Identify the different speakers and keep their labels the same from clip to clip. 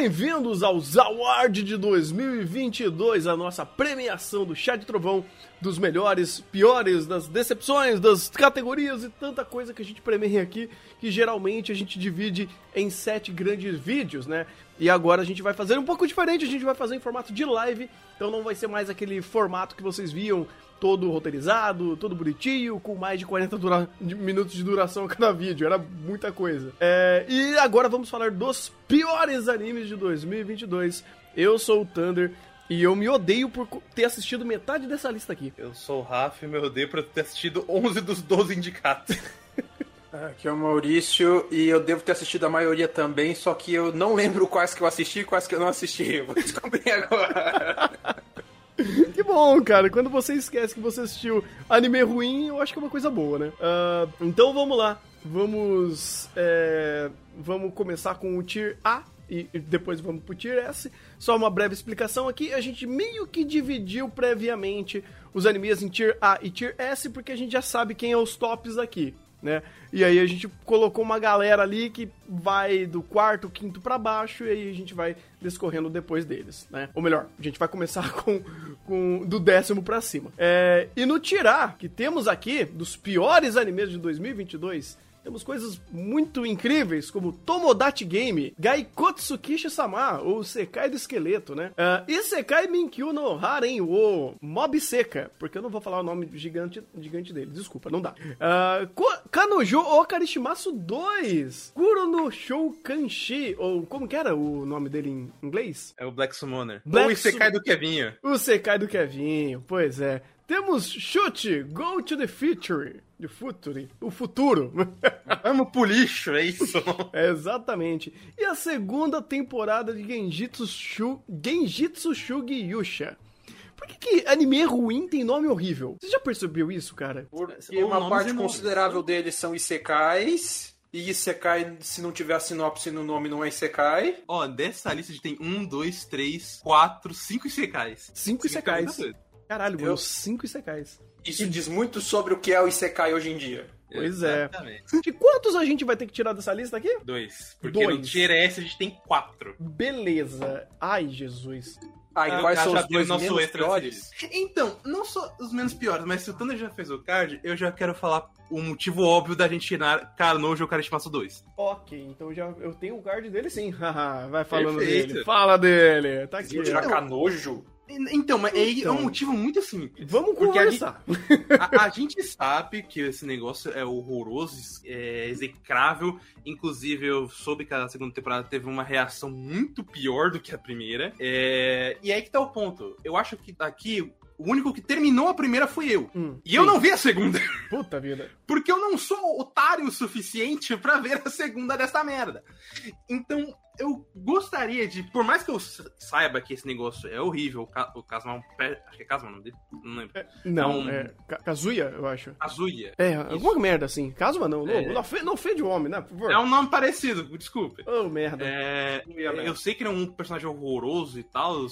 Speaker 1: bem-vindos aos Award de 2022, a nossa premiação do Chá de Trovão, dos melhores, piores, das decepções, das categorias e tanta coisa que a gente premia aqui, que geralmente a gente divide em sete grandes vídeos, né? E agora a gente vai fazer um pouco diferente, a gente vai fazer em formato de live, então não vai ser mais aquele formato que vocês viam todo roteirizado, todo bonitinho, com mais de 40 dura minutos de duração a cada vídeo. Era muita coisa. É, e agora vamos falar dos piores animes de 2022. Eu sou o Thunder. E eu me odeio por ter assistido metade dessa lista aqui.
Speaker 2: Eu sou o Rafa e me odeio por ter assistido 11 dos 12 indicados.
Speaker 3: Aqui é o Maurício e eu devo ter assistido a maioria também, só que eu não lembro quais que eu assisti e quais que eu não assisti. vou descobrir agora.
Speaker 1: que bom, cara. Quando você esquece que você assistiu anime ruim, eu acho que é uma coisa boa, né? Uh, então vamos lá. Vamos. É, vamos começar com o Tier A e depois vamos pro Tier S. Só uma breve explicação aqui. A gente meio que dividiu previamente os animes em Tier A e Tier S, porque a gente já sabe quem é os tops aqui né? E aí a gente colocou uma galera ali que vai do quarto, quinto para baixo e aí a gente vai descorrendo depois deles, né? Ou melhor, a gente vai começar com, com do décimo para cima. É, e no tirar que temos aqui dos piores animes de 2022, temos coisas muito incríveis, como Tomodachi Game, Gaikotsu Kishi-sama, ou Sekai do Esqueleto, né? Uh, Isekai Minkyu no Haren, o Mob Seca, porque eu não vou falar o nome gigante, gigante dele, desculpa, não dá. Uh, Kanojo Okarishimasu 2, Kuro no Shou Kanshi, ou como que era o nome dele em inglês?
Speaker 2: É o Black Summoner.
Speaker 1: Black
Speaker 2: ou o Isekai do Kevinho.
Speaker 1: O Sekai do Kevinho, pois é. Temos chute, Go to the Future. De Future, o futuro.
Speaker 2: Vamos pro lixo, é isso?
Speaker 1: é, exatamente. E a segunda temporada de Genjitsu, Shu, Genjitsu Shugi Yusha. Por que, que anime ruim tem nome horrível? Você já percebeu isso, cara?
Speaker 3: Porque uma parte considerável deles são Isekais. E Isekai, se não tiver a sinopse no nome, não é Isekai.
Speaker 2: Ó, dessa lista a gente tem um, dois, três, quatro, cinco Isekais.
Speaker 1: Cinco Isekais. Caralho, eu... cinco Isekais.
Speaker 3: Isso diz muito sobre o que é o Isekai hoje em dia.
Speaker 1: Pois é. Exatamente. é. De quantos a gente vai ter que tirar dessa lista aqui?
Speaker 2: Dois. Porque dois. no Tier S a gente tem quatro.
Speaker 1: Beleza. Ai, Jesus.
Speaker 3: Ah, e quais são os dois menos piores?
Speaker 2: Então, não só os menos piores, mas se o Thunder já fez o card, eu já quero falar o motivo óbvio da gente tirar Carnojo Karishimasu 2.
Speaker 1: Ok, então já eu tenho o card dele sim. Vai falando Perfeito. dele. Fala dele. Tá aqui.
Speaker 3: Tirar Canojo?
Speaker 2: Então, mas então, é um motivo muito simples.
Speaker 1: Vamos conversar.
Speaker 2: A gente, a, a gente, sabe que esse negócio é horroroso, é execrável. Inclusive, eu soube que a segunda temporada teve uma reação muito pior do que a primeira. É, e aí que tá o ponto. Eu acho que aqui o único que terminou a primeira fui eu. Hum, e sim. eu não vi a segunda.
Speaker 1: Puta vida.
Speaker 2: Porque eu não sou otário o suficiente para ver a segunda dessa merda. Então, eu gostaria de. Por mais que eu saiba que esse negócio é horrível, o Casma. Acho que é Casma o nome dele?
Speaker 1: Não lembro. É, não, é. é Kazuya, eu acho.
Speaker 2: Kazuya.
Speaker 1: É, Isso. alguma merda assim. Casma não, não, é. não, fede o homem, né? Por
Speaker 2: favor. É um nome parecido, desculpe.
Speaker 1: Oh, merda.
Speaker 2: É, eu sei que ele é um personagem horroroso e tal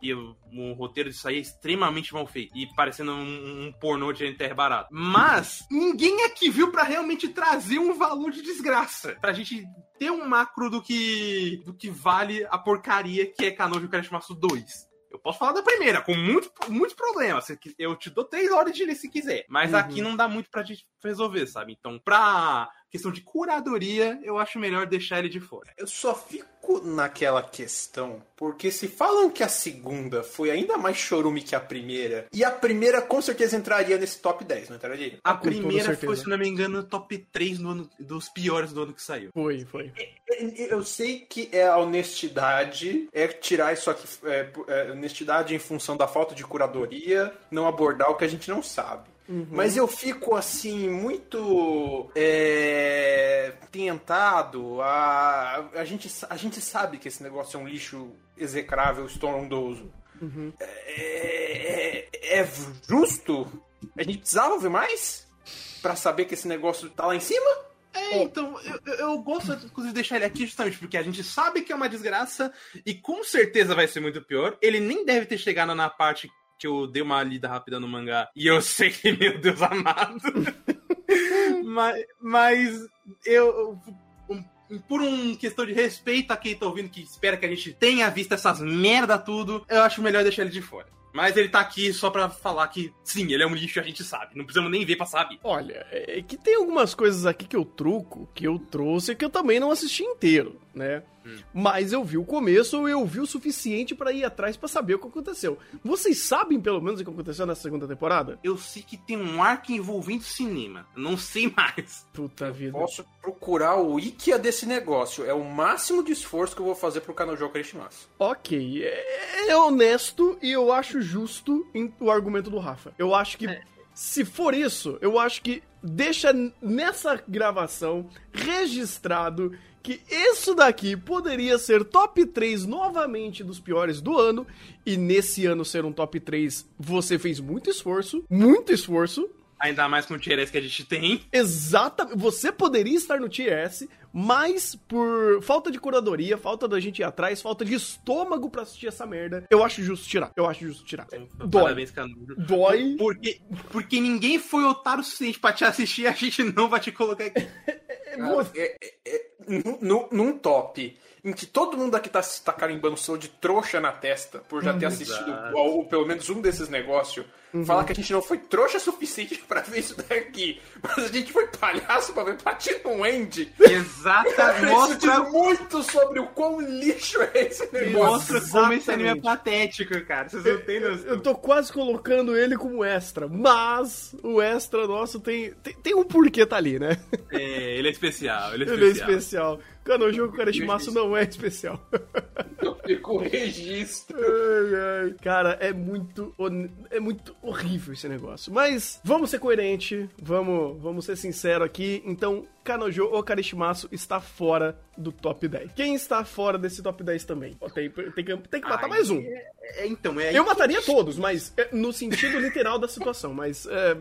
Speaker 2: e o, o roteiro disso aí é extremamente mal feito e parecendo um, um pornô de terra barata. Mas ninguém aqui viu para realmente trazer um valor de desgraça. Pra gente ter um macro do que do que vale a porcaria que é Kanojo Karishimasu 2. Eu posso falar da primeira, com muito, muitos problemas. Eu te dou três horas de ler se quiser. Mas uhum. aqui não dá muito pra gente resolver, sabe? Então, pra questão de curadoria, eu acho melhor deixar ele de fora.
Speaker 3: Eu só fico naquela questão, porque se falam que a segunda foi ainda mais chorume que a primeira, e a primeira com certeza entraria nesse top 10, não entraria?
Speaker 2: A com primeira foi, se não me engano, top 3 no ano, dos piores do ano que saiu.
Speaker 1: Foi, foi.
Speaker 3: É, é, eu sei que é a honestidade, é tirar isso aqui, é, é, honestidade em função da falta de curadoria, não abordar o que a gente não sabe. Uhum. Mas eu fico assim, muito é, tentado. A, a, gente, a gente sabe que esse negócio é um lixo execrável, estrondoso. Uhum. É, é, é justo? A gente precisava ver mais? para saber que esse negócio tá lá em cima?
Speaker 2: É, então, eu, eu gosto, inclusive, de deixar ele aqui justamente porque a gente sabe que é uma desgraça e com certeza vai ser muito pior. Ele nem deve ter chegado na parte que eu dei uma lida rápida no mangá e eu sei que, meu Deus amado. mas, mas eu. por um questão de respeito a quem tá ouvindo, que espera que a gente tenha visto essas merda tudo, eu acho melhor deixar ele de fora. Mas ele tá aqui só pra falar que, sim, ele é um lixo, a gente sabe. Não precisamos nem ver pra saber.
Speaker 1: Olha, é que tem algumas coisas aqui que eu truco, que eu trouxe, que eu também não assisti inteiro, né? Hum. Mas eu vi o começo, eu vi o suficiente para ir atrás para saber o que aconteceu. Vocês sabem pelo menos o que aconteceu nessa segunda temporada?
Speaker 2: Eu sei que tem um arco envolvendo cinema. não sei mais.
Speaker 1: Puta vida.
Speaker 3: Posso procurar o Ikia desse negócio. É o máximo de esforço que eu vou fazer pro Kanojo Karishimasu.
Speaker 1: Ok. É, é honesto e eu acho justo o argumento do Rafa. Eu acho que. É. Se for isso, eu acho que deixa nessa gravação registrado que isso daqui poderia ser top 3 novamente dos piores do ano, e nesse ano ser um top 3, você fez muito esforço, muito esforço.
Speaker 2: Ainda mais com o tier S que a gente tem.
Speaker 1: Exatamente. Você poderia estar no tier S, mas por falta de curadoria, falta da gente ir atrás, falta de estômago para assistir essa merda, eu acho justo tirar. Eu acho justo tirar.
Speaker 2: Dói. Parabéns,
Speaker 1: Dói.
Speaker 2: Porque, porque ninguém foi otário o suficiente pra te assistir e a gente não vai te colocar aqui.
Speaker 3: é, é, é, num, num top em que todo mundo aqui tá, tá carimbando sou de trouxa na testa por já ter assistido ou, ou, pelo menos um desses negócios, uhum. falar que a gente não foi trouxa suficiente para ver isso daqui, mas a gente foi palhaço para ver Platinum End.
Speaker 2: Exatamente.
Speaker 3: Mostra muito sobre o quão lixo é esse negócio.
Speaker 2: Mostra como esse anime é patético, cara. Vocês não têm
Speaker 1: noção. Eu tô quase colocando ele como extra, mas o extra nosso tem, tem, tem um porquê tá ali, né?
Speaker 2: É, ele é especial. Ele é
Speaker 1: especial. Ele é especial. Kanojo Kareshimasu não é especial.
Speaker 3: Eu fico registro.
Speaker 1: Ai, ai. Cara, é muito, é muito horrível esse negócio. Mas vamos ser coerentes, vamos, vamos ser sinceros aqui. Então, Kanojo ou Kareshimasu está fora do top 10. Quem está fora desse top 10 também? Tem, tem, que, tem que matar ai, mais um. É,
Speaker 2: é, então, é
Speaker 1: Eu mataria todos, mas é, no sentido literal da situação, mas... É...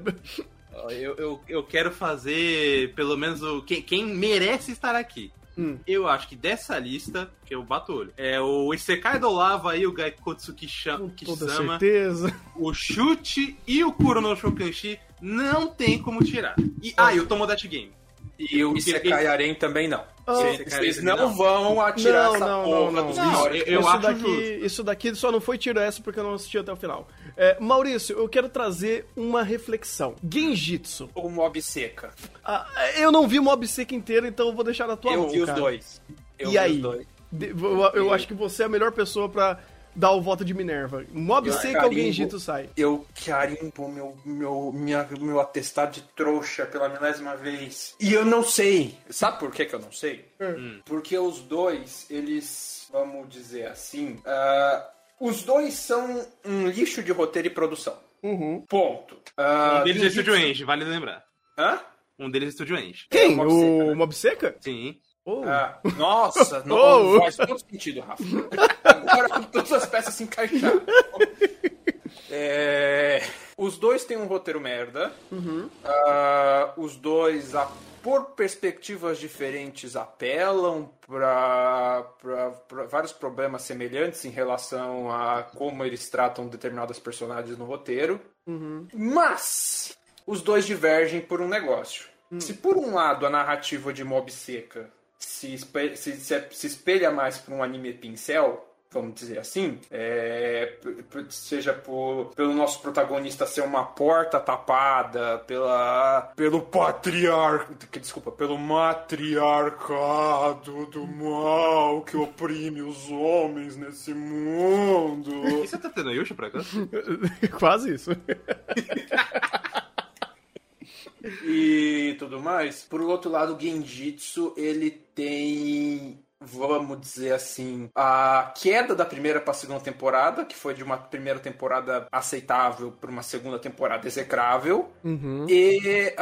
Speaker 2: Eu, eu, eu, quero fazer pelo menos o quem, quem merece estar aqui. Hum. Eu acho que dessa lista, que eu bato olho, é o Isekai do Lava e o Gaikotsu Kishama,
Speaker 1: Com toda certeza.
Speaker 2: o Chute e o Kurono Shokanshi não tem como tirar. E, ah, e o Tomodachi Game.
Speaker 3: E o Isekai Arém também não. Vocês não, não, vão atirar não, essa não, porra não, dos não.
Speaker 1: Eu, eu isso, acho daqui, isso daqui só não foi tiro essa porque eu não assisti até o final. É, Maurício, eu quero trazer uma reflexão. Genjitsu.
Speaker 3: Ou Mob Seca?
Speaker 1: Ah, eu não vi Mob Seca inteiro, então eu vou deixar na tua
Speaker 3: eu
Speaker 1: mão,
Speaker 3: vi
Speaker 1: cara.
Speaker 3: os dois.
Speaker 1: Eu e aí? Dois. Eu, eu acho que você é a melhor pessoa para dar o voto de Minerva. Mob seca carimbo, alguém Egito sai.
Speaker 3: Eu carimbo meu, meu, minha, meu atestado de trouxa pela milésima vez. E eu não sei. Sabe por que, que eu não sei? Hum. Porque os dois, eles, vamos dizer assim, uh, os dois são um lixo de roteiro e produção.
Speaker 1: Uhum.
Speaker 3: Ponto.
Speaker 2: Uh, um deles é Studio Eng, vale lembrar.
Speaker 3: Hã?
Speaker 2: Um deles é Studio Eng.
Speaker 1: Quem? É, o, Mob Seca, né? Mob Seca?
Speaker 2: Sim.
Speaker 3: Oh. Ah, nossa, não, oh. faz todo sentido, Rafa. Agora todas as peças se encaixaram. É, os dois têm um roteiro merda.
Speaker 1: Uhum.
Speaker 3: Uh, os dois, por perspectivas diferentes, apelam para vários problemas semelhantes em relação a como eles tratam determinados personagens no roteiro.
Speaker 1: Uhum.
Speaker 3: Mas os dois divergem por um negócio. Uhum. Se por um lado a narrativa de Mob Seca se espelha, se, se espelha mais para um anime pincel, vamos dizer assim, é, seja por, pelo nosso protagonista ser uma porta tapada, pela, pelo patriarca, desculpa, pelo matriarcado do mal que oprime os homens nesse mundo.
Speaker 2: E você tá tendo Yusha pra cá?
Speaker 1: Quase isso.
Speaker 3: e tudo mais. Por outro lado, o Genjitsu, ele tem vamos dizer assim, a queda da primeira para a segunda temporada, que foi de uma primeira temporada aceitável para uma segunda temporada execrável,
Speaker 1: uhum.
Speaker 3: e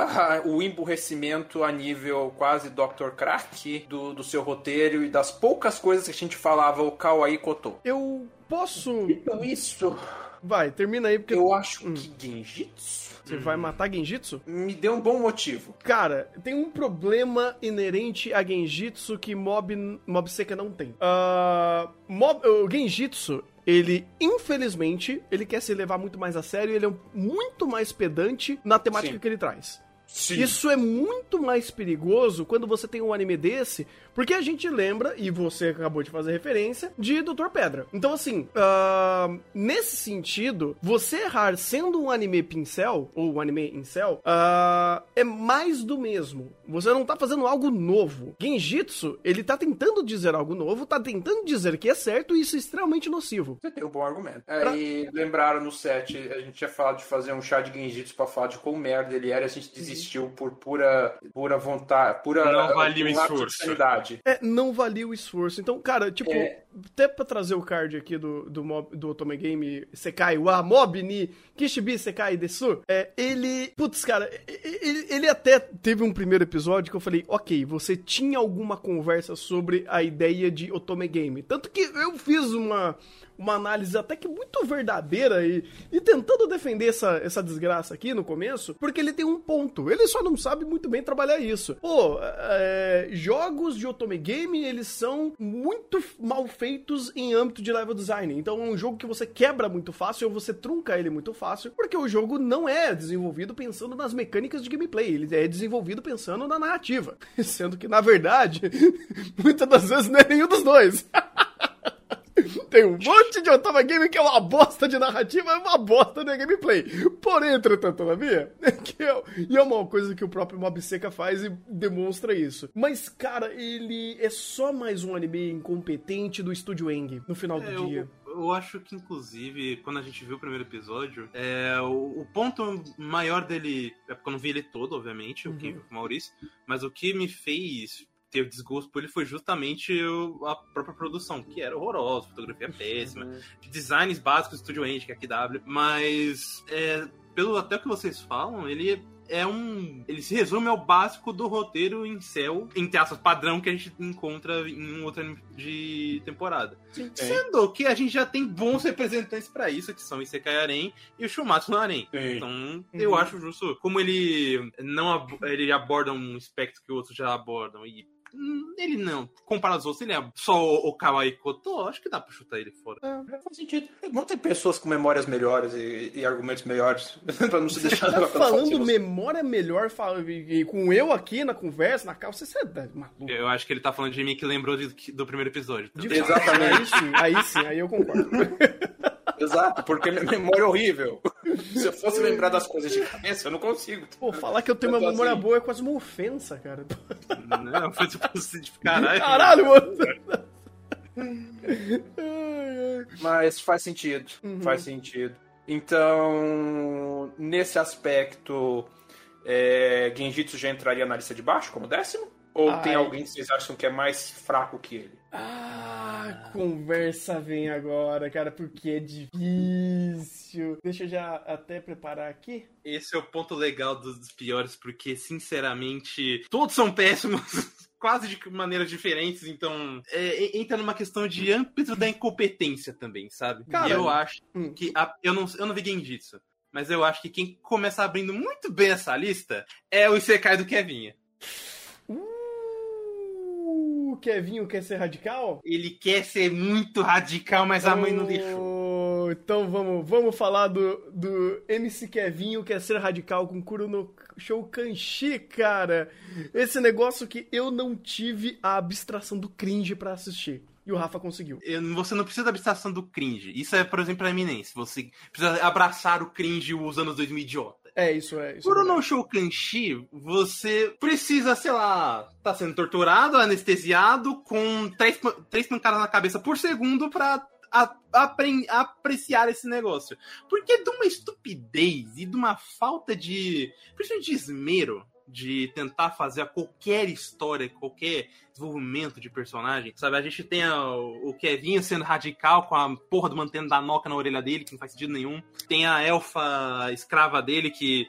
Speaker 3: uh, o emburrecimento a nível quase Dr. Crack do, do seu roteiro e das poucas coisas que a gente falava o Kawaii Koto.
Speaker 1: Eu posso.
Speaker 3: Então, isso.
Speaker 1: Vai, termina aí, porque.
Speaker 3: Eu acho hum. que Genjitsu
Speaker 1: você hum. vai matar Genjitsu?
Speaker 3: Me deu um bom motivo.
Speaker 1: Cara, tem um problema inerente a Genjitsu que Mob, Mob Seca não tem. Uh, Mob, o Genjitsu, ele, infelizmente, ele quer se levar muito mais a sério, ele é muito mais pedante na temática Sim. que ele traz.
Speaker 3: Sim.
Speaker 1: Isso é muito mais perigoso quando você tem um anime desse, porque a gente lembra, e você acabou de fazer referência, de Doutor Pedra. Então, assim, uh, nesse sentido, você errar sendo um anime pincel, ou um anime incel, uh, é mais do mesmo. Você não tá fazendo algo novo. Genjitsu, ele tá tentando dizer algo novo, tá tentando dizer que é certo, e isso é extremamente nocivo.
Speaker 3: Você tem um bom argumento. É, E lembraram no set, a gente tinha falado de fazer um chá de Genjitsu pra falar de quão merda ele era, e a gente desistiu por pura, pura vontade, pura
Speaker 2: Não valia o esforço.
Speaker 1: É, não valia o esforço. Então, cara, tipo,
Speaker 3: É.
Speaker 1: até pra trazer o card aqui do, do, mob, do Otome Game Sekai wa Mob ni Kishibi Sekai Desu, é, ele. Putz, cara, ele, ele até teve um primeiro episódio que eu falei, ok, você tinha alguma conversa sobre a ideia de Otome Game. Tanto que eu fiz uma. Uma análise até que muito verdadeira e, e tentando defender essa, essa desgraça aqui no começo, porque ele tem um ponto. Ele só não sabe muito bem trabalhar isso. Pô, é, jogos de Otome Game, eles são muito mal feitos em âmbito de level design. Então é um jogo que você quebra muito fácil ou você trunca ele muito fácil, porque o jogo não é desenvolvido pensando nas mecânicas de gameplay, ele é desenvolvido pensando na narrativa. Sendo que, na verdade, muitas das vezes não é nenhum dos dois. Tem um monte de Otama Game que é uma bosta de narrativa e uma bosta de gameplay. Porém, entretanto, todavia, que é, e é uma coisa que o próprio Mob Seca faz e demonstra isso. Mas, cara, ele é só mais um anime incompetente do Estúdio Eng no final do
Speaker 2: É,
Speaker 1: dia.
Speaker 2: eu, eu acho que, inclusive, quando a gente viu o primeiro episódio, é, o, o ponto maior dele. É porque eu não vi ele todo, obviamente, o que
Speaker 1: Uhum.
Speaker 2: o Maurício, mas o que me fez ter desgosto por ele foi justamente o- a própria produção, que era horrorosa, fotografia péssima, designs básicos do Studio Engine, que é QW, mas é, pelo até o que vocês falam, ele é um. Ele se resume ao básico do roteiro em céu, entre aspas, padrão que a gente encontra em um outro anime de temporada. Sendo que a gente já tem bons representantes pra isso, que são o Isekai Arém e o Shumatsu no Arém.
Speaker 3: Sim.
Speaker 2: Então, eu
Speaker 1: Uhum.
Speaker 2: acho justo. Como ele não ab- ele aborda um aspecto que outros já abordam e ele não, comparado aos outros, ele é só o, o Kawaii Koto, acho que dá pra chutar ele fora.
Speaker 3: É, faz sentido. É bom ter pessoas com memórias melhores e, e argumentos melhores pra não se deixar
Speaker 1: Tá
Speaker 3: levar pela
Speaker 1: falando memória melhor fala- e, e com eu aqui na conversa, na calça, você é maluco.
Speaker 2: Eu acho que ele tá falando de mim que lembrou de- do primeiro episódio.
Speaker 1: Fato.
Speaker 3: Exatamente.
Speaker 1: Aí sim, aí sim, aí eu concordo.
Speaker 3: Exato, porque minha memória é horrível. Se eu fosse lembrar das coisas de cabeça, eu não consigo.
Speaker 1: Pô, falar que eu tenho
Speaker 3: Eu
Speaker 1: uma
Speaker 3: tô
Speaker 1: memória
Speaker 3: assim.
Speaker 1: boa é quase uma ofensa, cara.
Speaker 2: Não, foi tipo assim, de caralho.
Speaker 1: Caralho, mano.
Speaker 3: Mas faz sentido.
Speaker 1: Uhum.
Speaker 3: Faz sentido. Então, nesse aspecto, é, Genjitsu já entraria na lista de baixo como décimo? Ou
Speaker 1: Ai.
Speaker 3: tem alguém que vocês acham que é mais fraco que ele?
Speaker 1: Ah, conversa vem agora, cara, porque é difícil. Deixa eu já até preparar aqui.
Speaker 2: Esse é o ponto legal dos, piores, porque, sinceramente, todos são péssimos. Quase de maneiras diferentes, então é, entra numa questão de âmbito da incompetência também, sabe?
Speaker 1: Cara,
Speaker 2: e eu acho
Speaker 1: hum.
Speaker 2: que. a- eu, não, eu não vi Genjitsu, mas eu acho que quem começa abrindo muito bem essa lista é o Isekai do Kevinha.
Speaker 1: Kevinho quer ser radical?
Speaker 2: Ele quer ser muito radical, mas a mãe não deixou.
Speaker 1: Oh, Então vamos, vamos falar do, do MC Kevinho quer ser radical com Kuro no Show Kanshi, cara. Esse negócio que eu não tive a abstração do cringe pra assistir. E o Rafa conseguiu.
Speaker 2: Você não precisa da abstração do cringe. Isso é, por exemplo, a eminência. Você precisa abraçar o cringe os anos 2000 idiota.
Speaker 1: É, isso é. Isso é
Speaker 2: Por
Speaker 1: verdade.
Speaker 2: no show Kanshi, você precisa, sei lá, tá sendo torturado, anestesiado, com três, três pancadas na cabeça por segundo pra a- apre- apreciar esse negócio. Porque de uma estupidez e de uma falta de. principalmente de esmero. De tentar fazer qualquer história, qualquer desenvolvimento de personagem. Sabe, a gente tem a- o Kevin sendo radical com a porra do mantendo da noca na orelha dele, que não faz sentido nenhum. Tem a elfa escrava dele que.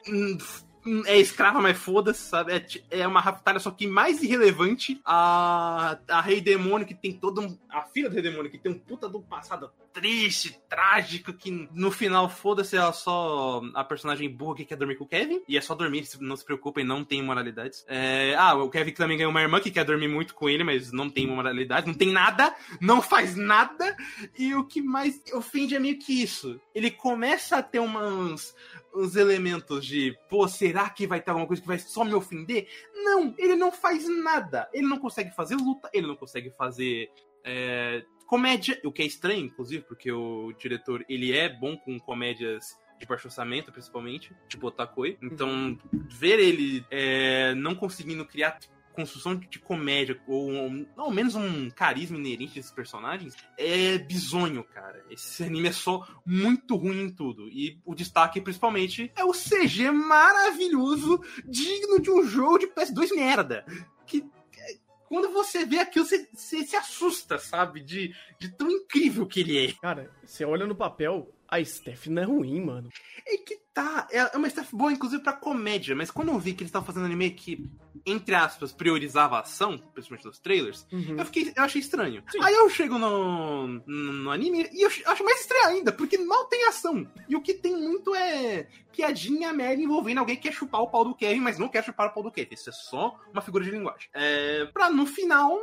Speaker 2: É escrava, mas foda-se, sabe? É, é uma raptalha, só que mais irrelevante. A, a Rei Demônio, que tem todo um. A filha do Rei Demônio, que tem um puta do passado triste, trágico, que no final, foda-se, ela só. A personagem burra que quer dormir com o Kevin. E é só dormir, não se preocupem, não tem moralidades. É, ah, o Kevin também ganhou uma irmã que quer dormir muito com ele, mas não tem moralidade, não tem nada, não faz nada. E o que mais ofende é meio que isso. Ele começa a ter umas os elementos de, pô, será que vai ter alguma coisa que vai só me ofender? Não, ele não faz nada. Ele não consegue fazer luta, ele não consegue fazer é, comédia, o que é estranho, inclusive, porque o diretor, ele é bom com comédias de baixo orçamento, principalmente, tipo Otakoi. Então, ver ele é, não conseguindo criar construção de comédia, ou ao menos um carisma inerente desses personagens, é bizonho, cara. Esse anime é só muito ruim em tudo. E o destaque, principalmente, é o CG maravilhoso, digno de um jogo de PS2 merda. Que é, quando você vê aquilo, você, você se assusta, sabe? De, de tão incrível que ele é.
Speaker 1: Cara, você olha no papel, a Steph não é ruim, mano.
Speaker 2: É que tá. É uma Steph boa, inclusive, pra comédia. Mas quando eu vi que eles estavam fazendo anime que, entre aspas, priorizava a ação, principalmente nos trailers,
Speaker 1: Uhum.
Speaker 2: eu, fiquei, eu achei estranho.
Speaker 1: Sim.
Speaker 2: Aí eu chego no, no, anime e eu acho mais estranho ainda, porque mal tem ação. E o que tem muito é piadinha merda envolvendo alguém que quer chupar o pau do Kevin, mas não quer chupar o pau do Kevin. Isso é só uma figura de linguagem. É, pra no final,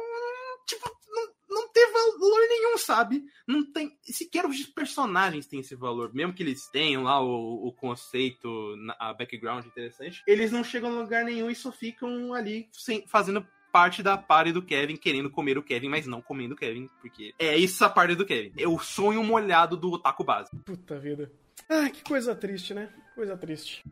Speaker 2: tipo, não, ter valor nenhum, sabe? Não tem. Sequer os personagens têm esse valor. Mesmo que eles tenham lá o, o conceito, a background interessante, eles não chegam a lugar nenhum e só ficam ali sem- fazendo parte da party do Kevin, querendo comer o Kevin, mas não comendo o Kevin, porque é isso a party do Kevin. É o sonho molhado do otaku básico.
Speaker 1: Puta vida. Ah, que coisa triste, né? Coisa triste.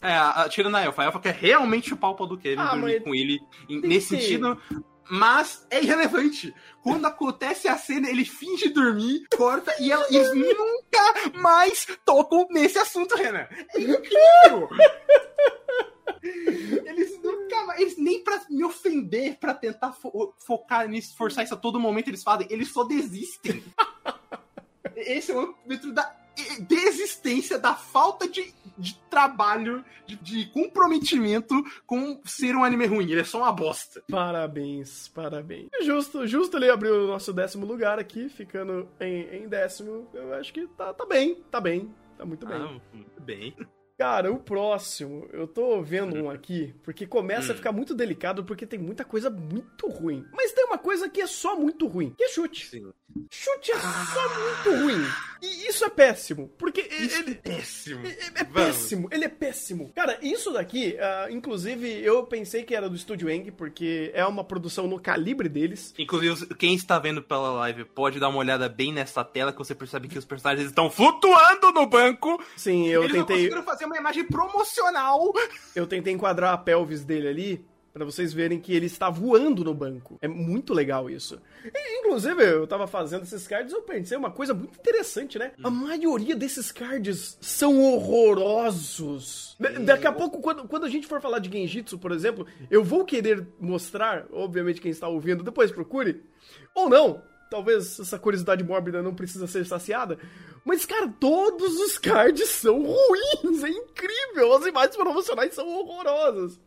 Speaker 2: É, a, a, tirando a Elfa, a Elfa quer realmente o pau do Kevin,
Speaker 1: Ah,
Speaker 2: dormir com ele nesse sentido. Mas é irrelevante. Quando acontece a cena, ele finge dormir, corta e ela- eles nunca mais tocam nesse assunto, Renan. É incrível! Eles nunca mais. Eles nem pra me ofender, pra tentar fo- focar nisso, forçar isso a todo momento, eles fazem. Eles só desistem. Esse é o momento da desistência, da falta de, de trabalho, de, de comprometimento com ser um anime ruim. Ele é só uma bosta.
Speaker 1: Parabéns, parabéns. Justo, justo ele abriu o nosso décimo lugar aqui, ficando em, em décimo. Eu acho que tá, tá bem, tá bem. Tá muito bem.
Speaker 2: Ah, muito bem.
Speaker 1: Cara, o próximo, eu tô vendo um aqui, porque começa a
Speaker 2: Hum.
Speaker 1: ficar muito delicado, porque tem muita coisa muito ruim. Mas tem uma coisa que é só muito ruim, que é chute.
Speaker 2: Sim.
Speaker 1: Chute é só muito ruim. E isso é péssimo, porque
Speaker 2: Isso
Speaker 1: ele...
Speaker 2: é péssimo.
Speaker 1: É, é péssimo, ele é péssimo. Cara, isso daqui, ah, inclusive, eu pensei que era do Estúdio Eng, porque é uma produção no calibre deles.
Speaker 2: Inclusive, quem está vendo pela live pode dar uma olhada bem nessa tela que você percebe que os personagens estão flutuando no banco.
Speaker 1: Sim, eu
Speaker 2: Eles
Speaker 1: tentei,
Speaker 2: conseguiram fazer uma imagem promocional.
Speaker 1: eu tentei enquadrar a pelvis dele ali, pra vocês verem que ele está voando no banco. É muito legal isso. E, inclusive, eu tava fazendo esses cards, eu pensei uma coisa muito interessante, né? A maioria desses cards são horrorosos. Da- Daqui a pouco, quando, quando a gente for falar de Genjitsu, por exemplo, eu vou querer mostrar, obviamente quem está ouvindo, depois procure, ou não, talvez essa curiosidade mórbida não precisa ser saciada, mas, cara, todos os cards são ruins, é incrível, as imagens promocionais são horrorosas.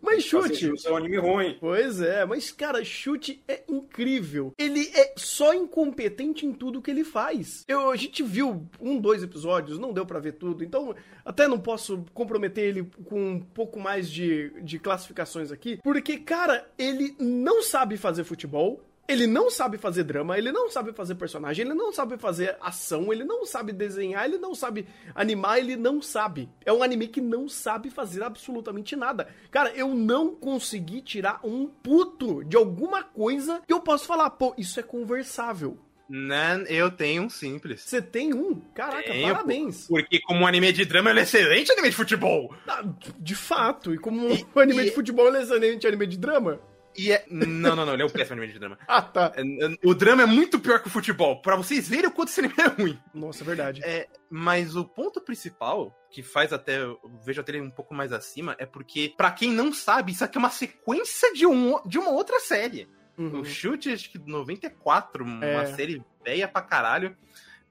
Speaker 1: Mas chute...
Speaker 3: Isso é um anime ruim.
Speaker 1: Pois é, mas cara, chute é incrível. Ele é só incompetente em tudo que ele faz. Eu, a gente viu um, dois episódios, não deu pra ver tudo, então até não posso comprometer ele com um pouco mais de, de classificações aqui, porque, cara, ele não sabe fazer futebol. Ele não sabe fazer drama, ele não sabe fazer personagem, ele não sabe fazer ação, ele não sabe desenhar, ele não sabe animar, ele não sabe. É um anime que não sabe fazer absolutamente nada. Cara, eu não consegui tirar um puto de alguma coisa que eu posso falar, pô, isso é conversável.
Speaker 2: Não, eu tenho um simples.
Speaker 1: Você tem um? Caraca,
Speaker 2: Tenho,
Speaker 1: parabéns.
Speaker 2: Porque como um anime de drama, ele é excelente anime de futebol.
Speaker 1: Ah, de fato, e como um anime de futebol ele é excelente anime de drama?
Speaker 2: E é... Não, não, não, ele é um péssimo anime de drama.
Speaker 1: Ah, tá.
Speaker 2: É, O drama é muito pior que o futebol, pra vocês verem o quanto esse anime é ruim.
Speaker 1: Nossa, é verdade.
Speaker 2: É, mas o ponto principal, que faz até, eu vejo até ele um pouco mais acima, é porque, pra quem não sabe, isso aqui é uma sequência de, um, de uma outra série.
Speaker 1: Uhum.
Speaker 2: O Chute, acho que 94, uma
Speaker 1: É.
Speaker 2: série velha pra caralho.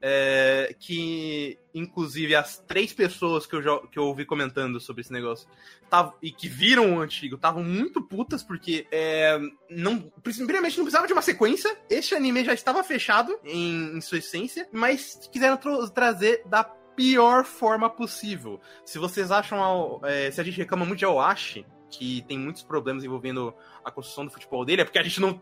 Speaker 2: É, que, inclusive, as três pessoas que eu, que eu ouvi comentando sobre esse negócio tavam- e que viram o antigo estavam muito putas, porque, é, não, primeiramente, não precisava de uma sequência. Este anime já estava fechado em, em sua essência, mas quiseram tro- trazer da pior forma possível. Se vocês acham, é, se a gente reclama muito de Aoashi, que tem muitos problemas envolvendo a construção do futebol dele, é porque a gente não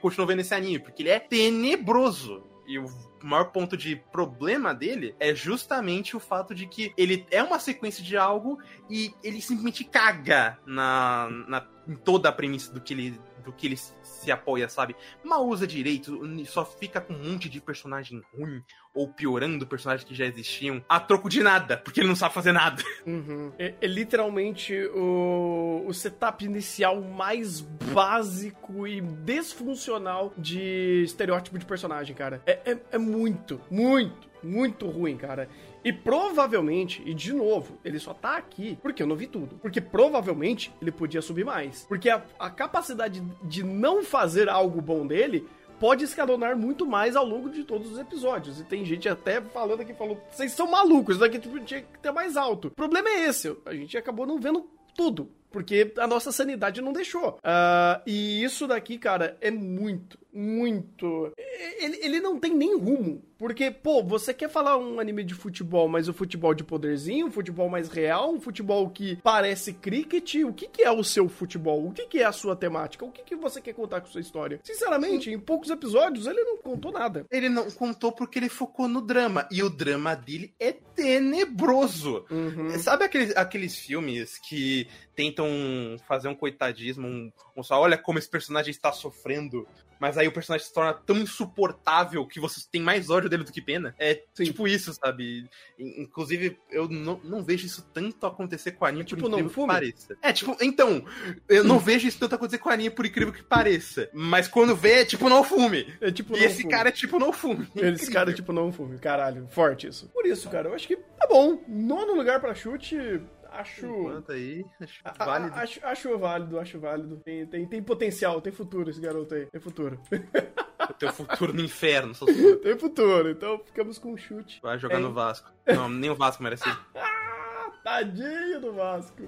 Speaker 2: continuou vendo esse anime, porque ele é tenebroso. E o maior ponto de problema dele é justamente o fato de que ele é uma sequência de algo e ele simplesmente caga na, na em toda a premissa do que ele do que ele se apoia, sabe? Mal usa direito, só fica com um monte de personagem ruim, ou piorando personagens que já existiam, a troco de nada, porque ele não sabe fazer nada.
Speaker 1: Uhum. É, é, literalmente o, o setup inicial mais básico e desfuncional de estereótipo de personagem, cara. É, é, é muito, muito, muito ruim, cara. E provavelmente, e de novo, ele só tá aqui porque eu não vi tudo. Porque provavelmente ele podia subir mais. Porque a, a capacidade de não fazer algo bom dele pode escalonar muito mais ao longo de todos os episódios. E tem gente até falando aqui, falou, vocês são malucos, isso daqui tipo, tinha que ter mais alto. O problema é esse, a gente acabou não vendo tudo. Porque a nossa sanidade não deixou. Uh, e isso daqui, cara, é muito, muito. Ele, ele não tem nem rumo. Porque, pô, você quer falar um anime de futebol, mas o futebol de poderzinho, um futebol mais real, um futebol que parece cricket, o que, que é o seu futebol? O que, que é a sua temática? O que, que você quer contar com sua história? Sinceramente, em poucos episódios ele não contou nada.
Speaker 2: Ele não contou porque ele focou no drama. E o drama dele é tenebroso. Uhum. Sabe aqueles, aqueles filmes que tentam fazer um coitadismo, um, um só, olha como esse personagem está sofrendo mas aí o personagem se torna tão insuportável que você tem mais ódio dele do que pena. É Sim. tipo isso, sabe? Inclusive, eu não, não vejo isso tanto acontecer com a anime, é, tipo, por incrível não, que pareça. É, tipo, então, eu não vejo isso tanto acontecer com a anime, por incrível que pareça. Mas quando vê, é tipo, não fume. É tipo, e esse fume. cara é tipo, não fume.
Speaker 1: Esse cara é tipo, não fume. Caralho, forte isso. Por isso, cara, eu acho que tá bom. Nono lugar pra chute, acho.
Speaker 2: Enquanto aí, acho
Speaker 1: a, válido. A, acho, acho válido, acho válido. Tem, tem, tem potencial, tem futuro esse garoto aí. Tem futuro.
Speaker 2: Tem futuro no inferno,
Speaker 1: sou Tem futuro, então ficamos com um chute.
Speaker 2: Vai jogar no Vasco. Não, nem o Vasco merece.
Speaker 1: Tadinho do Vasco.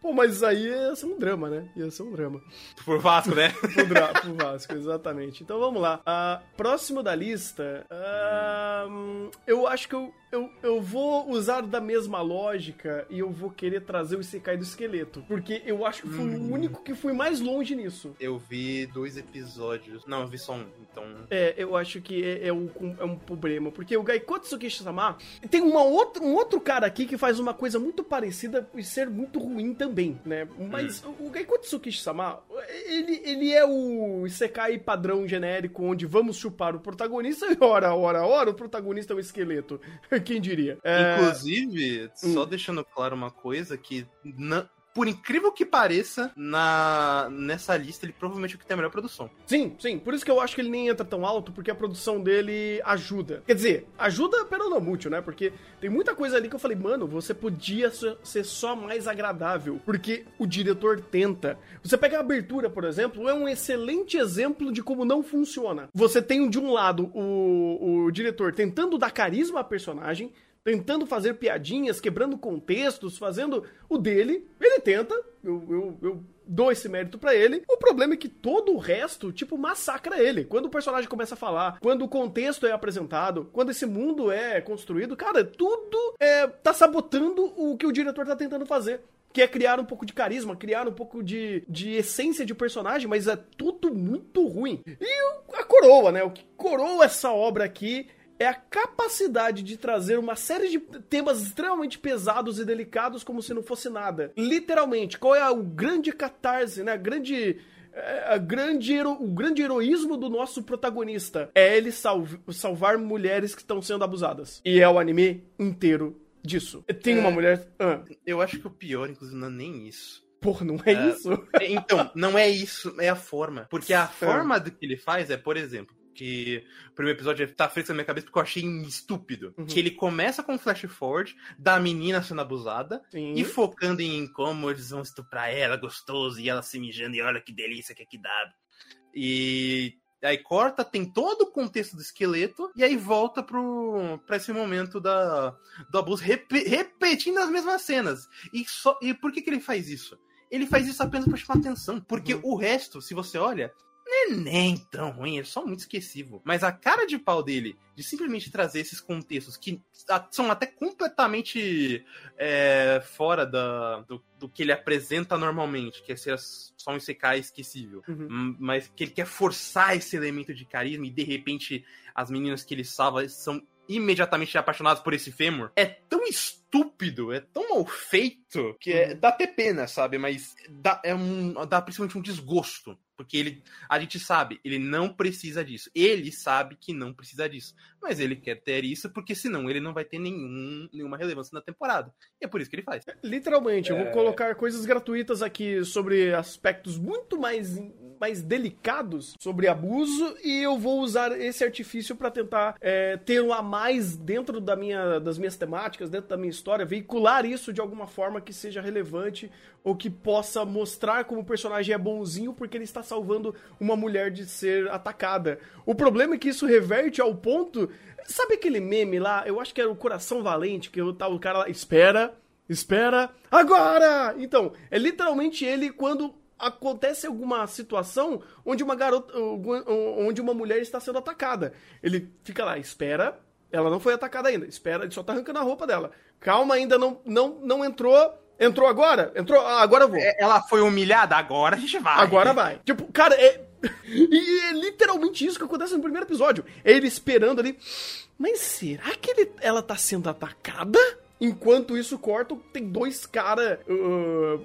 Speaker 1: Pô, mas isso aí ia ser um drama, né? Ia ser um drama.
Speaker 2: Por Vasco, né?
Speaker 1: Por, dra por Vasco, exatamente. Então vamos lá. Uh, próximo da lista, uh, eu acho que eu eu, eu vou usar da mesma lógica e eu vou querer trazer o Isekai do esqueleto. Porque eu acho que foi hum. o único que foi mais longe nisso.
Speaker 2: Eu vi dois episódios. Não, eu vi só um, então.
Speaker 1: É, eu acho que é, é, um, é um problema. Porque o Gaikotsu Tsukishi-sama tem uma outra, um outro cara aqui que faz uma coisa muito parecida e ser muito ruim também, né? Mas hum. o Gaikotsu Tsukishi-sama, ele, ele é o Isekai padrão genérico onde vamos chupar o protagonista e hora, hora, hora o protagonista é o esqueleto. Quem diria?
Speaker 2: É... Inclusive, hum. só deixando claro uma coisa, que não, por incrível que pareça, na nessa lista ele provavelmente é o que tem a melhor produção.
Speaker 1: Sim, sim. Por isso que eu acho que ele nem entra tão alto, porque a produção dele ajuda. Quer dizer, ajuda pelo não mútil, né? Porque tem muita coisa ali que eu falei, mano, você podia ser só mais agradável, porque o diretor tenta. Você pega a abertura, por exemplo, é um excelente exemplo de como não funciona. Você tem de um lado o, o diretor tentando dar carisma à personagem, tentando fazer piadinhas, quebrando contextos, fazendo o dele. Ele tenta, eu, eu, eu dou esse mérito para ele. O problema é que todo o resto, tipo, massacra ele. Quando o personagem começa a falar, quando o contexto é apresentado, quando esse mundo é construído, cara, tudo é, tá sabotando o que o diretor tá tentando fazer que é criar um pouco de carisma, criar um pouco de, de essência de personagem, mas é tudo muito ruim. E a coroa, né? O que coroa essa obra aqui é a capacidade de trazer uma série de temas extremamente pesados e delicados como se não fosse nada. Literalmente, qual é o grande catarse, né? A grande é, a grande hero, o grande heroísmo do nosso protagonista é ele salvar mulheres que estão sendo abusadas. E é o anime inteiro disso. Tem é, uma mulher. Ah.
Speaker 2: Eu acho que o pior, inclusive, não é nem isso.
Speaker 1: Porra, não é, é isso?
Speaker 2: Então, não é isso, é a forma. Porque a forma do que ele faz é, por exemplo, que o primeiro episódio tá fresco na minha cabeça porque eu achei estúpido. Uhum. Que ele começa com um flash forward da menina sendo abusada Sim. e focando em como eles vão estuprar ela, gostoso, e ela se mijando, e olha que delícia que é que dá. E aí corta, tem todo o contexto do esqueleto, e aí volta pro, pra esse momento da, do abuso, rep, repetindo as mesmas cenas. E, só, e por que, que ele faz isso? Ele faz isso apenas pra chamar atenção. Porque uhum. o resto, se você olha, não é nem tão ruim, é só muito esquecível. Mas a cara de pau dele, de simplesmente trazer esses contextos que são até completamente é, fora da, do, do, que ele apresenta normalmente, que é ser só um Isekai esquecível. Uhum. Mas que ele quer forçar esse elemento de carisma e de repente as meninas que ele salva são imediatamente apaixonadas por esse fêmur. É tão estúpido, é tão mal feito, que é, uhum. dá até pena, sabe? Mas dá, é um, dá principalmente um desgosto. Porque ele, a gente sabe, ele não precisa disso. Ele sabe que não precisa disso. Mas ele quer ter isso porque senão ele não vai ter nenhum, nenhuma relevância na temporada. E é por isso que ele faz.
Speaker 1: Literalmente, é... eu vou é. colocar coisas gratuitas aqui sobre aspectos muito mais, mais delicados sobre abuso e eu vou usar esse artifício para tentar é, ter um a mais dentro da minha, das minhas temáticas, dentro da minha história, veicular isso de alguma forma que seja relevante ou que possa mostrar como o personagem é bonzinho porque ele está salvando uma mulher de ser atacada. O problema é que isso reverte ao ponto. Sabe aquele meme lá? Eu acho que era o Coração Valente, que tá o cara lá. Espera, espera, agora! Então, é literalmente ele quando acontece alguma situação onde uma garota. onde uma mulher está sendo atacada. Ele fica lá, espera. Ela não foi atacada ainda. Espera, ele só tá arrancando a roupa dela. Calma, ainda não, não, não entrou Entrou agora? Entrou? Ah, agora eu vou. É,
Speaker 2: ela foi humilhada? Agora a gente vai.
Speaker 1: Agora vai. Tipo, cara, é. E é literalmente isso que acontece no primeiro episódio. É ele esperando ali. Mas será que ele, ela tá sendo atacada? Enquanto isso corta, tem dois caras. Uh,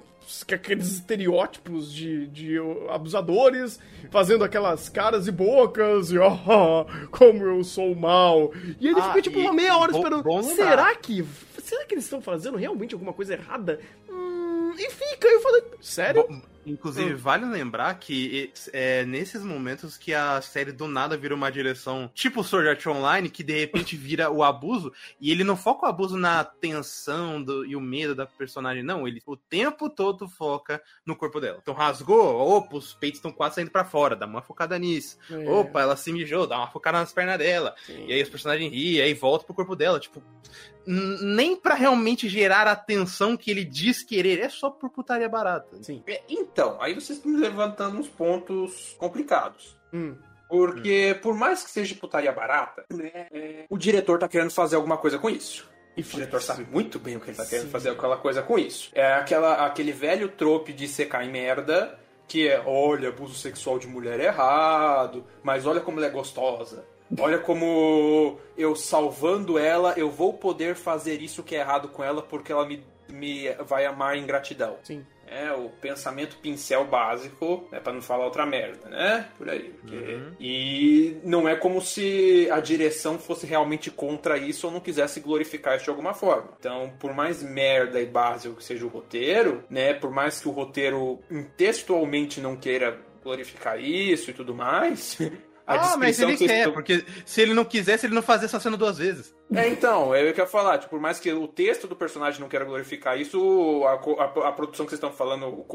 Speaker 1: aqueles estereótipos de, de abusadores, fazendo aquelas caras e bocas, e oh, como eu sou mal. E ele ah, fica tipo uma meia hora esperando. Bom, bom será que será que eles estão fazendo realmente alguma coisa errada? Hum, e fica, eu falei, sério? Bom,
Speaker 2: Inclusive, hum. vale lembrar que é nesses momentos que a série do nada vira uma direção tipo Sword Art Online, que de repente vira o abuso, e ele não foca o abuso na tensão do, e o medo da personagem, não. Ele o tempo todo foca no corpo dela. Então rasgou, opa, os peitos estão quase saindo para fora, dá uma focada nisso. É. Opa, ela se mijou, dá uma focada nas pernas dela. Sim. E aí os personagens riem, aí volta pro corpo dela. Tipo, nem para realmente gerar a atenção que ele diz querer, é só por putaria barata.
Speaker 3: Sim. É, então, aí vocês estão levantando uns pontos complicados. Hum. Porque, hum. por mais que seja putaria barata, né, é, o diretor tá querendo fazer alguma coisa com isso. E o diretor sabe muito bem o que ele tá querendo Sim. fazer aquela coisa com isso. É aquela, aquele velho trope de secar em merda, que é, olha, abuso sexual de mulher é errado, mas olha como ela é gostosa. Olha como eu salvando ela, eu vou poder fazer isso que é errado com ela porque ela me, me vai amar em gratidão.
Speaker 1: Sim.
Speaker 3: É o pensamento pincel básico, né, para não falar outra merda, né? Por aí. Porque... Uhum. E não é como se a direção fosse realmente contra isso ou não quisesse glorificar isso de alguma forma. Então, por mais merda e básico que seja o roteiro, né? Por mais que o roteiro textualmente não queira glorificar isso e tudo mais,
Speaker 2: ah, mas ele quer, estão... porque se ele não quisesse, ele não fazia essa cena duas vezes.
Speaker 3: É, então, é eu quero falar, tipo, por mais que o texto do personagem não queira glorificar isso, a, a, a produção que vocês estão falando,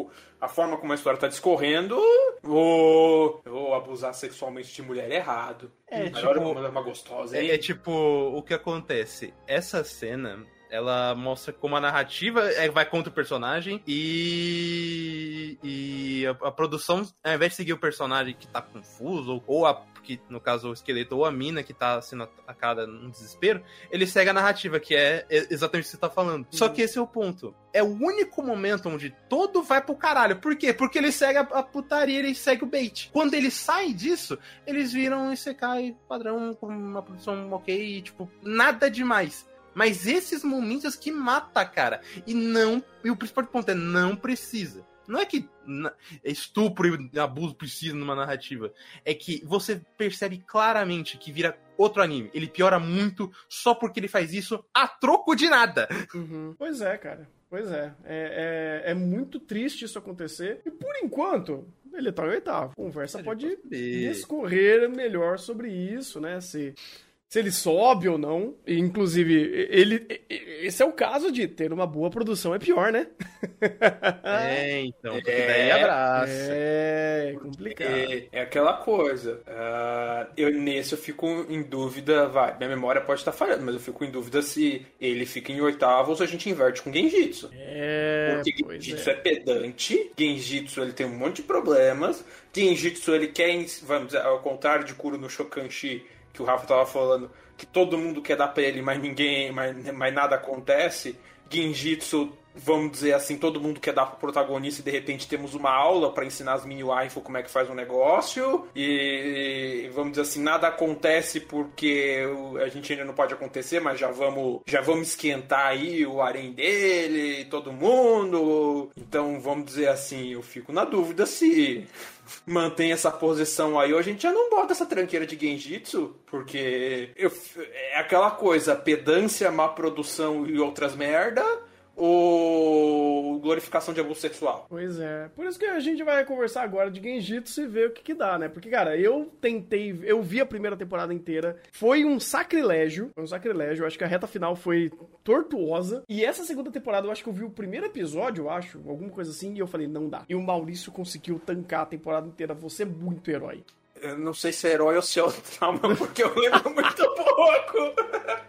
Speaker 3: a forma como a história está discorrendo, vou, vou abusar sexualmente de mulher errado.
Speaker 2: É, tipo, é uma gostosa, é? É, é tipo, o que acontece? Essa cena ela mostra como a narrativa é, vai contra o personagem e, e a, a, produção, ao invés de seguir o personagem que tá confuso, ou, a, que no caso o esqueleto, ou a mina que tá sendo atacada num desespero, ele segue a narrativa, que é exatamente o que você tá falando. Uhum. Só que esse é o ponto. É o único momento onde todo vai pro caralho. Por quê? Porque ele segue a, a putaria, ele segue o bait. Quando ele sai disso, eles viram esse cai padrão, com uma produção ok, tipo, nada demais. Mas esses momentos que mata, cara. E não. E o principal ponto é não precisa. Não é que estupro e abuso precisa numa narrativa. É que você percebe claramente que vira outro anime. Ele piora muito só porque ele faz isso a troco de nada.
Speaker 1: Uhum. Pois é, cara. Pois é. É, é. é, muito triste isso acontecer. E por enquanto, ele tá em oitavo. A conversa pode discorrer melhor sobre isso, né? Se se ele sobe ou não. E, inclusive, ele. Esse é o caso de ter uma boa produção, é pior, né?
Speaker 2: É, então. Porque daí abraça.
Speaker 1: É, complicado.
Speaker 3: É, é aquela coisa. ah, eu nesse eu fico em dúvida, vai. Minha memória pode estar falhando, mas eu fico em dúvida se ele fica em oitavo ou se a gente inverte com Genjitsu.
Speaker 1: É,
Speaker 3: Porque Genjitsu
Speaker 1: é.
Speaker 3: é. pedante, Genjitsu ele tem um monte de problemas, Genjitsu ele quer, vamos dizer, ao contrário de Kuro no Shokanshi, que o Rafa tava falando, que todo mundo quer dar pra ele, mas ninguém, mas, mas nada acontece, Genjitsu, vamos dizer assim, todo mundo quer dar pro protagonista e de repente temos uma aula pra ensinar as mini waifu como é que faz um negócio, e vamos dizer assim, nada acontece porque a gente ainda não pode acontecer, mas já vamos, já vamos esquentar aí o harém dele, todo mundo. Então, vamos dizer assim, eu fico na dúvida se mantém essa posição aí, ou a gente já não bota essa tranqueira de Genjitsu, porque eu- é aquela coisa, pedância, má produção e outras merda, ou glorificação de abuso sexual.
Speaker 1: Pois é. Por isso que a gente vai conversar agora de Genjitsu e ver o que que dá, né? Porque, cara, eu tentei, eu vi a primeira temporada inteira, foi um sacrilégio, foi um sacrilégio, eu acho que a reta final foi tortuosa, e essa segunda temporada eu acho que eu vi o primeiro episódio, eu acho, alguma coisa assim, e eu falei, não dá. E o Maurício conseguiu tancar a temporada inteira, você é muito herói.
Speaker 3: Eu não sei se é herói ou se é o trauma, porque eu lembro muito pouco.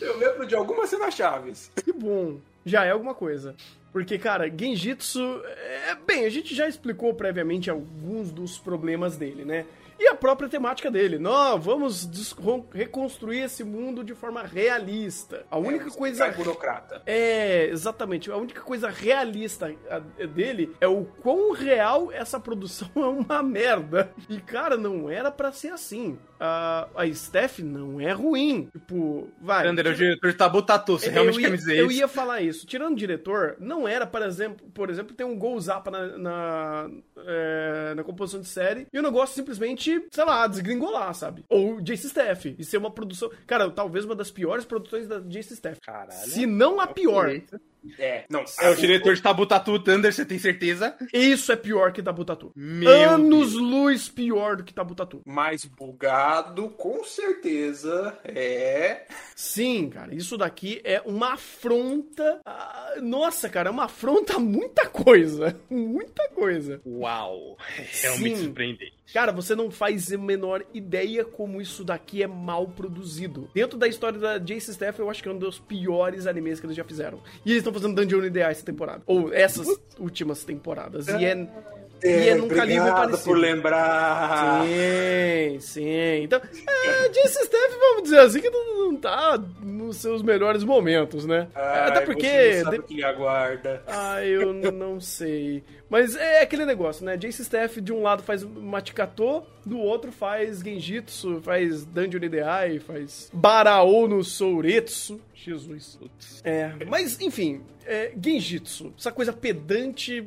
Speaker 3: Eu lembro de algumas cenas chaves.
Speaker 1: Que bom. Já é alguma coisa. Porque, cara, Genjitsu. É, bem, a gente já explicou previamente alguns dos problemas dele, né? E a própria temática dele. Não, vamos reconstruir esse mundo de forma realista. A única
Speaker 3: É,
Speaker 1: coisa.
Speaker 3: é burocrata.
Speaker 1: É, exatamente. A única coisa realista ah, dele é o quão real essa produção é uma merda. E, cara, não era pra ser assim. A, a Steph não é ruim. Tipo, vai.
Speaker 2: Thunder é o diretor de Tabu Tatu. Você realmente
Speaker 1: eu
Speaker 2: quer
Speaker 1: ia,
Speaker 2: me dizer
Speaker 1: eu
Speaker 2: isso?
Speaker 1: ia falar isso. Tirando o diretor, não era, por exemplo, por exemplo ter um gol zapa na, na, é, na composição de série e o negócio simplesmente, sei lá, desgringolar, sabe? Ou Jace Staff. E ser uma produção. Cara, talvez uma das piores produções da Jace Staff.
Speaker 2: Caralho.
Speaker 1: Se não a pior.
Speaker 3: É, não.
Speaker 2: É o diretor de Tabu Tatu, Thunder, você tem certeza?
Speaker 1: Isso é pior que Tabu Tatu.
Speaker 2: Meu
Speaker 1: Anos
Speaker 2: Deus.
Speaker 1: luz pior do que Tabu Tatu.
Speaker 3: Mais bugado, com certeza. É.
Speaker 1: Sim, cara, isso daqui é uma afronta. a- Nossa, cara, é uma afronta a muita coisa. Muita coisa.
Speaker 2: Uau. Realmente
Speaker 1: Sim.
Speaker 2: surpreendente.
Speaker 1: Cara, você não faz a menor ideia como isso daqui é mal produzido. Dentro da história da Jace Staff, eu acho que é um dos piores animes que eles já fizeram. E eles estão fazendo Dungeon Ideal essa temporada. Ou essas últimas temporadas. E é, e é num calibre
Speaker 3: obrigado
Speaker 1: parecido.
Speaker 3: por lembrar.
Speaker 1: Sim, sim. Então, é, Jace Staff, vamos dizer assim, que não, não tá nos seus melhores momentos, né?
Speaker 3: Ai,
Speaker 1: Até porque.
Speaker 3: Você não sabe
Speaker 1: de-
Speaker 3: que aguarda.
Speaker 1: ah, eu não sei. Mas é aquele negócio, né? Jace Staff de um lado faz Matikato, do outro faz Genjitsu, faz Dungeon Ideai, faz Barao no Souretsu. Jesus. É, mas enfim, é, Genjitsu, essa coisa pedante.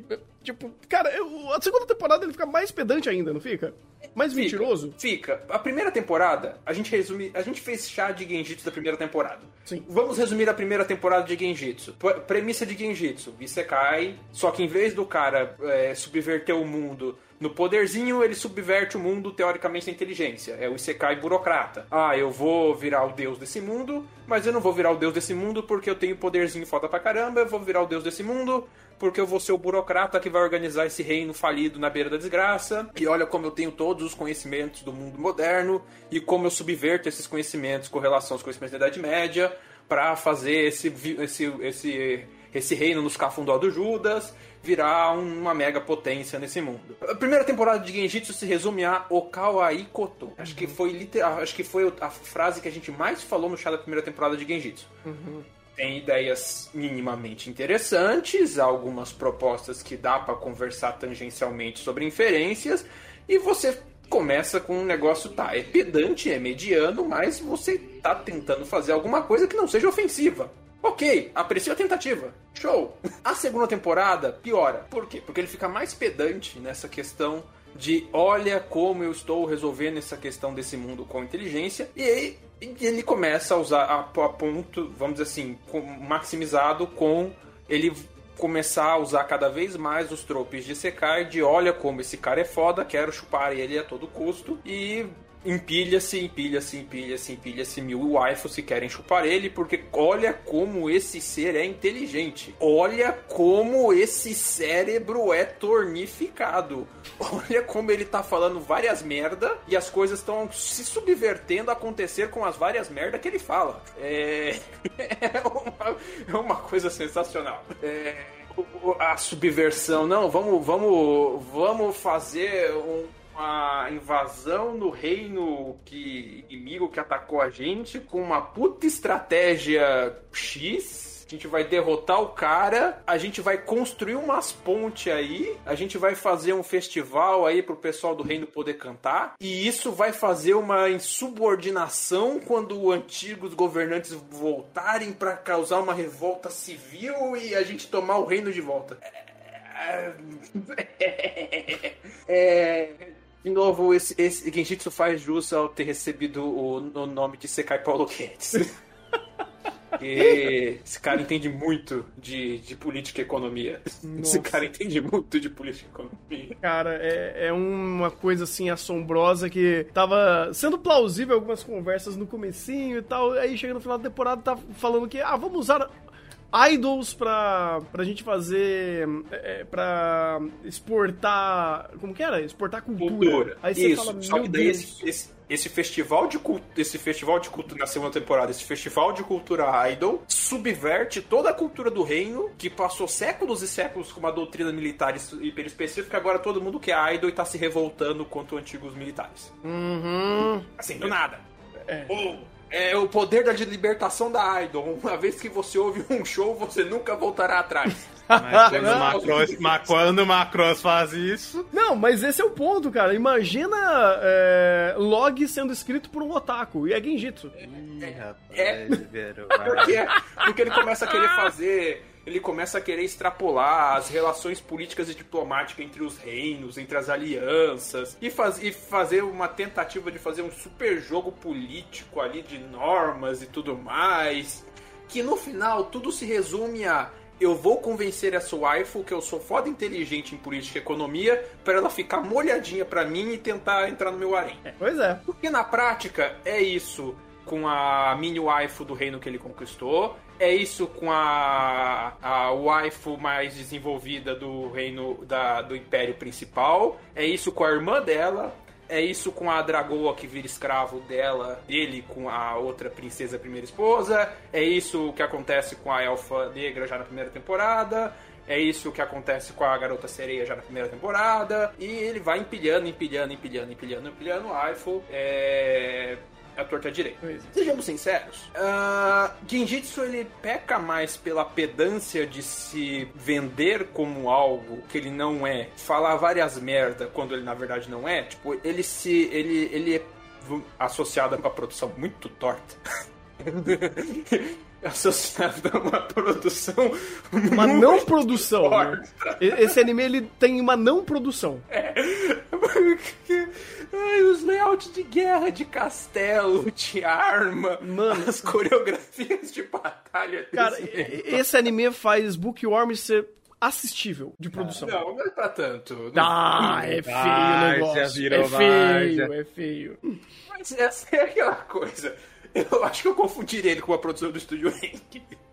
Speaker 1: Tipo, cara, eu- a segunda temporada ele fica mais pedante ainda, não fica? Mais
Speaker 3: Fica,
Speaker 1: mentiroso?
Speaker 3: Fica. A primeira temporada, a gente resume. A gente fez chá de Genjitsu da primeira temporada.
Speaker 1: Sim.
Speaker 3: Vamos resumir a primeira temporada de Genjitsu. Premissa de Genjitsu: Isekai, só que em vez do cara é, subverter o mundo no poderzinho, ele subverte o mundo teoricamente na inteligência. É o Isekai burocrata. Ah, eu vou virar o deus desse mundo, mas eu não vou virar o deus desse mundo porque eu tenho poderzinho foda pra caramba. Eu vou virar o deus desse mundo porque eu vou ser o burocrata que vai organizar esse reino falido na beira da desgraça. E olha como eu tenho todos os conhecimentos do mundo moderno e como eu subverto esses conhecimentos com relação aos conhecimentos da Idade Média pra fazer esse, esse, esse, esse reino nos cafundó do Judas virar uma mega potência nesse mundo. A primeira temporada de Genjitsu se resume a Okawaii Koto. Acho que foi literal, acho que foi a frase que a gente mais falou no chá da primeira temporada de Genjitsu tem ideias minimamente interessantes, algumas propostas que dá pra conversar tangencialmente sobre inferências, e você começa com um negócio, tá, é pedante, é mediano, mas você tá tentando fazer alguma coisa que não seja ofensiva. Ok, aprecio a tentativa. Show! A segunda temporada piora. Por quê? Porque ele fica mais pedante nessa questão de olha como eu estou resolvendo essa questão desse mundo com inteligência. E aí ele começa a usar a, a ponto, vamos dizer assim, com- maximizado com ele começar a usar cada vez mais os tropes de Sekai de olha como esse cara é foda, quero chupar ele a todo custo e empilha-se, empilha-se, empilha-se, empilha-se mil waifus se querem chupar ele, porque olha como esse ser é inteligente. Olha como esse cérebro é tornificado. Olha como ele tá falando várias merda e as coisas estão se subvertendo a acontecer com as várias merda que ele fala. É, é, uma, é uma coisa sensacional. É a subversão. Não, vamos, vamos, vamos fazer um, uma invasão no reino que inimigo que atacou a gente com uma puta estratégia X. A gente vai derrotar o cara, a gente vai construir umas pontes aí, a gente vai fazer um festival aí pro pessoal do reino poder cantar, e isso vai fazer uma insubordinação quando antigos governantes voltarem para causar uma revolta civil e a gente tomar o reino de volta. É, é, é de novo, esse, esse Genjitsu faz jus ao ter recebido o, o nome de Sekai Paulo Guedes. E esse cara entende muito de, de política e economia. Nossa. Esse cara entende muito de política e economia.
Speaker 1: Cara, é, é uma coisa assim assombrosa que tava sendo plausível algumas conversas no comecinho e tal. Aí chega no final da temporada tá falando que, ah, vamos usar idols pra, pra gente fazer. É, pra exportar. Como que era? Exportar cultura. cultura.
Speaker 3: Aí você Isso, fala, só que daí esse, esse, esse, festival de esse festival de cultura na segunda temporada, esse festival de cultura idol, subverte toda a cultura do reino, que passou séculos e séculos com uma doutrina militar hiper específica, agora todo mundo quer idol e tá se revoltando contra os antigos militares.
Speaker 1: Uhum.
Speaker 3: Assim, do nada. É. Oh é o poder da libertação da Idol. Uma vez que você ouve um show, você nunca voltará atrás.
Speaker 2: Mas quando, o Macross, mas quando o Macross faz isso.
Speaker 1: Não, mas esse é o ponto, cara. Imagina é, log sendo escrito por um otaku. E é Genjitsu.
Speaker 3: É, é, é, porque, porque ele começa a querer fazer ele começa a querer extrapolar as relações políticas e diplomáticas entre os reinos, entre as alianças, e, faz, e fazer uma tentativa de fazer um super jogo político ali de normas e tudo mais. Que no final tudo se resume a eu vou convencer essa waifu que eu sou foda inteligente em política e economia para ela ficar molhadinha para mim e tentar entrar no meu harém.
Speaker 1: É, pois é.
Speaker 3: Porque na prática é isso com a mini waifu do reino que ele conquistou. É isso com a, a waifu mais desenvolvida do reino da, do império principal. É isso com a irmã dela. É isso com a Dragoa que vira escravo dela, dele com a outra princesa primeira esposa. É isso que acontece com a elfa negra já na primeira temporada. É isso que acontece com a garota sereia já na primeira temporada. E ele vai empilhando, empilhando, empilhando, empilhando, empilhando. Eiffel é a torta direita. Sejamos sinceros, uh, Genjitsu ele peca mais pela pedância de se vender como algo que ele não é, falar várias merda quando ele na verdade não é. Tipo, ele se ele ele é associado a uma produção muito torta. associado a uma produção.
Speaker 1: Uma não produção. Né? Esse anime ele tem uma não produção.
Speaker 3: É. Ai, os layouts de guerra, de castelo, de arma, Mano. as coreografias de batalha.
Speaker 1: Cara, esse anime faz Bookworm ser assistível de produção.
Speaker 3: não, não é pra tanto.
Speaker 1: Ah, é feio o negócio. É feio, é feio.
Speaker 3: Mas essa é aquela coisa. Eu acho que eu confundiria ele com a produção do Estúdio Wing.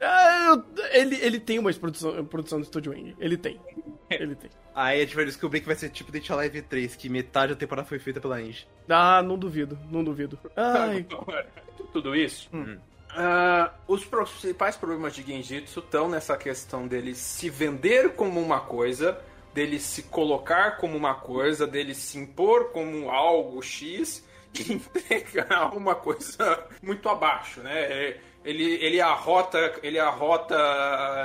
Speaker 1: Ah, ele, ele tem uma produção, produção do Estúdio Wing. Ele tem. Ele tem.
Speaker 2: Aí a gente vai descobrir que vai ser tipo Date Live 3, que metade da temporada foi feita pela Inge.
Speaker 1: Ah, não duvido, não duvido. Ai.
Speaker 3: Tudo isso. Hum. Uh, os principais problemas de Genjitsu estão nessa questão dele se vender como uma coisa, dele se colocar como uma coisa, dele se impor como algo X e entregar uma coisa muito abaixo, né? Ele, ele arrota, ele arrota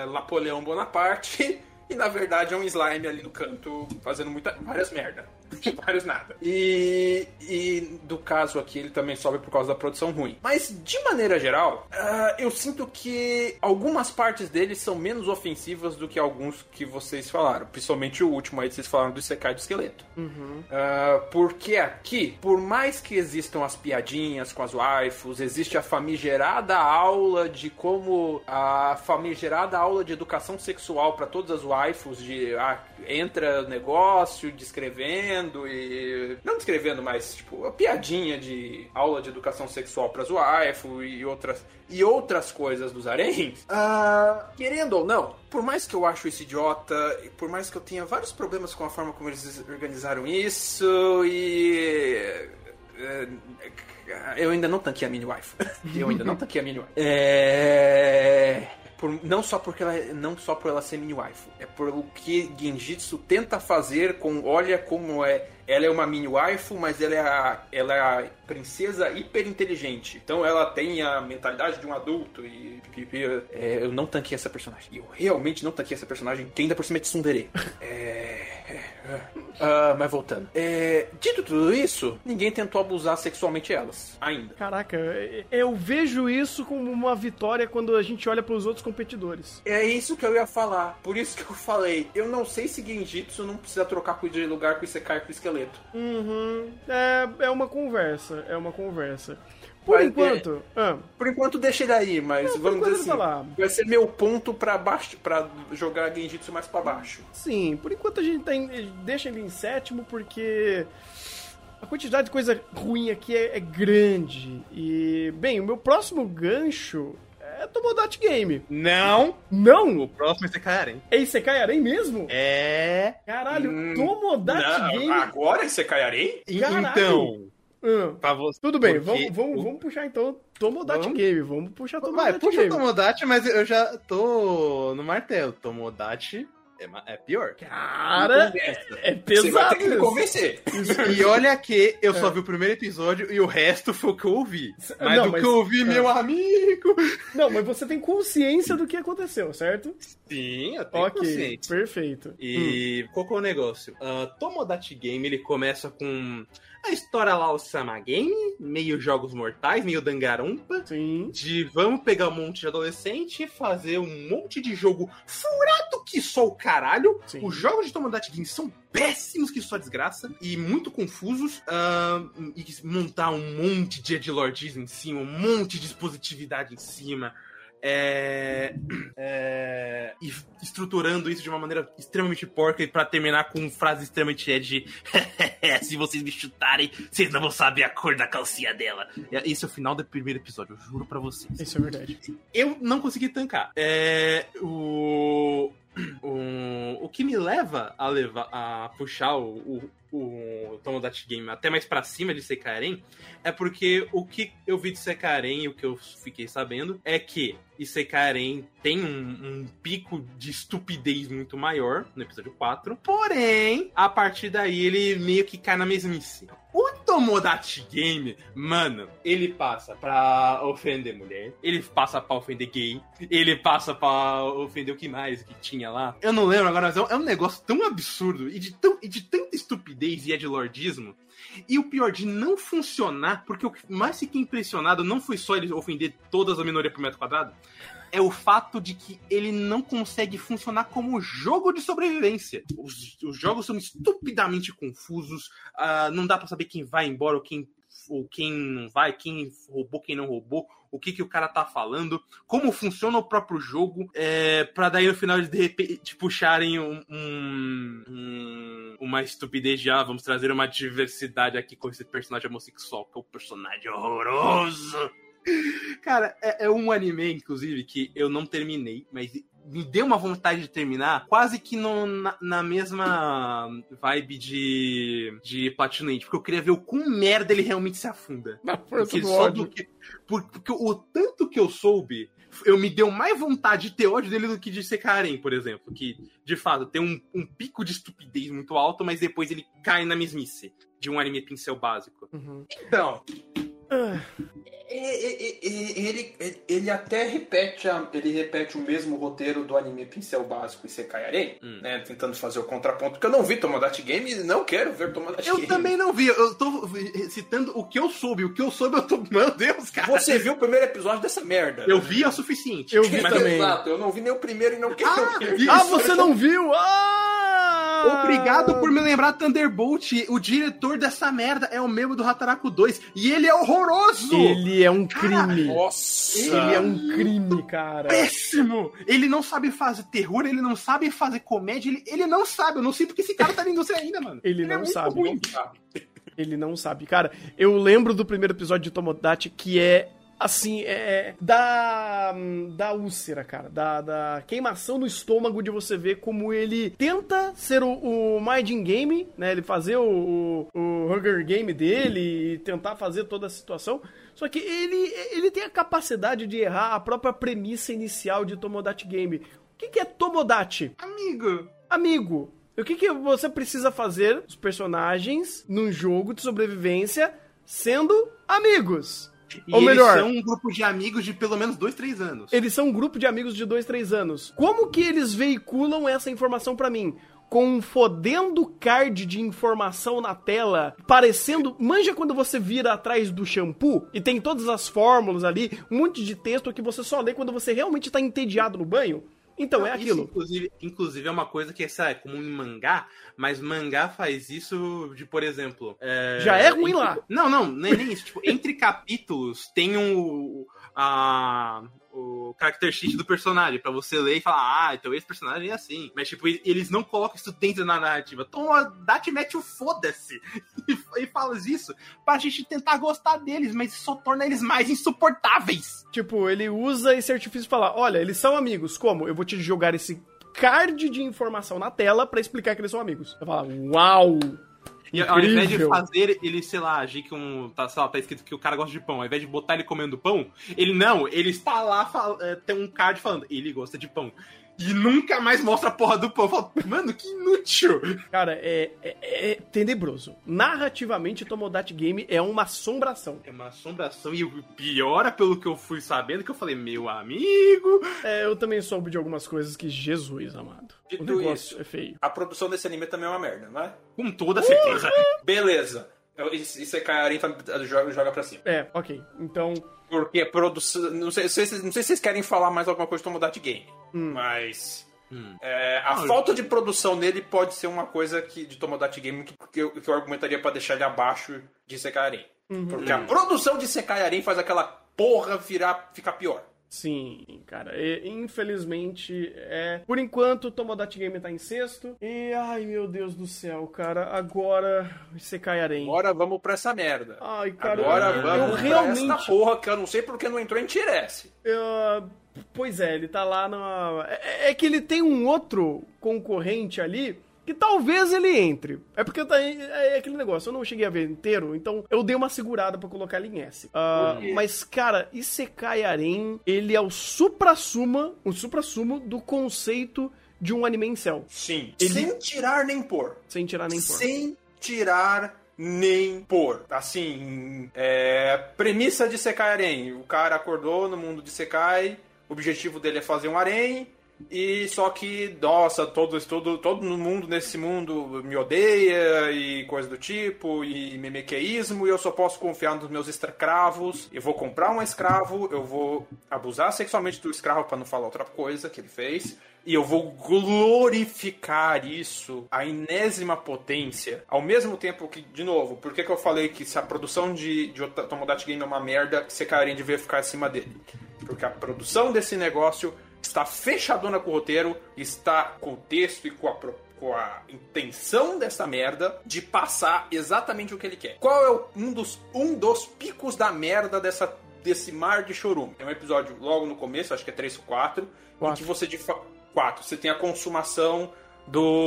Speaker 3: Napoleão Bonaparte e na verdade é um slime ali no canto fazendo muita, várias merda. vários nada. E, e do caso aqui, ele também sobe por causa da produção ruim. Mas, de maneira geral, uh, eu sinto que algumas partes dele são menos ofensivas do que alguns que vocês falaram. Principalmente o último aí que vocês falaram do Isekai do Esqueleto.
Speaker 1: Uhum.
Speaker 3: Uh, porque aqui, por mais que existam as piadinhas com as waifus, existe a famigerada aula de como a famigerada aula de educação sexual para todas as waifus de ah, entra negócio descrevendo e. Não descrevendo, mas, tipo, a piadinha de aula de educação sexual pra waifu e outras, e outras coisas dos aréns. Ah, querendo ou não, por mais que eu acho isso idiota, e por mais que eu tenha vários problemas com a forma como eles organizaram isso e. é, Eu ainda não tanquei a mini wife. Eu ainda não tanquei a mini wife. É. por- não só porque ela não só por ela ser mini waifu, é por o que Genjitsu tenta fazer com olha como é ela é uma mini waifu, mas ela é a, ela é a princesa hiper inteligente. Então ela tem a mentalidade de um adulto e. É, eu não tanquei essa personagem. Eu realmente não tanquei essa personagem, que ainda por cima é de tsundere. É, ah, mas voltando. É, dito tudo isso, ninguém tentou abusar sexualmente elas, ainda.
Speaker 1: Caraca, eu vejo isso como uma vitória quando a gente olha pros outros competidores.
Speaker 3: É isso que eu ia falar. Por isso que eu falei. Eu não sei se Genjitsu não precisa trocar de lugar com Isekai com o esqueleto.
Speaker 1: Uhum. É, é uma conversa, é uma conversa. Por
Speaker 3: Mas,
Speaker 1: enquanto. ah,
Speaker 3: Por enquanto deixa ele aí, mas
Speaker 1: por
Speaker 3: vamos dizer assim.
Speaker 1: tá lá.
Speaker 3: Vai ser meu ponto pra baixo para jogar Genjitsu mais pra baixo.
Speaker 1: sim, por enquanto a gente tá em- deixa ele em sétimo porque. A quantidade de coisa ruim aqui é, é grande. E, bem, o meu próximo gancho é Tomodachi Game.
Speaker 2: Não!
Speaker 1: Não!
Speaker 2: O próximo é Sekaiaren.
Speaker 1: É Isekai Arém mesmo?
Speaker 2: É.
Speaker 1: Caralho,
Speaker 3: Hum,
Speaker 1: Tomodachi
Speaker 3: Não,
Speaker 1: Game.
Speaker 3: Agora você caiarei?
Speaker 1: Caralho.
Speaker 2: Então, pra você.
Speaker 1: tudo bem, vamos, vamos, vamos puxar então Tomodachi
Speaker 2: Vamos?
Speaker 1: Game. Vamos puxar
Speaker 2: Vai,
Speaker 1: Tomodachi
Speaker 2: puxa o
Speaker 1: Game.
Speaker 2: Tomodachi, mas eu já tô no martelo. Tomodachi é, é pior.
Speaker 1: Cara, é
Speaker 3: Você vai
Speaker 1: pesado
Speaker 3: ter que me convencer.
Speaker 2: E olha que eu só vi o primeiro episódio e o resto foi o que eu ouvi. Mas
Speaker 1: Não,
Speaker 2: do
Speaker 1: mas-
Speaker 2: que eu ouvi,
Speaker 1: é.
Speaker 2: meu amigo.
Speaker 1: Não, mas você tem consciência do que aconteceu, certo?
Speaker 2: Sim, eu tenho
Speaker 1: ok,
Speaker 2: consciência.
Speaker 1: perfeito.
Speaker 2: E qual que é o negócio? Ah, Tomodachi Game ele começa com a história lá, o Sama Game, meio jogos mortais, meio dangarumpa.
Speaker 1: Sim.
Speaker 2: De vamos pegar um monte de adolescente e fazer um monte de jogo furado que só o caralho.
Speaker 1: Sim.
Speaker 2: Os jogos de Tomodachi Game são péssimos que só desgraça e muito confusos. ah, e montar um monte de edgelordismo em cima, um monte de dispositividade em cima. É, é, estruturando isso de uma maneira extremamente porca e pra terminar com frases extremamente edgy. Se vocês me chutarem, vocês não vão saber a cor da calcinha dela. Esse é o final do primeiro episódio, eu juro pra vocês.
Speaker 1: Isso é verdade.
Speaker 2: Eu não consegui tancar. É, o, o, o que me leva a levar a puxar o, o, o Tomodachi Game até mais pra cima de Sekaren é porque o que eu vi de Sekaren e o que eu fiquei sabendo é que Sekaren tem um, um pico de estupidez muito maior no episódio 4. Porém, a partir daí ele meio que cai na mesmice. O Tomodachi Game, mano, ele passa pra ofender mulher, ele passa pra ofender gay, ele passa pra ofender o que mais que tinha lá. Eu não lembro agora, mas é um- é negócio tão absurdo e de, tão, e de tanta estupidez e edlordismo. E o pior de não funcionar, porque o que mais fiquei impressionado não foi só ele ofender todas as minorias por metro quadrado, é o fato de que ele não consegue funcionar como jogo de sobrevivência. Os, os jogos são estupidamente confusos, ah, não dá pra saber quem vai embora ou quem, ou quem não vai, quem roubou, quem não roubou, o que, que o cara tá falando, como funciona o próprio jogo, é, pra daí no final eles de repente puxarem um, um- um- uma estupidez de ah, vamos trazer uma diversidade aqui com esse personagem homossexual, que é um personagem horroroso. Cara, é, é um anime, inclusive, que eu não terminei, mas me deu uma vontade de terminar quase que no- na, na mesma vibe de, de Platinum Age, porque eu queria ver o quão merda ele realmente se afunda.
Speaker 1: Na força
Speaker 2: Porque
Speaker 1: do ódio.
Speaker 2: que. por- Porque o tanto que eu soube, eu me deu mais vontade de ter ódio dele do que de ser Karen, por exemplo. Que, de fato, tem um, um pico de estupidez muito alto, mas depois ele cai na mesmice de um anime pincel básico.
Speaker 1: Uhum.
Speaker 3: Então, ele, ele, ele até repete, a- ele repete o mesmo roteiro do anime Pincel Básico e Sekai Arém,
Speaker 2: Hum.
Speaker 3: né? Tentando fazer o contraponto, porque eu não vi Tomodachi Game e não quero ver Tomodachi
Speaker 2: Eu
Speaker 3: Game.
Speaker 2: também não vi, eu tô citando o que eu soube, o que eu soube eu tô. Meu Deus, cara!
Speaker 3: Você viu o primeiro episódio dessa merda?
Speaker 2: Eu vi o suficiente.
Speaker 1: Eu vi
Speaker 2: mas-
Speaker 1: também.
Speaker 3: Exato, eu não vi nem o primeiro e não quero
Speaker 2: Ah,
Speaker 3: ver.
Speaker 2: vi.
Speaker 1: Ah, você não viu? Ah!
Speaker 2: Obrigado por me lembrar Thunderbolt. O diretor dessa merda é o mesmo do Hataraku 2. E ele é horroroso!
Speaker 1: Ele é um crime.
Speaker 3: Nossa!
Speaker 1: Ele é um crime, cara.
Speaker 2: péssimo! Ele não sabe fazer terror, ele não sabe fazer comédia, ele, ele não sabe. Eu não sei porque esse cara tá na indústria ainda, mano.
Speaker 1: Ele
Speaker 2: é
Speaker 1: não
Speaker 2: muito
Speaker 1: sabe.
Speaker 2: ruim.
Speaker 1: Ele não sabe. Cara, eu lembro do primeiro episódio de Tomodachi que é. Assim, é. Da. Da úlcera, cara. Da, da queimação no estômago de você ver como ele tenta ser o, o Minding Game, né? Ele fazer o, o, o Hunger Game dele e tentar fazer toda a situação. Só que ele, ele tem a capacidade de errar a própria premissa inicial de Tomodachi Game. O que, que é Tomodachi?
Speaker 2: Amigo,
Speaker 1: amigo. O que, que você precisa fazer os personagens num jogo de sobrevivência sendo amigos?
Speaker 2: E
Speaker 1: Ou
Speaker 2: eles
Speaker 1: melhor,
Speaker 2: são um grupo de amigos de pelo menos dois, três anos.
Speaker 1: eles são um grupo de amigos de dois, três anos. Como que eles veiculam essa informação pra mim? Com um fodendo card de informação na tela, parecendo. Manja quando você vira atrás do shampoo e tem todas as fórmulas ali, um monte de texto que você só lê quando você realmente tá entediado no banho? Então, é
Speaker 2: Isso,
Speaker 1: aquilo.
Speaker 2: inclusive, inclusive, é uma coisa que sei lá, é comum em mangá, mas mangá faz isso de, por exemplo. é,
Speaker 1: Já é ruim
Speaker 2: entre-
Speaker 1: lá.
Speaker 2: Não, não, nem, nem isso. Tipo, entre capítulos tem um. A, o character sheet do personagem, pra você ler e falar, ah, então esse personagem é assim. Mas, tipo, eles não colocam isso dentro da narrativa. Toma, dá-te mete o foda-se. E, e fala isso pra gente tentar gostar deles, mas isso só torna eles mais insuportáveis.
Speaker 1: Tipo, ele usa esse artifício e fala: Olha, eles são amigos. Como? Eu vou te jogar esse card de informação na tela pra explicar que eles são amigos. Eu falo, uau!
Speaker 2: E ao invés de fazer ele, sei lá, agir que um. Tá, sei lá, tá escrito que o cara gosta de pão, ao invés de botar ele comendo pão, ele não, ele está lá, é, tem um card falando, ele gosta de pão. E nunca mais mostra a porra do pão. Eu falo, mano, que inútil!
Speaker 1: Cara, é, é, é tenebroso. Narrativamente, Tomodachi Game é uma assombração.
Speaker 2: É uma assombração e piora pelo que eu fui sabendo, que eu falei, meu amigo.
Speaker 1: É, eu também soube de algumas coisas que, Jesus amado.
Speaker 3: Dito
Speaker 1: o negócio
Speaker 3: isso.
Speaker 1: é feio.
Speaker 3: A produção desse anime também é uma merda, não é?
Speaker 2: Com toda certeza.
Speaker 3: Beleza. Eu- Isso é joga, joga pra cima.
Speaker 1: É, ok. Então,
Speaker 3: Porque a produção. Não sei, não sei se não sei se vocês querem falar mais alguma coisa do Tomodachi Game. Mas.
Speaker 2: Hum.
Speaker 3: é, a
Speaker 2: Não,
Speaker 3: falta de produção nele pode ser uma coisa que, de Tomodachi Game que, que, eu, que eu argumentaria pra deixar ele abaixo de Sekairin. Porque a produção de Sekairin faz aquela porra virar, ficar pior.
Speaker 1: Sim, cara. E, infelizmente, é. Por enquanto, o Tomodachi Game tá em sexto. E, ai meu Deus do céu, cara. Agora, Sekai Arém.
Speaker 3: Agora vamos pra essa merda.
Speaker 1: Ai, cara,
Speaker 3: Agora
Speaker 1: eu, eu
Speaker 3: vamos pra
Speaker 1: realmente.
Speaker 3: essa porra que eu não sei porque não entrou em Tiresse.
Speaker 1: Ah, pois é, ele tá lá na. É, é que ele tem um outro concorrente ali que talvez ele entre. É porque tá, é, é aquele negócio, eu não cheguei a ver inteiro, então eu dei uma segurada pra colocar ele em S. Ah,
Speaker 3: quê?
Speaker 1: mas, cara, Isekai Arém, ele é o supra-suma, o supra-sumo do conceito de um anime em céu.
Speaker 3: Sim.
Speaker 1: Ele-
Speaker 3: Sem tirar nem pôr.
Speaker 1: Sem tirar nem pôr.
Speaker 3: Sem tirar nem pôr. Assim, é, premissa de Sekai Arém. O cara acordou no mundo de Sekai, o objetivo dele é fazer um harém, e só que, nossa, todo, todo, todo mundo nesse mundo me odeia e coisa do tipo, e memequeísmo, e eu só posso confiar nos meus escravos. Eu vou comprar um escravo, eu vou abusar sexualmente do escravo, pra não falar outra coisa que ele fez. E eu vou glorificar isso à enésima potência. Ao mesmo tempo que, de novo, por que, que eu falei que se a produção de, de Tomodachi Game é uma merda, que Sekairen devia ficar acima dele? Porque a produção desse negócio está fechadona com o roteiro, está com o texto e com a, com a intenção dessa merda de passar exatamente o que ele quer. Qual é o- um, dos, um dos picos da merda dessa, desse mar de chorume? Tem um episódio logo no começo, acho que é 3 ou 4, em que você de quatro, você tem a consumação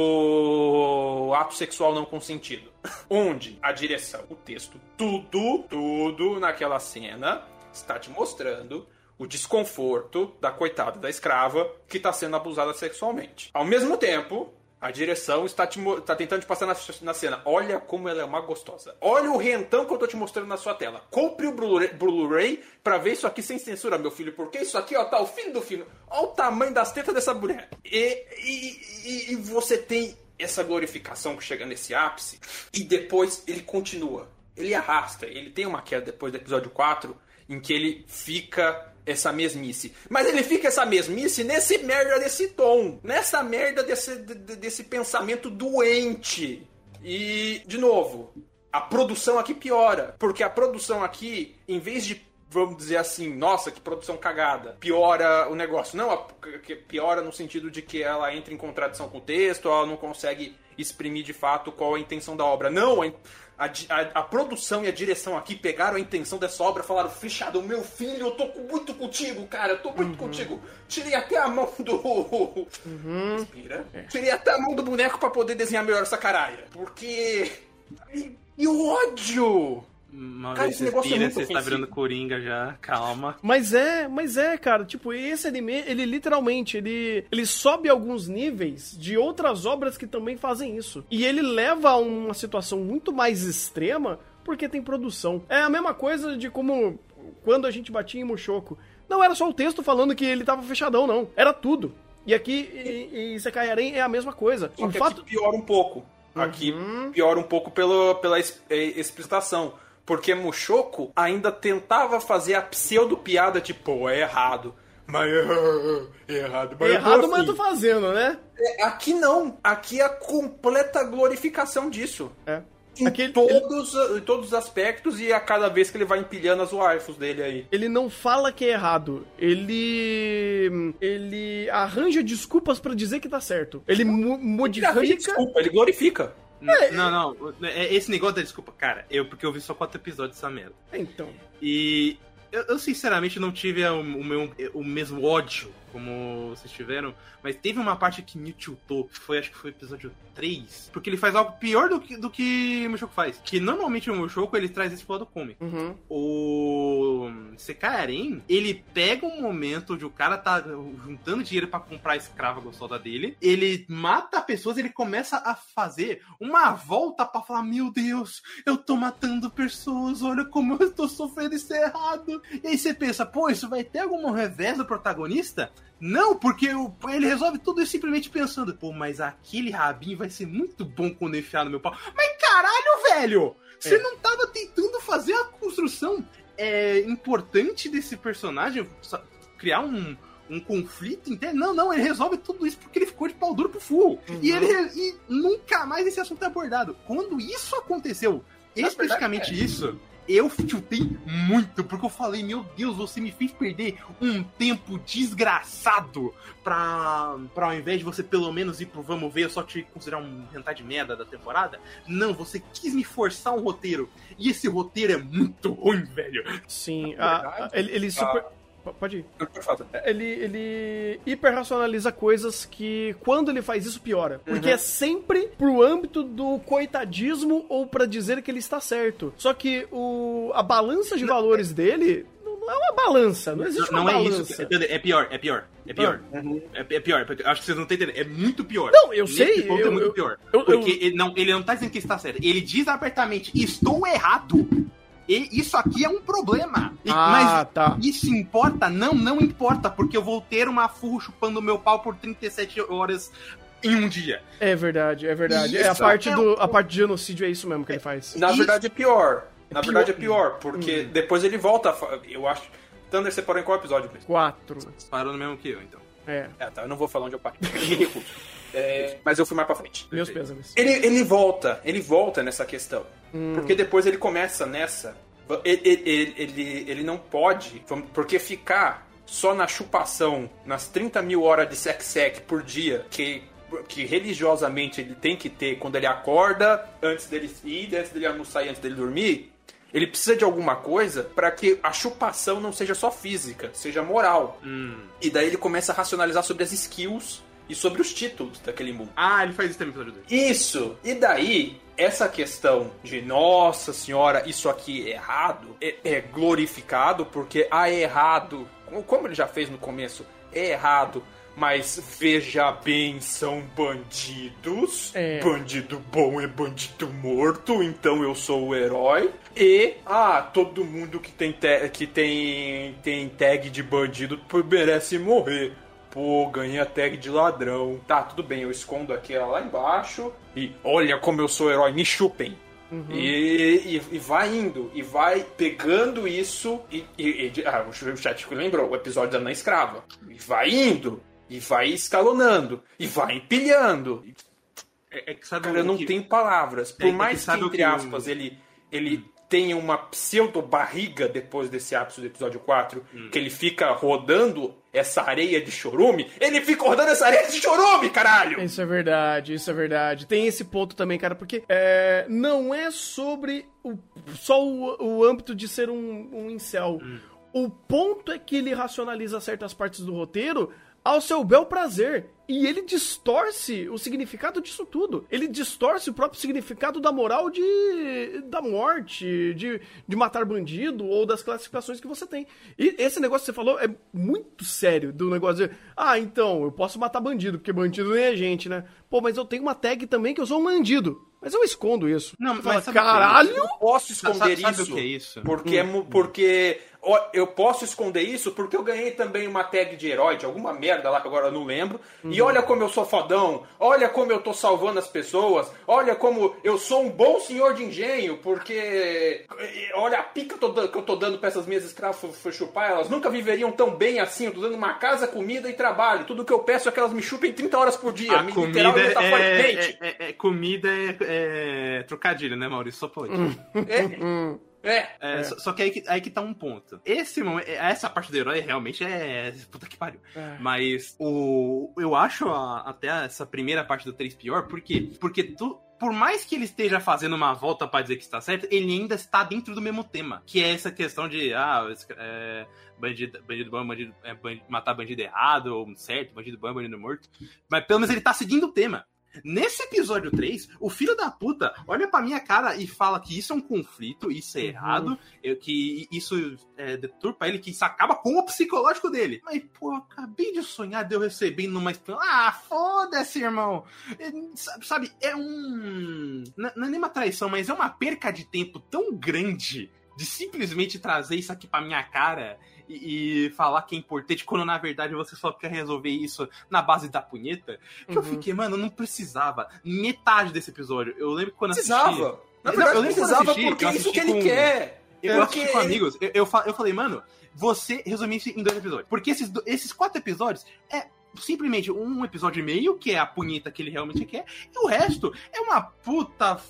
Speaker 3: do ato sexual não consentido. Onde a direção, o texto, tudo, tudo naquela cena está te mostrando o desconforto da coitada da escrava que está sendo abusada sexualmente. Ao mesmo tempo, a direção está, te está tentando te passar na, na cena. Olha como ela é uma gostosa. Olha o rentão que eu tô te mostrando na sua tela. Compre o Blu-ray pra ver isso aqui sem censura, meu filho. Porque isso aqui, ó, tá o filho do filho. Olha o tamanho das tetas dessa mulher. E, e, e- e você tem essa glorificação que chega nesse ápice. E depois ele continua. Ele arrasta. Ele tem uma queda depois do episódio 4 em que ele fica essa mesmice. Mas ele fica essa mesmice nesse merda desse tom, nessa merda desse, desse pensamento doente. E, de novo, a produção aqui piora. Porque a produção aqui, em vez de vamos dizer assim, nossa, que produção cagada, piora o negócio. Não, piora no sentido de que ela entra em contradição com o texto, ela não consegue exprimir de fato qual a intenção da obra. Não, a, a, a, produção e a direção aqui pegaram a intenção dessa obra falaram: Fechado, meu filho, eu tô muito contigo, cara, eu tô muito uhum. contigo. Tirei até a mão do. Uhum. Respira. É. Tirei até a mão do boneco para poder desenhar melhor essa caralho. Porque. E, e ódio!
Speaker 2: Uma cara, vez esse negócio respira, é você está virando coringa já, calma.
Speaker 1: Mas é, mas é, cara, tipo, esse anime, ele literalmente, ele, ele sobe alguns níveis de outras obras que também fazem isso. E ele leva a uma situação muito mais extrema porque tem produção. É a mesma coisa de como quando a gente batia em Mushoku. Não era só o texto falando que ele tava fechadão, não. Era tudo. E aqui em, em Sekai Arém é a mesma coisa.
Speaker 3: Só o fato... piora um pouco. Aqui uhum. piora um pouco pelo, pela é, explicitação. Porque Mushoku ainda tentava fazer a pseudo-piada, tipo, é errado. Mas é, errado, mas
Speaker 1: errado, mas eu tô fazendo, né?
Speaker 3: É, aqui não. Aqui é a completa glorificação disso.
Speaker 1: É.
Speaker 3: Em, Aquele, todos, em todos os aspectos e a cada vez que ele vai empilhando as waifus dele aí.
Speaker 1: Ele não fala que é errado. Ele. Ele arranja desculpas para dizer que tá certo. Ele modifica. Ele
Speaker 3: desculpa, ele glorifica.
Speaker 2: É, não, não, é, esse negócio da desculpa, cara, eu porque eu vi só quatro episódios dessa merda.
Speaker 1: Então.
Speaker 2: E eu, eu sinceramente não tive o, meu, o mesmo ódio como vocês tiveram, mas teve uma parte que me tiltou, que foi, acho que foi o episódio 3, porque ele faz algo pior do que, do que o Mushoku faz. Que normalmente o Mushoku ele traz esse pro lado cômico.
Speaker 1: Uhum.
Speaker 2: O Sekaren, ele pega um momento onde o cara tá juntando dinheiro para comprar a escrava gostosa dele, ele mata pessoas, ele começa a fazer uma volta para falar: Meu Deus, eu tô matando pessoas, olha como eu tô sofrendo isso é errado. E aí você pensa, pô, isso vai ter algum revés do protagonista? Não, porque ele resolve tudo isso simplesmente pensando, pô, mas aquele rabinho vai ser muito bom quando enfiar no meu pau. Mas caralho, velho! Você é. não tava tentando fazer a construção é, importante desse personagem? Criar um, um conflito interno? Não, não, ele resolve tudo isso porque ele ficou de pau duro pro full. Uhum. E, ele, e nunca mais esse assunto é abordado. Quando isso aconteceu, especificamente é. isso eu chutei muito, porque eu falei, meu Deus, você me fez perder um tempo desgraçado pra, pra ao invés de você pelo menos ir pro Vamos Ver, eu só te considerar um hentai de merda da temporada. Não, você quis me forçar um roteiro. E esse roteiro é muito ruim, velho.
Speaker 1: Sim, a, a, ele, ele super... Ah Pode ir. Ele, ele hiperracionaliza coisas que, quando ele faz isso, piora. Porque uhum. é sempre pro âmbito do coitadismo ou para dizer que ele está certo. Só que o, a balança de valores dele não é uma balança, não existe não, uma não balança.
Speaker 2: É, isso, é pior, é pior, é pior. Uhum. É, é, pior, acho que vocês não estão entendendo, é muito pior.
Speaker 1: Não, eu Nesse sei.
Speaker 2: Ponto
Speaker 1: eu,
Speaker 2: é muito
Speaker 1: eu,
Speaker 2: pior.
Speaker 1: Eu,
Speaker 2: porque ele, não, ele não tá dizendo que está certo, ele diz abertamente, estou errado. E isso aqui é um problema. E,
Speaker 1: ah, mas tá.
Speaker 2: isso importa? Não, não importa, porque eu vou ter uma furro chupando meu pau por 37 horas em um dia.
Speaker 1: É verdade, é verdade. é a parte é do a parte de genocídio é isso mesmo que ele faz.
Speaker 3: Na isso. verdade é pior. Na pior. verdade é pior, porque hum. depois ele volta, a, eu acho. Thunder você parou em qual episódio? Mesmo?
Speaker 1: Quatro.
Speaker 2: Parou no mesmo que eu, então.
Speaker 1: É.
Speaker 3: É, tá, eu não vou falar onde eu parei. É, mas eu fui mais pra frente.
Speaker 1: Meus pêsames.
Speaker 3: Ele, ele volta, ele volta nessa questão. Hum. Porque depois ele começa nessa. Ele, ele, ele, ele não pode, porque ficar só na chupação, nas 30 mil horas de sec-sec por dia, que que religiosamente ele tem que ter quando ele acorda, antes dele ir, antes dele almoçar e antes dele dormir, ele precisa de alguma coisa para que a chupação não seja só física, seja moral.
Speaker 2: Hum.
Speaker 3: E daí ele começa a racionalizar sobre as skills e sobre os títulos daquele mundo.
Speaker 2: Ah, ele faz isso também pelo
Speaker 3: Isso! E daí, essa questão de nossa senhora, isso aqui é errado, é, é glorificado porque ah, é errado, como ele já fez no começo, é errado. Mas veja bem, são bandidos.
Speaker 1: É.
Speaker 3: Bandido bom é bandido morto, então eu sou o herói. E, ah, todo mundo que tem, que tem, tem tag de bandido merece morrer. Pô, ganhei a tag de ladrão. Tá, tudo bem, eu escondo aqui ela lá embaixo. E olha como eu sou herói, me chupem. Uhum. E, e, e, vai indo, e vai pegando isso, e, e, e ah, o chat lembrou, o episódio da Ana Escrava. E vai indo, e vai escalonando, e vai empilhando. É, é que sabe Cara, não que... tenho palavras. Por é, mais que, que, entre aspas, que... ele, ele tenha uma pseudo barriga depois desse ápice do episódio 4, hum. que ele fica rodando essa areia de chorume, ele fica rodando essa areia de chorume, caralho!
Speaker 1: Isso é verdade, isso é verdade. Tem esse ponto também, cara, porque é, não é sobre o, só o, o âmbito de ser um, um incel. Hum. O ponto é que ele racionaliza certas partes do roteiro ao seu bel prazer. E ele distorce o significado disso tudo. Ele distorce o próprio significado da moral de da morte, de, de matar bandido ou das classificações que você tem. E esse negócio que você falou é muito sério, do negócio de, ah, então, eu posso matar bandido, porque bandido nem é gente, né? Pô, mas eu tenho uma tag também que eu sou um bandido. Mas eu escondo isso.
Speaker 3: Não, mas fala, caralho! Eu posso esconder sabe, sabe isso, é isso, Porque, hum. porque eu posso esconder isso porque eu ganhei também uma tag de herói, de alguma merda lá que agora eu não lembro. Uhum. E olha como eu sou fodão, olha como eu tô salvando as pessoas, olha como eu sou um bom senhor de engenho, porque olha a pica que eu tô dando pra essas minhas escravas chupar, elas nunca viveriam tão bem assim, eu tô dando uma casa, comida e trabalho. Tudo que eu peço é que elas me chupem 30 horas por dia,
Speaker 2: a me comida é, é, é, é, comida é, é, trocadilho, né, Maurício? Só pode.
Speaker 3: É. É.
Speaker 2: é, é. Só, só, que aí, aí que tá um ponto. Esse momento, essa parte do herói realmente é. Puta que pariu. É. Mas o. Eu acho a, até essa primeira parte do 3 pior, por quê? Porque tu, por mais que ele esteja fazendo uma volta para dizer que está certo, ele ainda está dentro do mesmo tema, que é essa questão de ah, é, bandido, bandido bom, bandido, é, bandido, matar bandido errado, ou certo, bandido bom, bandido morto. Mas pelo menos ele está seguindo o tema. Nesse episódio 3, o filho da puta olha pra minha cara e fala que isso é um conflito, isso é uhum. errado, que isso é, deturpa ele, que isso acaba com o psicológico dele. Mas, pô, eu acabei de sonhar de eu recebendo numa Ah, foda-se, irmão! É, sabe, é um. Não é nem uma traição, mas é uma perca de tempo tão grande de simplesmente trazer isso aqui pra minha cara e, e, falar que é importante, quando na verdade você só quer resolver isso na base da punheta, que uhum. eu fiquei, mano, não precisava metade desse episódio. Eu lembro quando
Speaker 3: precisava. assisti... Na verdade, eu lembro precisava assisti, porque é isso que ele com... quer.
Speaker 2: Eu porque... assisti com amigos, eu, eu, eu falei, mano, você resumir isso em dois episódios. Porque esses, esses quatro episódios é simplesmente um episódio e meio, que é a punheta que ele realmente quer, e o resto é uma puta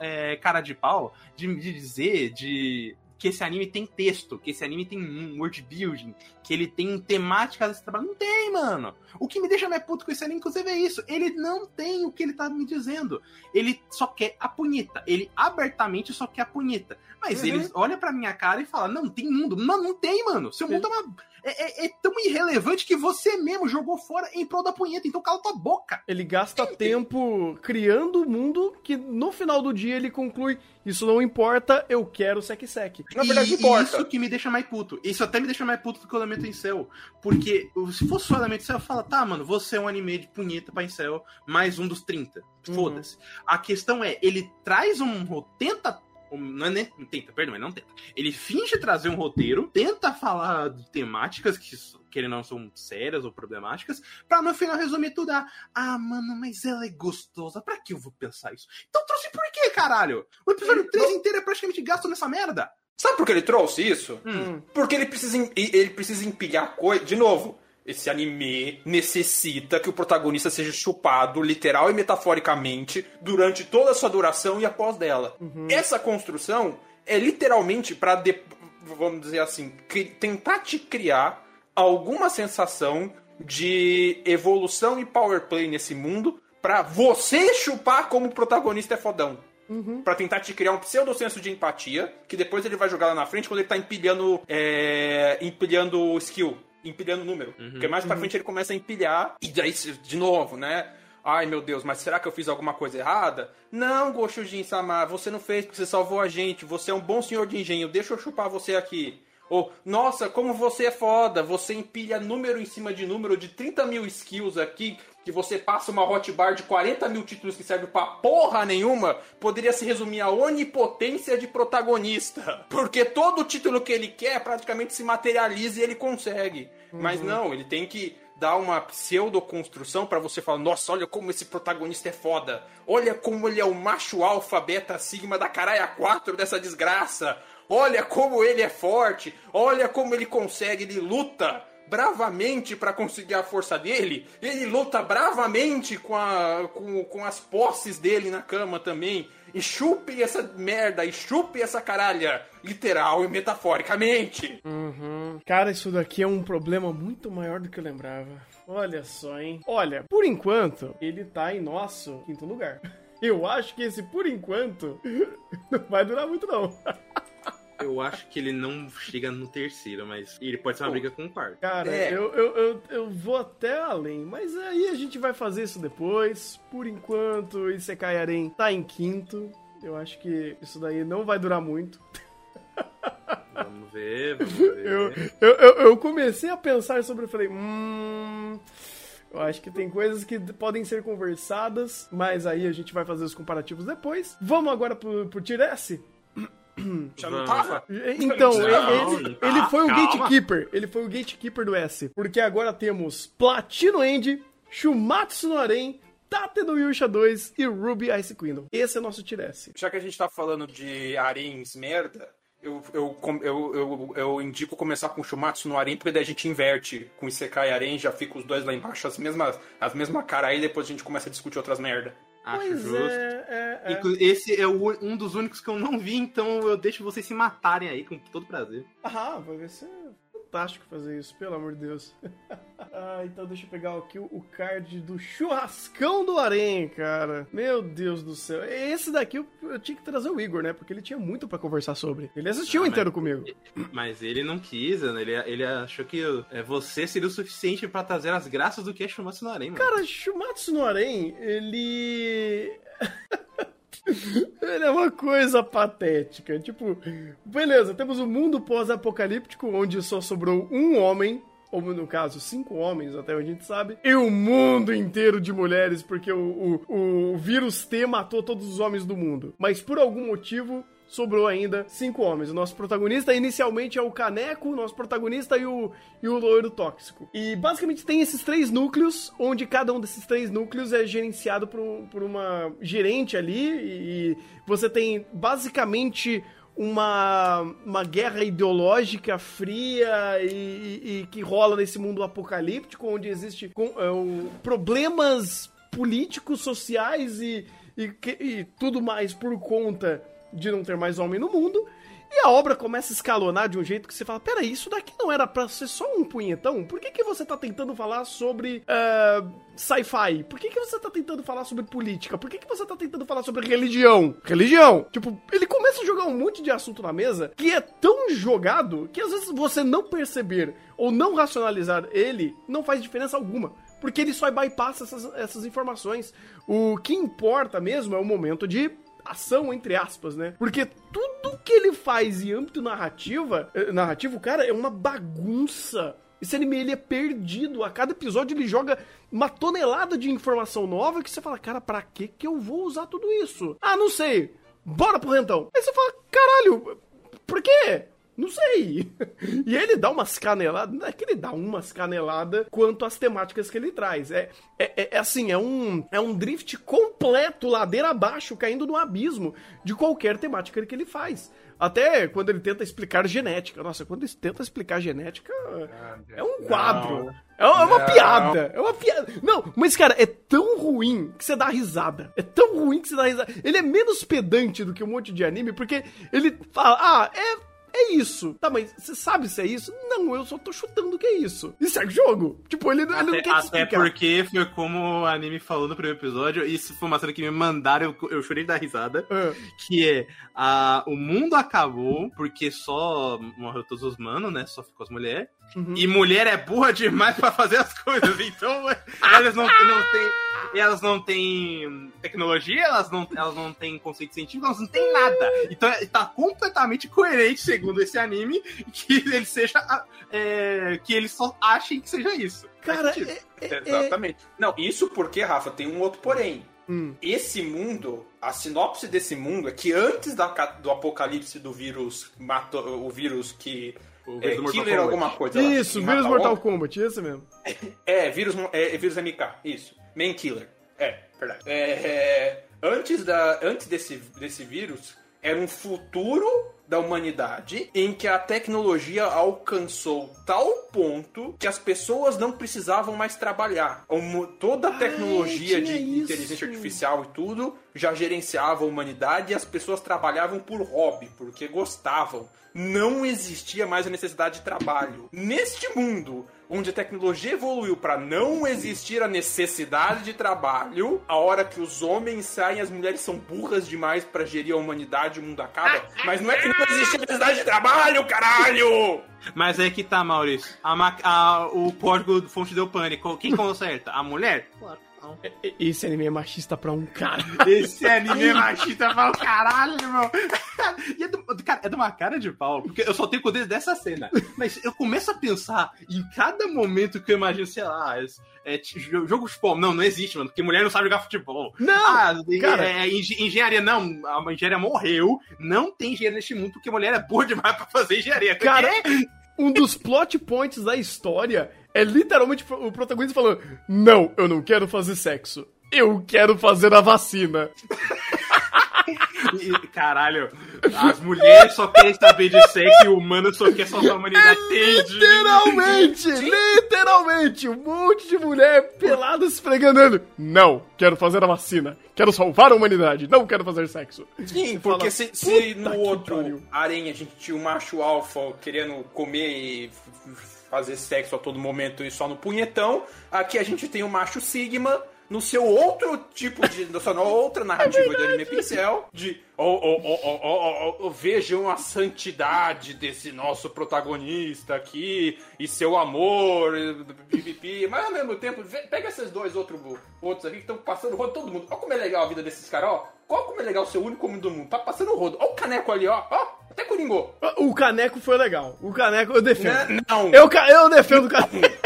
Speaker 2: é, cara de pau de, de dizer, de que esse anime tem texto, que esse anime tem um world building, que ele tem temática desse trabalho. Não tem, mano. O que me deixa mais puto com esse anime, inclusive, é isso. Ele não tem o que ele tá me dizendo. Ele só quer a punheta. Ele abertamente só quer a punheta. Mas uhum. ele olha pra minha cara e fala: Não, tem mundo. Não, não tem, mano. Seu mundo é uma é, é, é, tão irrelevante que você mesmo jogou fora em prol da punheta. Então cala tua boca.
Speaker 1: Ele gasta tempo criando o mundo que no final do dia ele conclui: Isso não importa, eu quero sec-sec.
Speaker 2: Na verdade, e, importa. Isso que me deixa mais puto. Isso até me deixa mais puto do que o Elemento em Céu. Porque se fosse só o Elemento em Céu, fala: Tá, mano, você é um anime de punheta pra Incel, mais um dos 30. Uhum. Foda-se. Uhum. A questão é: ele traz um. Tenta não é nem. Tenta, perdão, mas não tenta. Ele finge trazer um roteiro, tenta falar de temáticas que, que ele não são sérias ou problemáticas, pra no final resumir tudo. Ah, ah, mano, mas ela é gostosa. Pra que eu vou pensar isso? Então trouxe por quê, caralho? O episódio 3 inteiro é praticamente gasto nessa merda.
Speaker 3: Sabe por que ele trouxe isso? Hum. Porque ele precisa, ele precisa empilhar coisa. De novo, esse anime necessita que o protagonista seja chupado, literal e metaforicamente, durante toda a sua duração e após dela. Uhum. Essa construção é literalmente para, vamos dizer assim, tentar te criar alguma sensação de evolução e power play nesse mundo para você chupar como protagonista é fodão. Uhum. Pra tentar te criar um pseudo senso de empatia, que depois ele vai jogar lá na frente quando ele tá empilhando, é, empilhando skill empilhando número. Uhum. Porque mais pra uhum. frente ele começa a empilhar, e daí, de novo, né? Ai meu Deus, mas será que eu fiz alguma coisa errada? Não, Goshujin Sama, você não fez porque você salvou a gente, você é um bom senhor de engenho, deixa eu chupar você aqui. Ou, nossa, como você é foda, você empilha número em cima de número de 30 mil skills aqui, que você passa uma hotbar de 40 mil títulos que serve pra porra nenhuma, poderia se resumir a onipotência de protagonista. Porque todo título que ele quer praticamente se materializa e ele consegue. Uhum. Mas não, ele tem que dar uma pseudo-construção pra você falar, nossa, olha como esse protagonista é foda. Olha como ele é o macho alfa, beta, sigma da caralho 4 dessa desgraça. Olha como ele é forte. Olha como ele consegue, ele luta bravamente pra conseguir a força dele. Ele luta bravamente com, a, com, com as posses dele na cama também. E chupe essa merda, e chupe essa caralha, literal e metaforicamente.
Speaker 1: Cara, isso daqui é um problema muito maior do que eu lembrava. Olha só, hein? Olha, por enquanto, ele tá em nosso quinto lugar. Eu acho que esse por enquanto não vai durar muito, não.
Speaker 2: Eu acho que ele não chega no terceiro, mas ele pode ser uma briga com o quarto.
Speaker 1: Cara,
Speaker 3: É.
Speaker 1: eu, eu, eu, eu vou até além, mas aí a gente vai fazer isso depois. Por enquanto, Isekai Arém tá em quinto. Eu acho que isso daí não vai durar muito.
Speaker 2: Vamos ver, vamos ver.
Speaker 1: Eu, eu, eu, eu comecei a pensar sobre, eu falei, hum. Eu acho que tem coisas que podem ser conversadas, mas aí a gente vai fazer os comparativos depois. Vamos agora pro, pro Tier S?
Speaker 3: Já não tava?
Speaker 1: Então,
Speaker 3: Não,
Speaker 1: ele,
Speaker 2: não
Speaker 1: ele foi o
Speaker 2: calma.
Speaker 1: gatekeeper. Ele foi o gatekeeper do S. Porque agora temos Platino End, Shumatsu no Arém, Tate no Yusha 2 e Ruby Ice Kingdom. Esse é nosso Tier S.
Speaker 3: Já que a gente tá falando de arenes merda, eu, eu, eu, eu, eu indico começar com Shumatsu no Arém, porque daí a gente inverte com Isekai e Arém, já fica os dois lá embaixo, as mesmas, as mesmas caras aí, depois a gente começa a discutir outras merda.
Speaker 2: Acho
Speaker 1: pois
Speaker 2: justo.
Speaker 1: é, é, é.
Speaker 2: Esse é o- um dos únicos que eu não vi, então eu deixo vocês se matarem aí com todo prazer.
Speaker 1: Ah, vai ser fantástico fazer isso, pelo amor de Deus. ah, então deixa eu pegar aqui o card do churrascão do Arém, cara. Meu Deus do céu. Esse daqui eu, eu tinha que trazer o Igor, né? Porque ele tinha muito pra conversar sobre. Ele assistiu
Speaker 2: Ah,
Speaker 1: inteiro
Speaker 2: mas-
Speaker 1: comigo.
Speaker 2: Mas ele não quis, né? ele, ele achou que é, você seria o suficiente pra trazer as graças do que é Shumatsu no Arém, mano.
Speaker 1: Cara, Shumatsu no Arém, ele. ele é uma coisa patética. Tipo, beleza, temos um mundo pós-apocalíptico onde só sobrou um homem. Ou no caso, cinco homens, até onde a gente sabe. E o mundo inteiro de mulheres, porque o, o, o vírus T matou todos os homens do mundo. Mas por algum motivo, sobrou ainda cinco homens. O nosso protagonista inicialmente é o Caneco, o nosso protagonista e o, e o loiro tóxico. E basicamente tem esses três núcleos, onde cada um desses três núcleos é gerenciado por, por uma gerente ali. E, e você tem basicamente uma, uma guerra ideológica fria e, e- e que rola nesse mundo apocalíptico, onde existe com- é, problemas políticos, sociais e, e, e tudo mais por conta de não ter mais homem no mundo. E a obra começa a escalonar de um jeito que você fala: peraí, isso daqui não era pra ser só um punhetão? Por que, que você tá tentando falar sobre ah, sci-fi? Por que, que você tá tentando falar sobre política? Por que, que você tá tentando falar sobre religião? Religião! Tipo, ele começa a jogar um monte de assunto na mesa que é tão jogado que às vezes você não perceber ou não racionalizar ele não faz diferença alguma. Porque ele só bypassa essas, essas informações. O que importa mesmo é o momento de ação, entre aspas, né? Porque tudo que ele faz em âmbito narrativa, eh, narrativo, cara, é uma bagunça. Esse anime, ele é perdido. A cada episódio ele joga uma tonelada de informação nova que você fala, cara, pra que que eu vou usar tudo isso? Ah, não sei. Bora pro rentão. Aí você fala, caralho, por quê? Não sei. E ele dá umas caneladas. Não é que ele dá umas caneladas quanto às temáticas que ele traz. É, é, é- é assim, é um, é um drift completo, ladeira abaixo, caindo no abismo de qualquer temática que ele faz. Até quando ele tenta explicar genética. Nossa, quando ele tenta explicar genética, é um quadro. É uma, é uma
Speaker 3: Não.
Speaker 1: piada. É uma piada. Não, mas, cara, é tão ruim que você dá risada. É tão ruim que você dá risada. Ele é menos pedante do que um monte de anime, porque ele fala, ah, é. É isso. Tá, mas você sabe se é isso? Não, eu só tô chutando que é isso. E segue o jogo. Tipo, ele, ele não
Speaker 2: Até,
Speaker 1: quer te
Speaker 2: até
Speaker 1: explicar.
Speaker 2: porque foi como o anime falou no primeiro episódio, isso foi uma cena que me mandaram, eu, eu chorei da risada,
Speaker 1: Ah,
Speaker 2: que é a, o mundo acabou porque só morreu todos os manos, né? Só ficou as mulheres.
Speaker 1: uhum.
Speaker 2: E mulher é burra demais pra fazer as coisas, então elas não, não têm. Elas não têm tecnologia, elas não, elas não têm conceito científico, elas não têm nada. Então é- tá completamente coerente, segundo esse anime, que ele seja. é, que eles só achem que seja isso.
Speaker 1: Cara, é, é, é-
Speaker 3: Exatamente. Não, isso porque, Rafa, tem um outro porém.
Speaker 1: Hum.
Speaker 3: Esse mundo, a sinopse desse mundo é que antes da do apocalipse do vírus, matou, o vírus que
Speaker 2: O
Speaker 3: É,
Speaker 2: vírus Mortal
Speaker 3: Killer
Speaker 2: Kombat.
Speaker 3: alguma coisa. lá.
Speaker 1: Isso,
Speaker 3: Mata
Speaker 1: vírus Mortal Kombat, esse mesmo.
Speaker 3: É, vírus, é, vírus MK, isso. Main Killer. É, verdade. É, é, antes da, antes desse, desse vírus, era um futuro da humanidade em que a tecnologia alcançou tal ponto que as pessoas não precisavam mais trabalhar. Toda a tecnologia de
Speaker 1: tinha isso.
Speaker 3: inteligência artificial e tudo já gerenciava a humanidade e as pessoas trabalhavam por hobby, porque gostavam. Não existia mais a necessidade de trabalho. Neste mundo onde a tecnologia evoluiu para não existir a necessidade de trabalho, a hora que os homens saem, as mulheres são burras demais para gerir a humanidade, o mundo acaba. Mas não é que não existe necessidade de trabalho, caralho!
Speaker 2: Mas é que tá, Maurício. A a- o código do fonte deu pânico. Quem conserta? A mulher? Claro. Não.
Speaker 1: Esse anime é machista pra um cara.
Speaker 2: Esse anime é machista pra o caralho, irmão. E é, do, cara, é de uma cara de pau, porque eu só tenho poder dessa cena. Mas eu começo a pensar em cada momento que eu imagino, sei lá, é, é, jogo de futebol. Não, não existe, mano, porque mulher não sabe jogar futebol.
Speaker 1: Não,
Speaker 2: Ah, e-
Speaker 1: cara.
Speaker 2: é, engen- engenharia, não, a engenharia morreu. Não tem engenharia neste mundo, porque mulher é boa demais pra fazer engenharia.
Speaker 1: Cara, um dos plot points da história é literalmente o protagonista falando: Não, eu não quero fazer sexo. Eu quero fazer a vacina.
Speaker 2: E, Caralho, as mulheres só querem saber de sexo e o humano só quer salvar a humanidade. Entende?
Speaker 1: Literalmente, literalmente, um monte de mulher pelada esfregando. Não, quero fazer a vacina. Quero salvar a humanidade. Não quero fazer sexo.
Speaker 3: Sim,
Speaker 1: Você
Speaker 3: porque
Speaker 1: fala,
Speaker 3: se, se
Speaker 1: "Puta
Speaker 3: no outro
Speaker 1: pariu."
Speaker 3: arém a gente tinha o macho alfa querendo comer e fazer sexo a todo momento e só no punhetão, aqui a gente tem o macho sigma no seu outro tipo de. na sua outra narrativa de anime pincel, de oh, oh, oh, oh, oh, oh, oh, vejam a santidade desse nosso protagonista aqui e seu amor, pipipi. Mas ao mesmo tempo, pega esses dois outro, outros aqui que estão passando o rodo todo mundo. Olha como é legal a vida desses caras, ó. Olha como é legal ser o único homem do mundo. Tá passando o rodo. Olha o caneco ali, ó. Ó,
Speaker 1: O caneco foi legal. O caneco eu defendo.
Speaker 3: Não.
Speaker 1: Eu, eu defendo o caneco.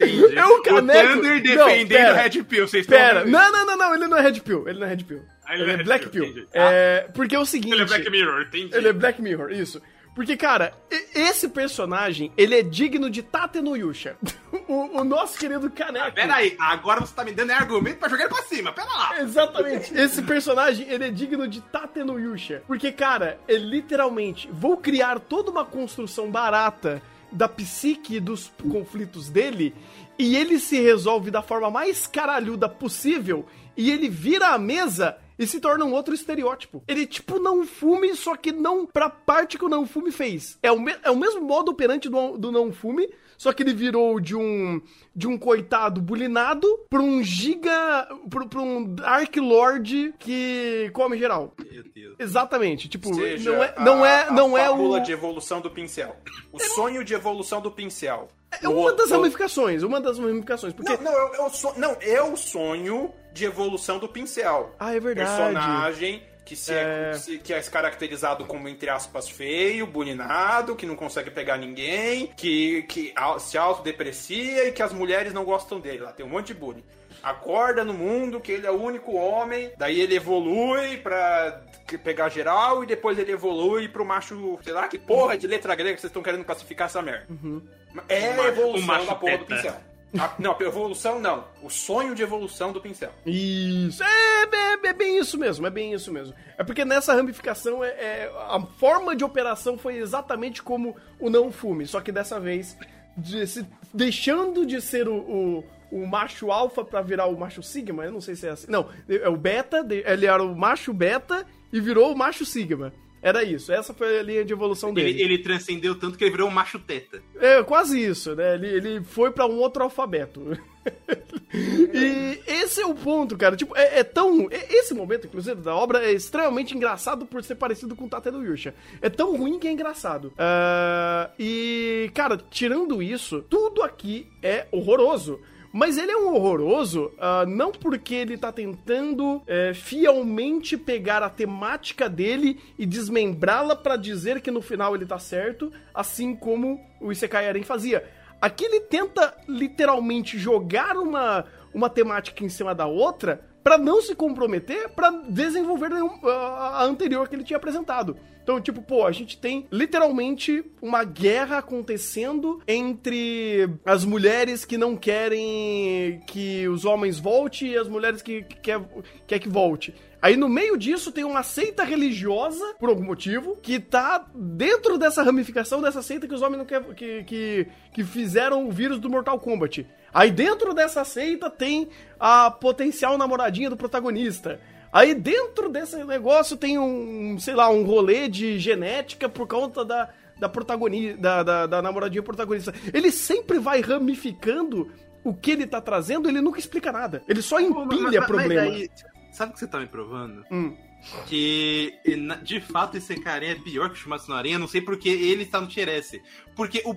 Speaker 2: Entendi.
Speaker 1: É o caneco.
Speaker 2: O Thunder
Speaker 1: Não,
Speaker 2: defendendo
Speaker 1: pera.
Speaker 2: o Red Pill, vocês estão
Speaker 1: Pera, não, não, não, não, ele não é Red Pill. Ele não é Red Pill.
Speaker 2: Ah,
Speaker 1: Ele é Black Pill.
Speaker 2: entendi.
Speaker 1: É, porque é o seguinte.
Speaker 2: Ele é Black Mirror, entendi.
Speaker 1: Ele é Black Mirror, isso. Porque, cara, esse personagem, ele é digno de Tate no Yusha. o, o nosso querido Caneco.
Speaker 2: Pera aí, agora você tá me dando argumento pra jogar ele pra cima, pera lá.
Speaker 1: Exatamente. Esse personagem, ele é digno de Tate no Yusha. Porque, cara, é literalmente, vou criar toda uma construção barata da psique e dos conflitos dele, e ele se resolve da forma mais caralhuda possível, e ele vira a mesa e se torna um outro estereótipo. Ele, tipo, não fume, só que não pra parte que o não fume fez. É o, me- é o mesmo modo operante do, do não fume, só que ele virou de um de um coitado bulinado pra um giga. pra, pra um Dark Lord que come geral.
Speaker 2: Meu Deus.
Speaker 1: Exatamente. Tipo,
Speaker 3: Seja
Speaker 1: não é, não é,
Speaker 3: a-
Speaker 1: não
Speaker 3: a
Speaker 1: é o.
Speaker 3: fábula de evolução do pincel. O sonho de evolução do pincel.
Speaker 1: É
Speaker 3: O-
Speaker 1: uma das
Speaker 3: o-
Speaker 1: ramificações, uma das ramificações. Porque.
Speaker 3: Não, não, é, o- é o so- não, é o sonho de evolução do pincel.
Speaker 1: Ah, é verdade.
Speaker 3: Personagem que, se é...
Speaker 1: É.
Speaker 3: que é caracterizado como, entre aspas, feio, bulinado, que não consegue pegar ninguém, que, que se autodeprecia e que as mulheres não gostam dele. Lá tem um monte de bullying. Acorda no mundo que ele é o único homem, daí ele evolui pra pegar geral e depois ele evolui pro macho, sei lá, que porra de letra grega que vocês estão querendo classificar essa merda. É
Speaker 2: O macho-
Speaker 3: a
Speaker 2: o
Speaker 3: evolução
Speaker 2: macho
Speaker 3: da porra do
Speaker 2: teta.
Speaker 3: pincel. A- não, evolução não. O sonho de evolução do pincel.
Speaker 1: Isso. É, é, é bem isso mesmo, é bem isso mesmo. É porque nessa ramificação é, é- a forma de operação foi exatamente como o não fume, só que dessa vez de se- deixando de ser o, o, o macho alfa pra virar o macho sigma, eu não sei se é assim. Não, é o beta, ele era o macho beta e virou o macho sigma. Era isso, essa foi a linha de evolução dele.
Speaker 2: Ele, ele transcendeu tanto que ele virou um macho teta.
Speaker 1: É, quase isso, né? Ele, ele foi pra um outro alfabeto. e esse é o ponto, cara. Tipo, é, é tão. é- Esse momento, inclusive, da obra é extremamente engraçado por ser parecido com o Tate do Yusha. É tão ruim que é engraçado. Ah, e, cara, tirando isso, tudo aqui é horroroso. Mas ele é um horroroso ah, não porque ele tá tentando é, fielmente pegar a temática dele e desmembrá-la pra dizer que no final ele tá certo, assim como o Isekai Aren fazia. Aqui ele tenta literalmente jogar uma, uma temática em cima da outra pra não se comprometer pra desenvolver nenhum- a anterior que ele tinha apresentado. Então, tipo, pô, a gente tem literalmente uma guerra acontecendo entre as mulheres que não querem que os homens voltem e as mulheres que, que quer que volte. Aí no meio disso tem uma seita religiosa, por algum motivo, que tá dentro dessa ramificação dessa seita que os homens não querem. Que, que, que fizeram o vírus do Mortal Kombat. Aí dentro dessa seita tem a potencial namoradinha do protagonista. Aí dentro desse negócio tem um, sei lá, um rolê de genética por conta da, da protagonista, da, da, da namoradinha protagonista. Ele sempre vai ramificando o que ele tá trazendo, ele nunca explica nada. Ele só
Speaker 2: Pô, mas-
Speaker 1: empilha
Speaker 2: mas-
Speaker 1: problema.
Speaker 2: Mas aí, sabe o que você tá me provando?
Speaker 1: Hum.
Speaker 2: Que de fato esse carinha é pior que o Shumatsu no Aranha, não sei porque ele está no Tier S. Porque o,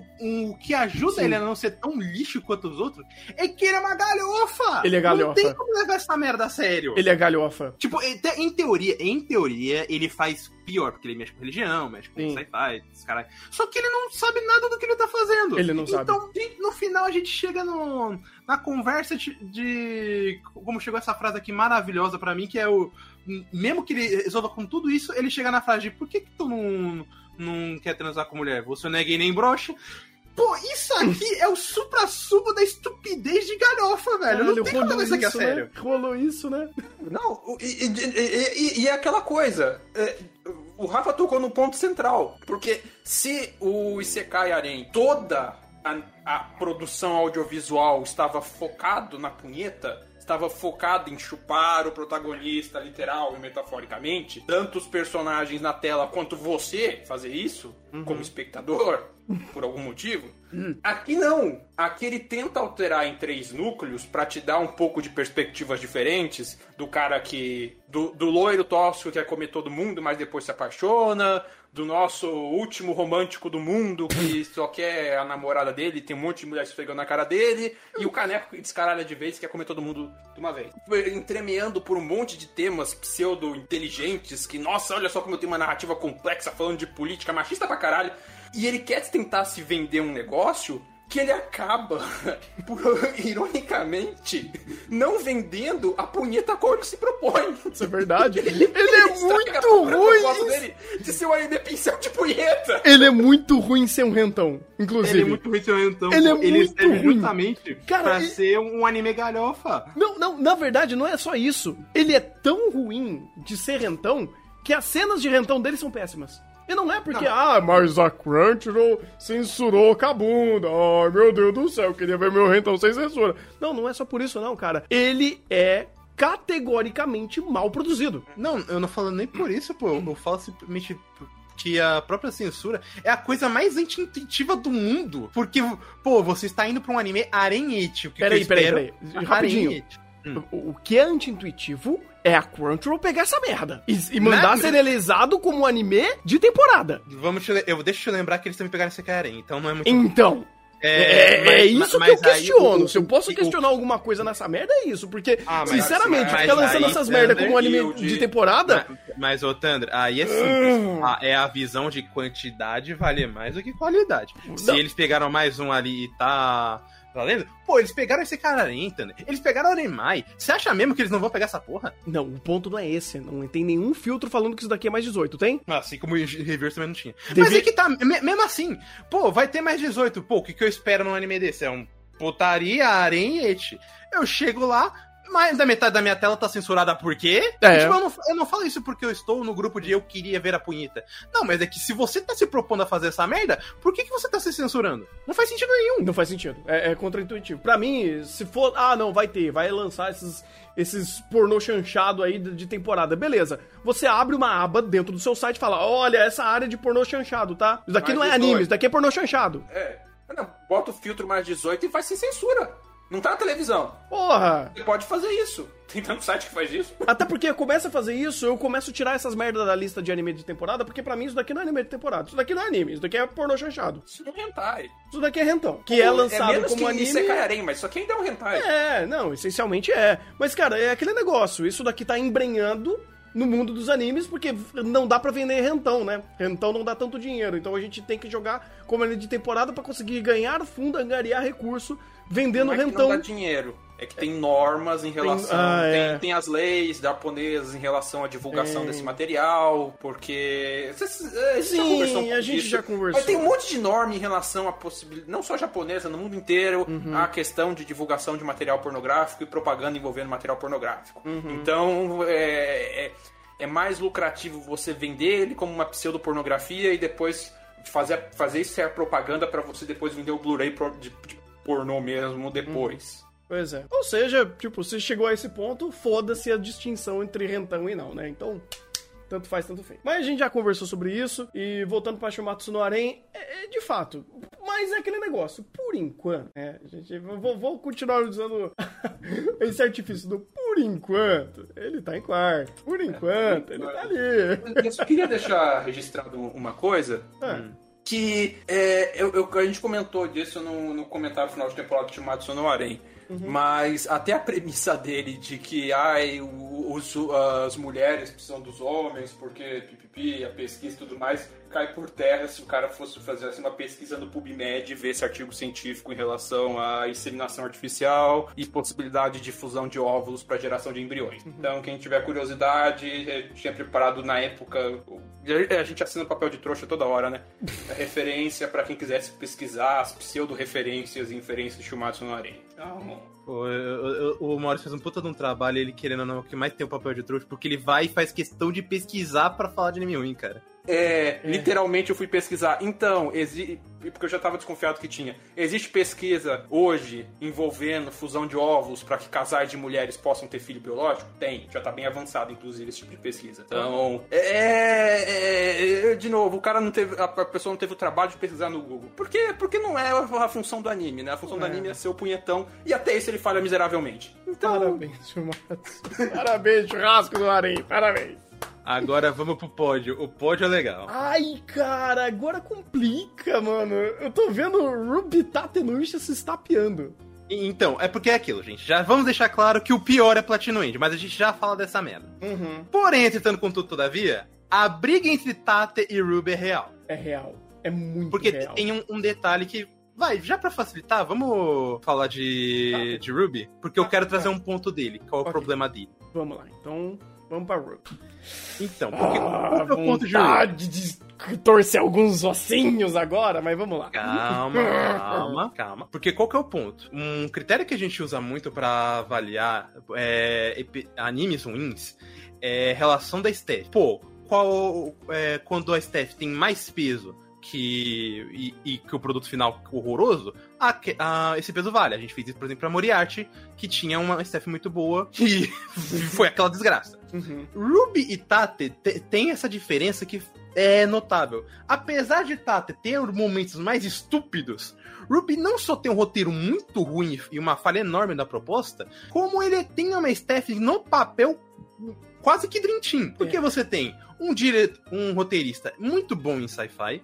Speaker 2: o que ajuda
Speaker 1: Sim.
Speaker 2: ele a não ser tão lixo quanto os outros é que ele é uma galhofa!
Speaker 1: Ele é galhofa.
Speaker 2: Não tem como levar essa merda a sério.
Speaker 1: Ele é galhofa.
Speaker 2: Tipo, em te- em teoria, em teoria, ele faz pior, porque ele mexe com religião, mexe com sci-fi, caralho. Só que ele não sabe nada do que ele tá fazendo.
Speaker 1: Ele não sabe.
Speaker 2: Então, no final, a gente chega no, na conversa de, de- Como chegou essa frase aqui maravilhosa pra mim, que é o. Mesmo que ele resolva com tudo isso, ele chega na frase de por que, que tu não, não quer transar com mulher? Você não é gay nem broxa? Pô, isso aqui é o supra-sumo da estupidez de galhofa, velho.
Speaker 1: Caralho,
Speaker 2: não tem como isso aqui a
Speaker 1: isso,
Speaker 2: sério.
Speaker 1: né? Rolou isso, né?
Speaker 3: Não, e, e- e- e- e é aquela coisa. é, o Rafa tocou no ponto central. Porque se o Isekai Arém, toda a, a produção audiovisual estava focado na punheta, estava focado em chupar o protagonista, literal e metaforicamente, tanto os personagens na tela quanto você fazer isso, como espectador, por algum motivo. Aqui não. Aqui ele tenta alterar em três núcleos pra te dar um pouco de perspectivas diferentes do cara que. do, do loiro tóxico que quer comer todo mundo, mas depois se apaixona. Do nosso último romântico do mundo que só quer a namorada dele, tem um monte de mulher esfregando na cara dele. E o caneco que descaralha de vez quer comer todo mundo de uma vez. Entremeando por um monte de temas pseudo-inteligentes que, nossa, olha só como eu tenho uma narrativa complexa falando de política machista pra caralho. E ele quer tentar se vender um negócio que ele acaba, por, ironicamente, não vendendo a punheta cor que se propõe.
Speaker 1: Isso é verdade. Ele é muito ruim.
Speaker 3: Dele de ser um anime pincel de punheta.
Speaker 1: Ele é muito ruim em ser um rentão, inclusive.
Speaker 2: Ele é muito ruim, seu então.
Speaker 1: Ele é
Speaker 2: ele
Speaker 1: muito
Speaker 2: serve
Speaker 1: ruim.
Speaker 2: justamente
Speaker 1: Cara,
Speaker 2: pra
Speaker 1: ele-
Speaker 2: ser um anime galhofa.
Speaker 1: Não, não, na verdade, não é só isso. Ele é tão ruim de ser rentão que as cenas de rentão dele são péssimas. E não é porque, ah, mas a Crunchyroll censurou com a bunda. Ai, meu Deus do céu, eu queria ver meu rentão sem censura. Não, não é só por isso não, cara. Ele é categoricamente mal produzido.
Speaker 2: Não, eu não falo nem por isso, pô. Eu falo simplesmente que a própria censura é a coisa mais anti-intuitiva do mundo. Porque, pô, você está indo pra um anime arenhete.
Speaker 1: Peraí,
Speaker 2: eu
Speaker 1: peraí, peraí. Rapidinho. O, o que é anti-intuitivo é a Crunchyroll pegar essa merda e, e mandar
Speaker 2: Né?
Speaker 1: serializado como um anime de temporada.
Speaker 2: Vamos te, eu deixa eu te lembrar que eles também pegaram esse Karen, então não é muito.
Speaker 1: Então, É,
Speaker 2: mas-
Speaker 1: é isso
Speaker 2: mas
Speaker 1: que eu questiono.
Speaker 2: o-
Speaker 1: Se eu posso
Speaker 2: o-
Speaker 1: questionar alguma coisa nessa merda, é isso. Porque,
Speaker 2: Ah, mas-
Speaker 1: sinceramente,
Speaker 2: mas
Speaker 1: ficar lançando
Speaker 2: aí,
Speaker 1: essas merda
Speaker 2: Thunder,
Speaker 1: como anime
Speaker 3: e o
Speaker 1: de,
Speaker 3: de-
Speaker 1: temporada.
Speaker 2: Mas, ô Tandra, aí é simples. Ah, é a visão de quantidade vale mais do que qualidade. Se
Speaker 1: Não.
Speaker 2: eles pegaram mais um ali e tá valendo, pô, eles pegaram esse cara Tandra. Eles pegaram o Aremai. Você acha mesmo que eles não vão pegar essa porra?
Speaker 1: Não, o ponto não é esse. Não tem nenhum filtro falando que isso daqui é mais 18, tem?
Speaker 2: Assim como o Reverse também não tinha.
Speaker 1: Deve-
Speaker 2: Mas é que tá, me- mesmo assim, pô, vai ter mais 18. Pô, o que, que eu espero num anime desse? É um putaria, arenhete. Eu chego lá, mais da metade da minha tela tá censurada por quê?
Speaker 1: É.
Speaker 2: Tipo, eu não, eu não falo isso porque eu estou no grupo de eu queria ver a punheta. Não, mas é que se você tá se propondo a fazer essa merda, por que, que você tá se censurando? Não faz sentido nenhum.
Speaker 1: Não faz sentido. É, é contraintuitivo. Pra mim, se for. Ah, não, vai ter. Vai lançar esses, esses pornô chanchado aí de, de temporada. Beleza. Você abre uma aba dentro do seu site e fala: Olha, essa área de pornô chanchado, tá? Isso daqui
Speaker 3: Mais
Speaker 1: não é
Speaker 3: 18.
Speaker 1: anime, isso daqui é pornô chanchado.
Speaker 3: É. Não, bota o filtro mais 18 e faz sem censura. Não tá na televisão.
Speaker 1: Porra!
Speaker 3: Você pode fazer isso. Tem tanto site que faz isso.
Speaker 1: Até porque começa a fazer isso, eu começo a tirar essas merdas da lista de anime de temporada, porque pra mim isso daqui não é anime de temporada. Isso daqui não é anime, isso daqui é pornô chanchado.
Speaker 3: Isso não é hentai.
Speaker 1: Isso daqui é rentão. Que é lançado
Speaker 3: menos
Speaker 1: como
Speaker 3: que
Speaker 1: anime.
Speaker 3: Isekai Arém, mas isso aqui ainda é um hentai.
Speaker 1: É, não, essencialmente é. Mas, cara, é aquele negócio. Isso daqui tá embrenhando no mundo dos animes, porque não dá pra vender rentão, né? Rentão não dá tanto dinheiro. Então a gente tem que jogar como anime de temporada pra conseguir ganhar fundo, angariar recurso, vendendo
Speaker 3: não é
Speaker 1: rentão.
Speaker 3: não dá dinheiro. É que tem normas em relação.
Speaker 1: Ah,
Speaker 3: tem,
Speaker 1: é.
Speaker 3: tem as leis japonesas em relação à divulgação
Speaker 1: Tem.
Speaker 3: desse material, porque. É, A
Speaker 1: Sim, a gente já conversou.
Speaker 3: Mas tem um monte de norma em relação à possibilidade, não só japonesa, no mundo inteiro,
Speaker 1: Uhum.
Speaker 3: a questão de divulgação de material pornográfico e propaganda envolvendo material pornográfico.
Speaker 1: Uhum.
Speaker 3: Então, é, é, é mais lucrativo você vender ele como uma pseudopornografia e depois fazer, fazer isso ser propaganda pra você depois vender o Blu-ray de, de pornô mesmo depois.
Speaker 1: Pois é. Ou seja, tipo, se chegou a esse ponto, foda-se a distinção entre rentão e não, né? Então, tanto faz, tanto fez. Mas a gente já conversou sobre isso, e voltando pra Shumatsu no Arém, é, é de fato. Mas é aquele negócio, por enquanto, né? A gente, vou, vou continuar usando esse artifício do por enquanto. Ele tá em quarto. Por enquanto, ele tá ali.
Speaker 3: Eu só queria deixar registrado uma coisa.
Speaker 1: Ah,
Speaker 3: que é, eu, eu- a gente comentou disso no, no comentário final de temporada de Shimatsu no Arém. Mas até a premissa dele de que ai, os- as mulheres precisam dos homens porque pipipi, a pesquisa e tudo mais, cai por terra se o cara fosse fazer assim, uma pesquisa no PubMed e ver esse artigo científico em relação à inseminação artificial e possibilidade de fusão de óvulos para geração de embriões. Então, quem tiver curiosidade, eu tinha preparado na época. A gente assina o papel de trouxa toda hora, né? A referência para quem quisesse pesquisar as pseudo-referências e inferências de Shumatsu no Arém.
Speaker 2: Pô, eu- eu- o Maurício fez um puta de um trabalho, ele querendo ou não, que mais tem o papel de trouxa, porque ele vai e faz questão de pesquisar pra falar de anime ruim, cara.
Speaker 3: É, literalmente eu fui pesquisar. Então, exi... porque eu já tava desconfiado que tinha. Existe pesquisa hoje envolvendo fusão de óvulos para que casais de mulheres possam ter filho biológico? Tem, já tá bem avançado, inclusive, esse tipo de pesquisa. Então, é, é- de novo, o cara não teve, a pessoa não teve o trabalho de pesquisar no Google. Por quê? Porque não é a função do anime, né? A função do
Speaker 1: É.
Speaker 3: anime é ser o punhetão e até isso ele falha miseravelmente. Então,
Speaker 1: Parabéns, Shumatsu. Parabéns, churrasco do Arém. Parabéns.
Speaker 2: Agora vamos pro pódio. O pódio é legal.
Speaker 1: Ai, cara, agora complica, mano. Eu tô vendo o Ruby Tatenuisha se estapeando.
Speaker 2: Então, é porque é aquilo, gente. Já vamos deixar claro que o pior é Platinum End, mas a gente já fala dessa merda.
Speaker 1: Uhum.
Speaker 2: Porém, entretanto, contudo, todavia, a briga entre Tate e Ruby é real.
Speaker 1: É real. É muito
Speaker 2: Porque
Speaker 1: real.
Speaker 2: tem um, um detalhe que. Vai, já pra facilitar, vamos falar de, de Ruby? Porque eu
Speaker 1: Tá,
Speaker 2: quero
Speaker 1: tá.
Speaker 2: trazer um ponto dele. Qual é o problema dele?
Speaker 1: Vamos lá, então vamos pra Ruby.
Speaker 2: Então, porque
Speaker 1: Ah,
Speaker 2: qual é o ponto de
Speaker 1: vontade de torcer alguns ossinhos agora, mas vamos lá.
Speaker 2: Calma, calma, calma. Porque qual que é o ponto? Um critério que a gente usa muito pra avaliar é, animes ruins é relação da Steph. Pô, qual é, quando a Steph tem mais peso que e, e que o produto final horroroso, a a- esse peso vale. A gente fez isso, por exemplo, pra Moriarty, que tinha uma Steph muito boa e foi aquela desgraça.
Speaker 1: Uhum.
Speaker 2: Ruby e Tate te- tem essa diferença que é notável. Apesar de Tate ter momentos mais estúpidos, Ruby não só tem um roteiro muito ruim e uma falha enorme na proposta, como ele tem uma Steph no papel quase que Team. Porque
Speaker 1: É.
Speaker 2: você tem um, dire... um roteirista muito bom em sci-fi,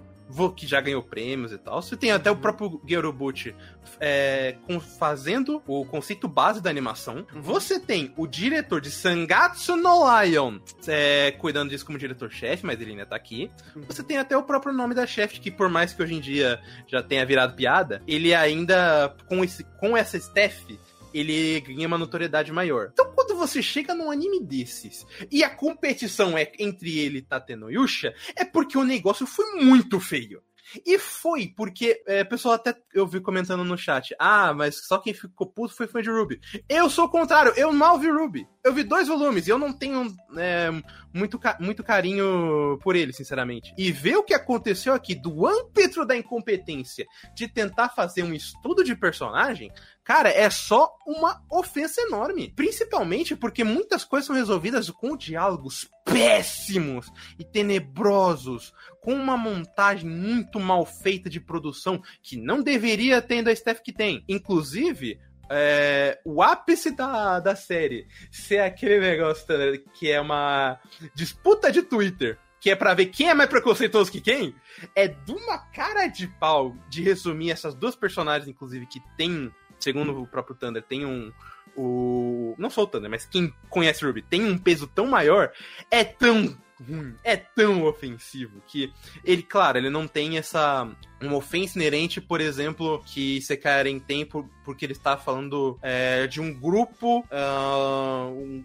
Speaker 2: que já ganhou prêmios e tal. Você tem até o próprio Gerobuchi é, fazendo o conceito base da animação. Você tem o diretor de Sangatsu no Lion é, cuidando disso como diretor-chefe, mas ele ainda tá aqui. Você tem até o próprio nome da chefe, que por mais que hoje em dia já tenha virado piada, ele ainda, com, esse, com essa staff, ele ganha uma notoriedade maior. Então, quando você chega num anime desses e a competição é entre ele e Tate no Yusha, é porque o negócio foi muito feio. E foi, porque é, pessoal até eu vi comentando no chat, ah, mas só quem ficou puto foi fã de Ruby. Eu sou o contrário, eu mal vi Ruby. Eu vi dois volumes e eu não tenho é, muito, muito carinho por ele, sinceramente. E ver o que aconteceu aqui do âmbito da incompetência de tentar fazer um estudo de personagem, cara, é só uma ofensa enorme. Principalmente porque muitas coisas são resolvidas com diálogos péssimos e tenebrosos, com uma montagem muito mal feita de produção que não deveria ter da Steph que tem. Inclusive, é, o ápice da, da série ser aquele negócio Tanner, que é uma disputa de Twitter, que é pra ver quem é mais preconceituoso que quem, é de uma cara de pau de resumir essas duas personagens, inclusive, que tem, segundo o próprio Thunder, tem um. O, não só o Thunder, mas quem conhece Ruby tem um peso tão maior, é tão ruim, é tão ofensivo que ele, claro, ele não tem essa uma ofensa inerente, por exemplo, que Sekaren tem por, porque ele está falando é, de um grupo uh, um,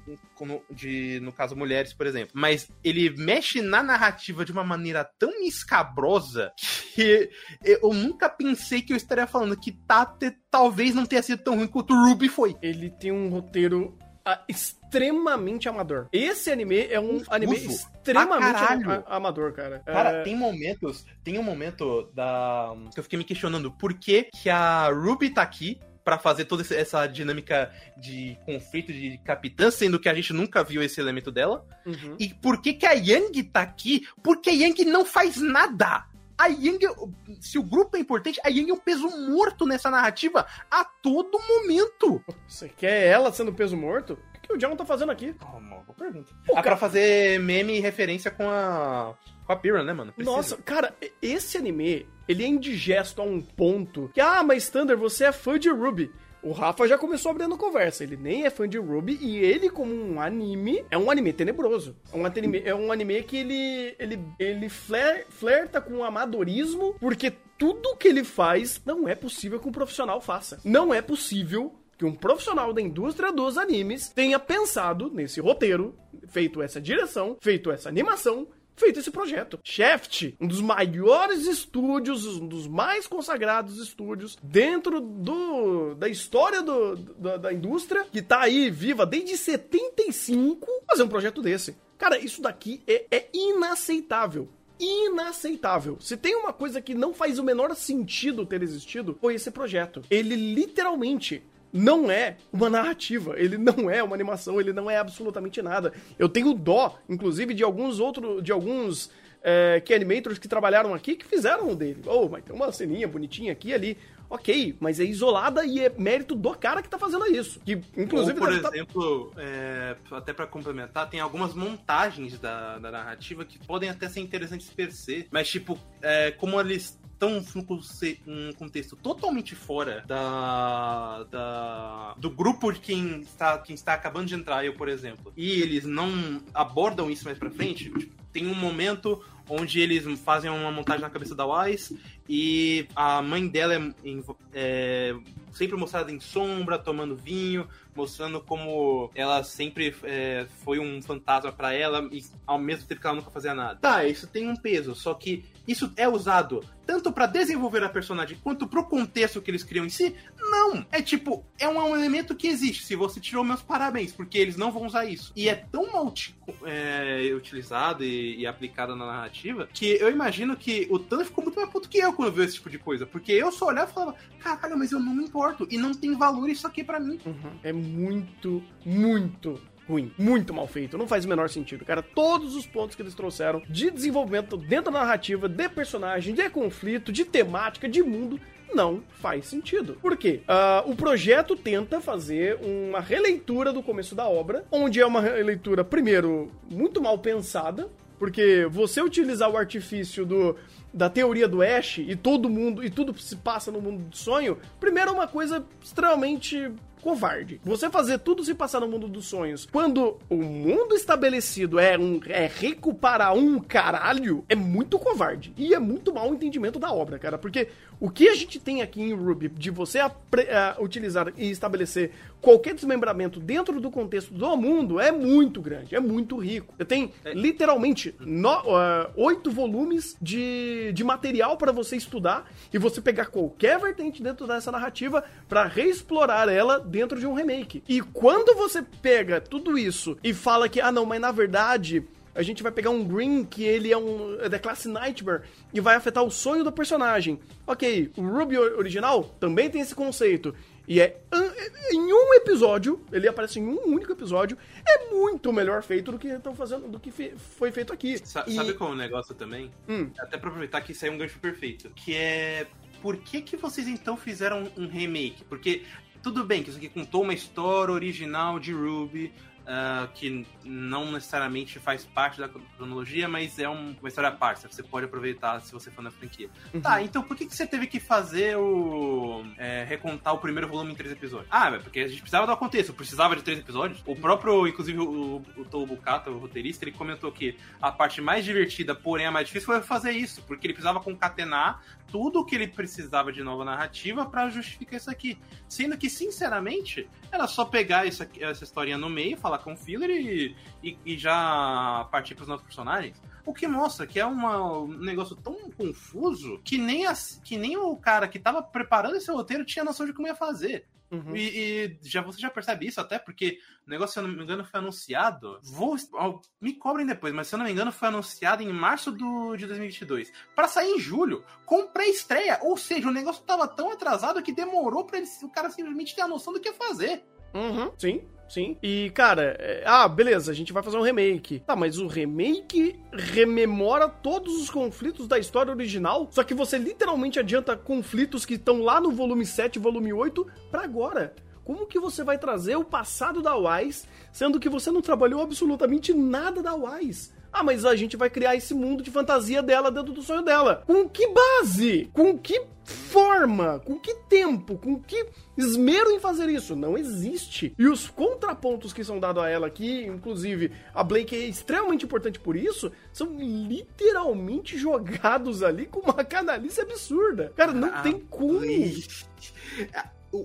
Speaker 2: de, no caso, mulheres, por exemplo. Mas ele mexe na narrativa de uma maneira tão escabrosa que eu nunca pensei que eu estaria falando que Tate talvez não tenha sido tão ruim quanto Ruby foi.
Speaker 1: Ele tem um roteiro extremamente amador. Esse anime é um anime extremamente am amador, cara.
Speaker 2: Cara, é... tem momentos, tem um momento da que eu fiquei me questionando por que que a Ruby tá aqui para fazer toda essa dinâmica de conflito de capitã, sendo que a gente nunca viu esse elemento dela. Uhum. E por que que a Yang tá aqui? Porque a Yang não faz nada a Yang, se o grupo é importante, a Yang é um peso morto nessa narrativa a todo momento.
Speaker 1: Você quer ela sendo peso morto? O que o John tá fazendo aqui?
Speaker 2: Oh, uma boa pergunta. Pô, ah, cara... pra fazer meme e referência com a. Com a Piran, né, mano?
Speaker 1: Precisa. Nossa, cara, esse anime, ele é indigesto a um ponto que, ah, mas Thunder, você é fã de Ruby. O Rafa já começou abrindo conversa. Ele nem é fã de Ruby e ele, como um anime, é um anime tenebroso. É um anime, é um anime que ele, ele, ele fler, flerta com o amadorismo, porque tudo que ele faz não é possível que um profissional faça. Não é possível que um profissional da indústria dos animes tenha pensado nesse roteiro, feito essa direção, feito essa animação feito esse projeto. Shaft, um dos maiores estúdios, um dos mais consagrados estúdios dentro do, da história do, do, da indústria, que tá aí viva desde 75, fazer um projeto desse. Cara, isso daqui é, é inaceitável inaceitável. Se tem uma coisa que não faz o menor sentido ter existido, foi esse projeto. Ele literalmente não é uma narrativa, ele não é uma animação, ele não é absolutamente nada. Eu tenho dó, inclusive, de alguns outros, de alguns é, que animators que trabalharam aqui que fizeram o dele. Oh, mas tem uma ceninha bonitinha aqui ali. Ok, mas é isolada e é mérito do cara que tá fazendo isso. Que, inclusive,
Speaker 2: Ou, por exemplo, tá... é, até para complementar, tem algumas montagens da, da narrativa que podem até ser interessantes per se, mas, tipo, é, como eles estão num contexto totalmente fora da, da, do grupo de quem está, quem está acabando de entrar, eu, por exemplo, e eles não abordam isso mais pra frente, tipo, tem um momento onde eles fazem uma montagem na cabeça da Wise e a mãe dela é, é sempre mostrada em sombra, tomando vinho, mostrando como ela sempre é, foi um fantasma para ela e ao mesmo tempo que ela nunca fazia nada. Tá, isso tem um peso, só que isso é usado tanto para desenvolver a personagem quanto pro contexto que eles criam em si? Não. É tipo, é um, elemento que existe. Se você tirou meus parabéns, porque eles não vão usar isso. E é tão mal é, utilizado e, e, aplicado na narrativa que eu imagino que o Thanos ficou muito mais puto que eu quando viu esse tipo de coisa. Porque eu só olhava e falava, caralho, mas eu não me importo. E não tem valor isso aqui para mim.
Speaker 1: Uhum. É muito, muito ruim, muito mal feito, não faz o menor sentido, cara. Todos os pontos que eles trouxeram de desenvolvimento dentro da narrativa, de personagem, de conflito, de temática, de mundo, não faz sentido. Por quê? Uh, o projeto tenta fazer uma releitura do começo da obra, onde é uma releitura, primeiro, muito mal pensada, porque você utilizar o artifício do da teoria do Ash e todo mundo e tudo se passa no mundo do sonho, primeiro é uma coisa extremamente covarde. Você fazer tudo se passar no mundo dos sonhos, quando o mundo estabelecido é, um, é rico para um caralho, é muito covarde. E é muito mau entendimento da obra, cara. Porque o que a gente tem aqui em Ruby de você utilizar e estabelecer qualquer desmembramento dentro do contexto do mundo é muito grande, é muito rico. Você tem é. literalmente uh, oito volumes de, de material para você estudar e você pegar qualquer vertente dentro dessa narrativa para reexplorar ela dentro de um remake. E quando você pega tudo isso e fala que, ah não, mas na verdade a gente vai pegar um Green que ele é um é da classe Nightmare e vai afetar o sonho do personagem. Ok, o Ruby original também tem esse conceito. E é em um episódio, ele aparece em um único episódio, é muito melhor feito do que estão fazendo, do que foi feito aqui.
Speaker 2: Sa e... Sabe qual é o negócio também? Hum. Até pra aproveitar que isso aí é um gancho perfeito. Que é por que, que vocês então fizeram um remake? Porque tudo bem que isso aqui contou uma história original de Ruby, uh, que não necessariamente faz parte da cronologia, mas é um, uma história parça, você pode aproveitar se você for na franquia. Uhum. Tá, então por que, que você teve que fazer o. É, recontar o primeiro volume em três episódios? Ah, é porque a gente precisava do contexto, precisava de três episódios. O próprio, inclusive, o, o Toho Bukata, o roteirista, ele comentou que a parte mais divertida, porém a mais difícil, foi fazer isso, porque ele precisava concatenar tudo o que ele precisava de nova narrativa para justificar isso aqui. Sendo que, sinceramente, era só pegar essa, essa historinha no meio, falar com o filler e, e, e já partir para os novos personagens. O que mostra que é uma, um negócio tão confuso que nem, as, que nem o cara que estava preparando esse roteiro tinha noção de como ia fazer. Uhum. E, e, já você já percebe isso até porque o negócio, se eu não me engano, foi anunciado. Vou me cobrem depois, mas se eu não me engano, foi anunciado em março do, de 2022 para sair em julho com pré-estreia. Ou seja, o negócio tava tão atrasado que demorou para o cara simplesmente ter a noção do que fazer.
Speaker 1: Uhum, sim. Sim. E, cara, é... ah, beleza, a gente vai fazer um remake. Tá, mas o remake rememora todos os conflitos da história original, só que você literalmente adianta conflitos que estão lá no volume 7 volume 8 para agora. Como que você vai trazer o passado da Wise, sendo que você não trabalhou absolutamente nada da Wise? Ah, mas a gente vai criar esse mundo de fantasia dela dentro do sonho dela. Com que base? Com que forma? Com que tempo? Com que esmero em fazer isso? Não existe. E os contrapontos que são dados a ela aqui, inclusive a Blake é extremamente importante por isso, são literalmente jogados ali com uma canalice absurda. Cara, não ah, tem como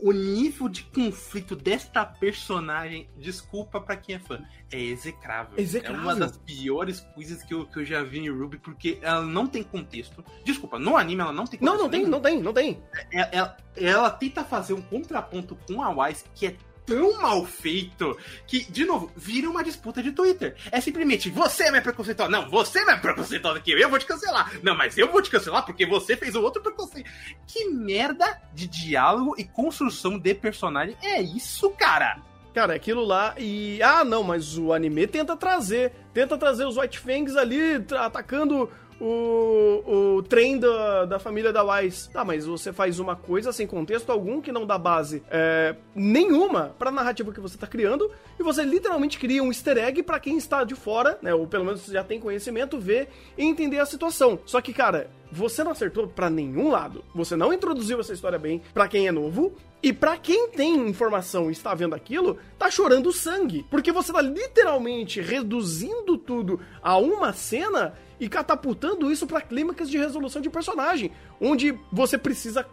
Speaker 2: o nível de conflito desta personagem, desculpa para quem é fã, é execrável. execrável. É uma das piores coisas que eu, que eu já vi em Ruby, porque ela não tem contexto. Desculpa, no anime ela não tem
Speaker 1: contexto. Não, não tem, não tem, não tem.
Speaker 2: Ela, ela, ela tenta fazer um contraponto com a Wise que é tão mal feito que, de novo, vira uma disputa de Twitter. É simplesmente, você é mais preconceituoso. Não, você é mais preconceituoso que eu, eu vou te cancelar. Não, mas eu vou te cancelar porque você fez o outro preconceito. Que merda de diálogo e construção de personagem é isso, cara?
Speaker 1: Cara, aquilo lá e. Ah, não, mas o anime tenta trazer. Tenta trazer os White Fangs ali atacando o, o trem da, da família da Wise. Tá, mas você faz uma coisa sem contexto algum que não dá base é, nenhuma pra narrativa que você tá criando e você literalmente cria um easter egg pra quem está de fora, né, ou pelo menos já tem conhecimento, ver e entender a situação. Só que, cara, você não acertou para nenhum lado. Você não introduziu essa história bem para quem é novo. E para quem tem informação e está vendo aquilo, tá chorando sangue. Porque você tá literalmente reduzindo tudo a uma cena e catapultando isso para clímax de resolução de personagem, onde você precisa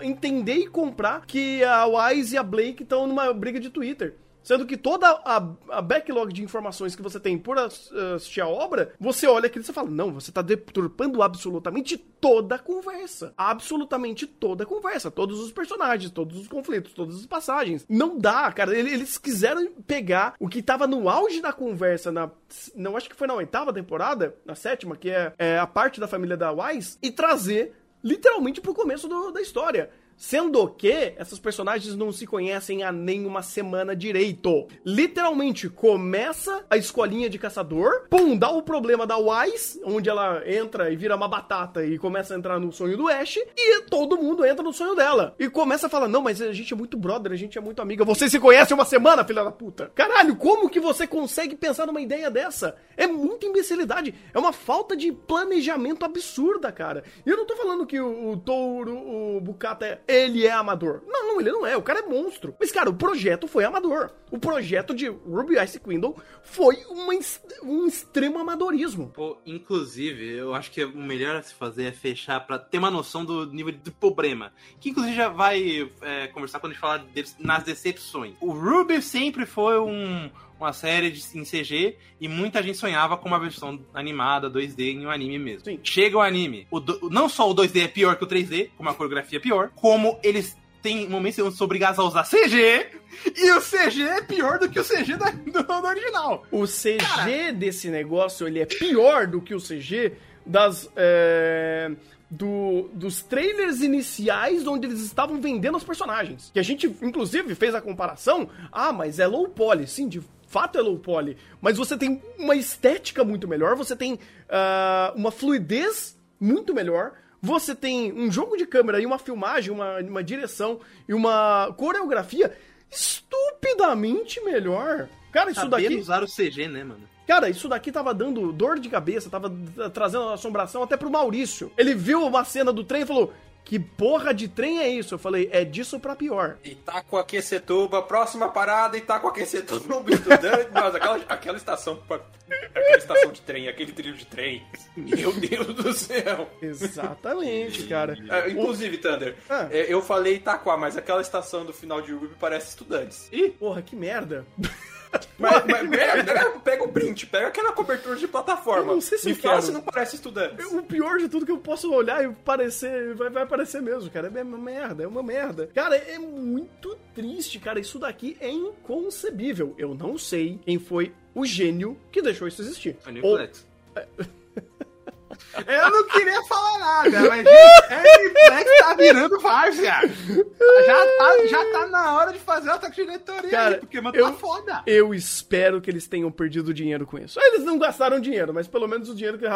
Speaker 1: entender e comprar que a Wise e a Blake estão numa briga de Twitter. Sendo que toda a, a, backlog de informações que você tem por assistir a obra, você olha aquilo e você fala: não, você está deturpando absolutamente toda a conversa. Absolutamente toda a conversa. Todos os personagens, todos os conflitos, todas as passagens. Não dá, cara. Eles quiseram pegar o que estava no auge da conversa, na. Não acho que foi na oitava temporada, na sétima, que é, é a parte da família da Wise, e trazer literalmente pro começo do, da história. Sendo que essas personagens não se conhecem há nem uma semana direito. Literalmente, começa a escolinha de caçador, pum, dá o problema da Wise, onde ela entra e vira uma batata e começa a entrar no sonho do Ash, e todo mundo entra no sonho dela. E começa a falar: não, mas a gente é muito brother, a gente é muito amiga. Você se conhece uma semana, filha da puta? Caralho, como que você consegue pensar numa ideia dessa? É muita imbecilidade. É uma falta de planejamento absurda, cara. E eu não tô falando que o, o Touro, o Bukata é ele é amador. Não, não, ele não é. O cara é monstro. Mas, cara, o projeto foi amador. O projeto de Ruby Ice Quindle foi uma, um extremo amadorismo.
Speaker 2: Pô, inclusive, eu acho que o melhor a se fazer é fechar para ter uma noção do nível de problema. Que, inclusive, já vai é, conversar quando a gente falar nas decepções. O Ruby sempre foi um uma série de, em CG e muita gente sonhava com uma versão animada 2D em um anime mesmo. Sim. Chega o anime, o do, não só o 2D é pior que o 3D, com uma coreografia pior, como eles têm momentos onde são obrigados a usar CG e o CG é pior do que o CG da, do, do, original.
Speaker 1: O CG Cara. desse negócio ele é pior do que o CG das. É do, dos trailers iniciais onde eles estavam vendendo os personagens. Que a gente, inclusive, fez a comparação. Ah, mas é low poly. Sim, de fato é low poly, mas você tem uma estética muito melhor, você tem uh, uma fluidez muito melhor, você tem um jogo de câmera e uma filmagem, uma, uma direção e uma coreografia estupidamente melhor Cara, isso
Speaker 2: Saber
Speaker 1: daqui.
Speaker 2: usar o CG, né, mano?
Speaker 1: Cara, isso daqui tava dando dor de cabeça, tava trazendo assombração até pro Maurício. Ele viu uma cena do trem e falou: Que porra de trem é isso? Eu falei: É disso pra pior.
Speaker 3: Itacoaquecetuba, próxima parada, Itacoaquecetuba, estudante. Nossa, aquela, aquela estação. Aquela estação de trem, aquele trilho de trem. Meu Deus do céu.
Speaker 1: Exatamente, cara.
Speaker 3: É, inclusive, Thunder,
Speaker 1: Ah.
Speaker 3: é, eu falei Itaquá, mas aquela estação do final de Ruby parece estudantes.
Speaker 1: Ih, porra, que merda.
Speaker 3: Mas, mas pega, pega o print, pega aquela cobertura de plataforma.
Speaker 1: Eu não sei se
Speaker 3: Me
Speaker 1: eu
Speaker 3: fala se não parece estudantes.
Speaker 1: O pior de tudo que eu posso olhar e parecer, vai, vai parecer mesmo, cara. É uma merda, é uma merda. Cara, é muito triste, cara. Isso daqui é inconcebível. Eu não sei quem foi o gênio que deixou isso existir.
Speaker 2: A
Speaker 1: Ou-.
Speaker 2: Eu não queria falar nada, mas gente, a Newplex tá virando várzea. Já tá, já tá na hora de fazer o ataque de diretoria,
Speaker 1: Cara,
Speaker 2: aí, porque mano,
Speaker 1: eu-
Speaker 2: tá foda.
Speaker 1: Eu espero que eles tenham perdido dinheiro com isso. Eles não gastaram dinheiro, mas pelo menos o dinheiro que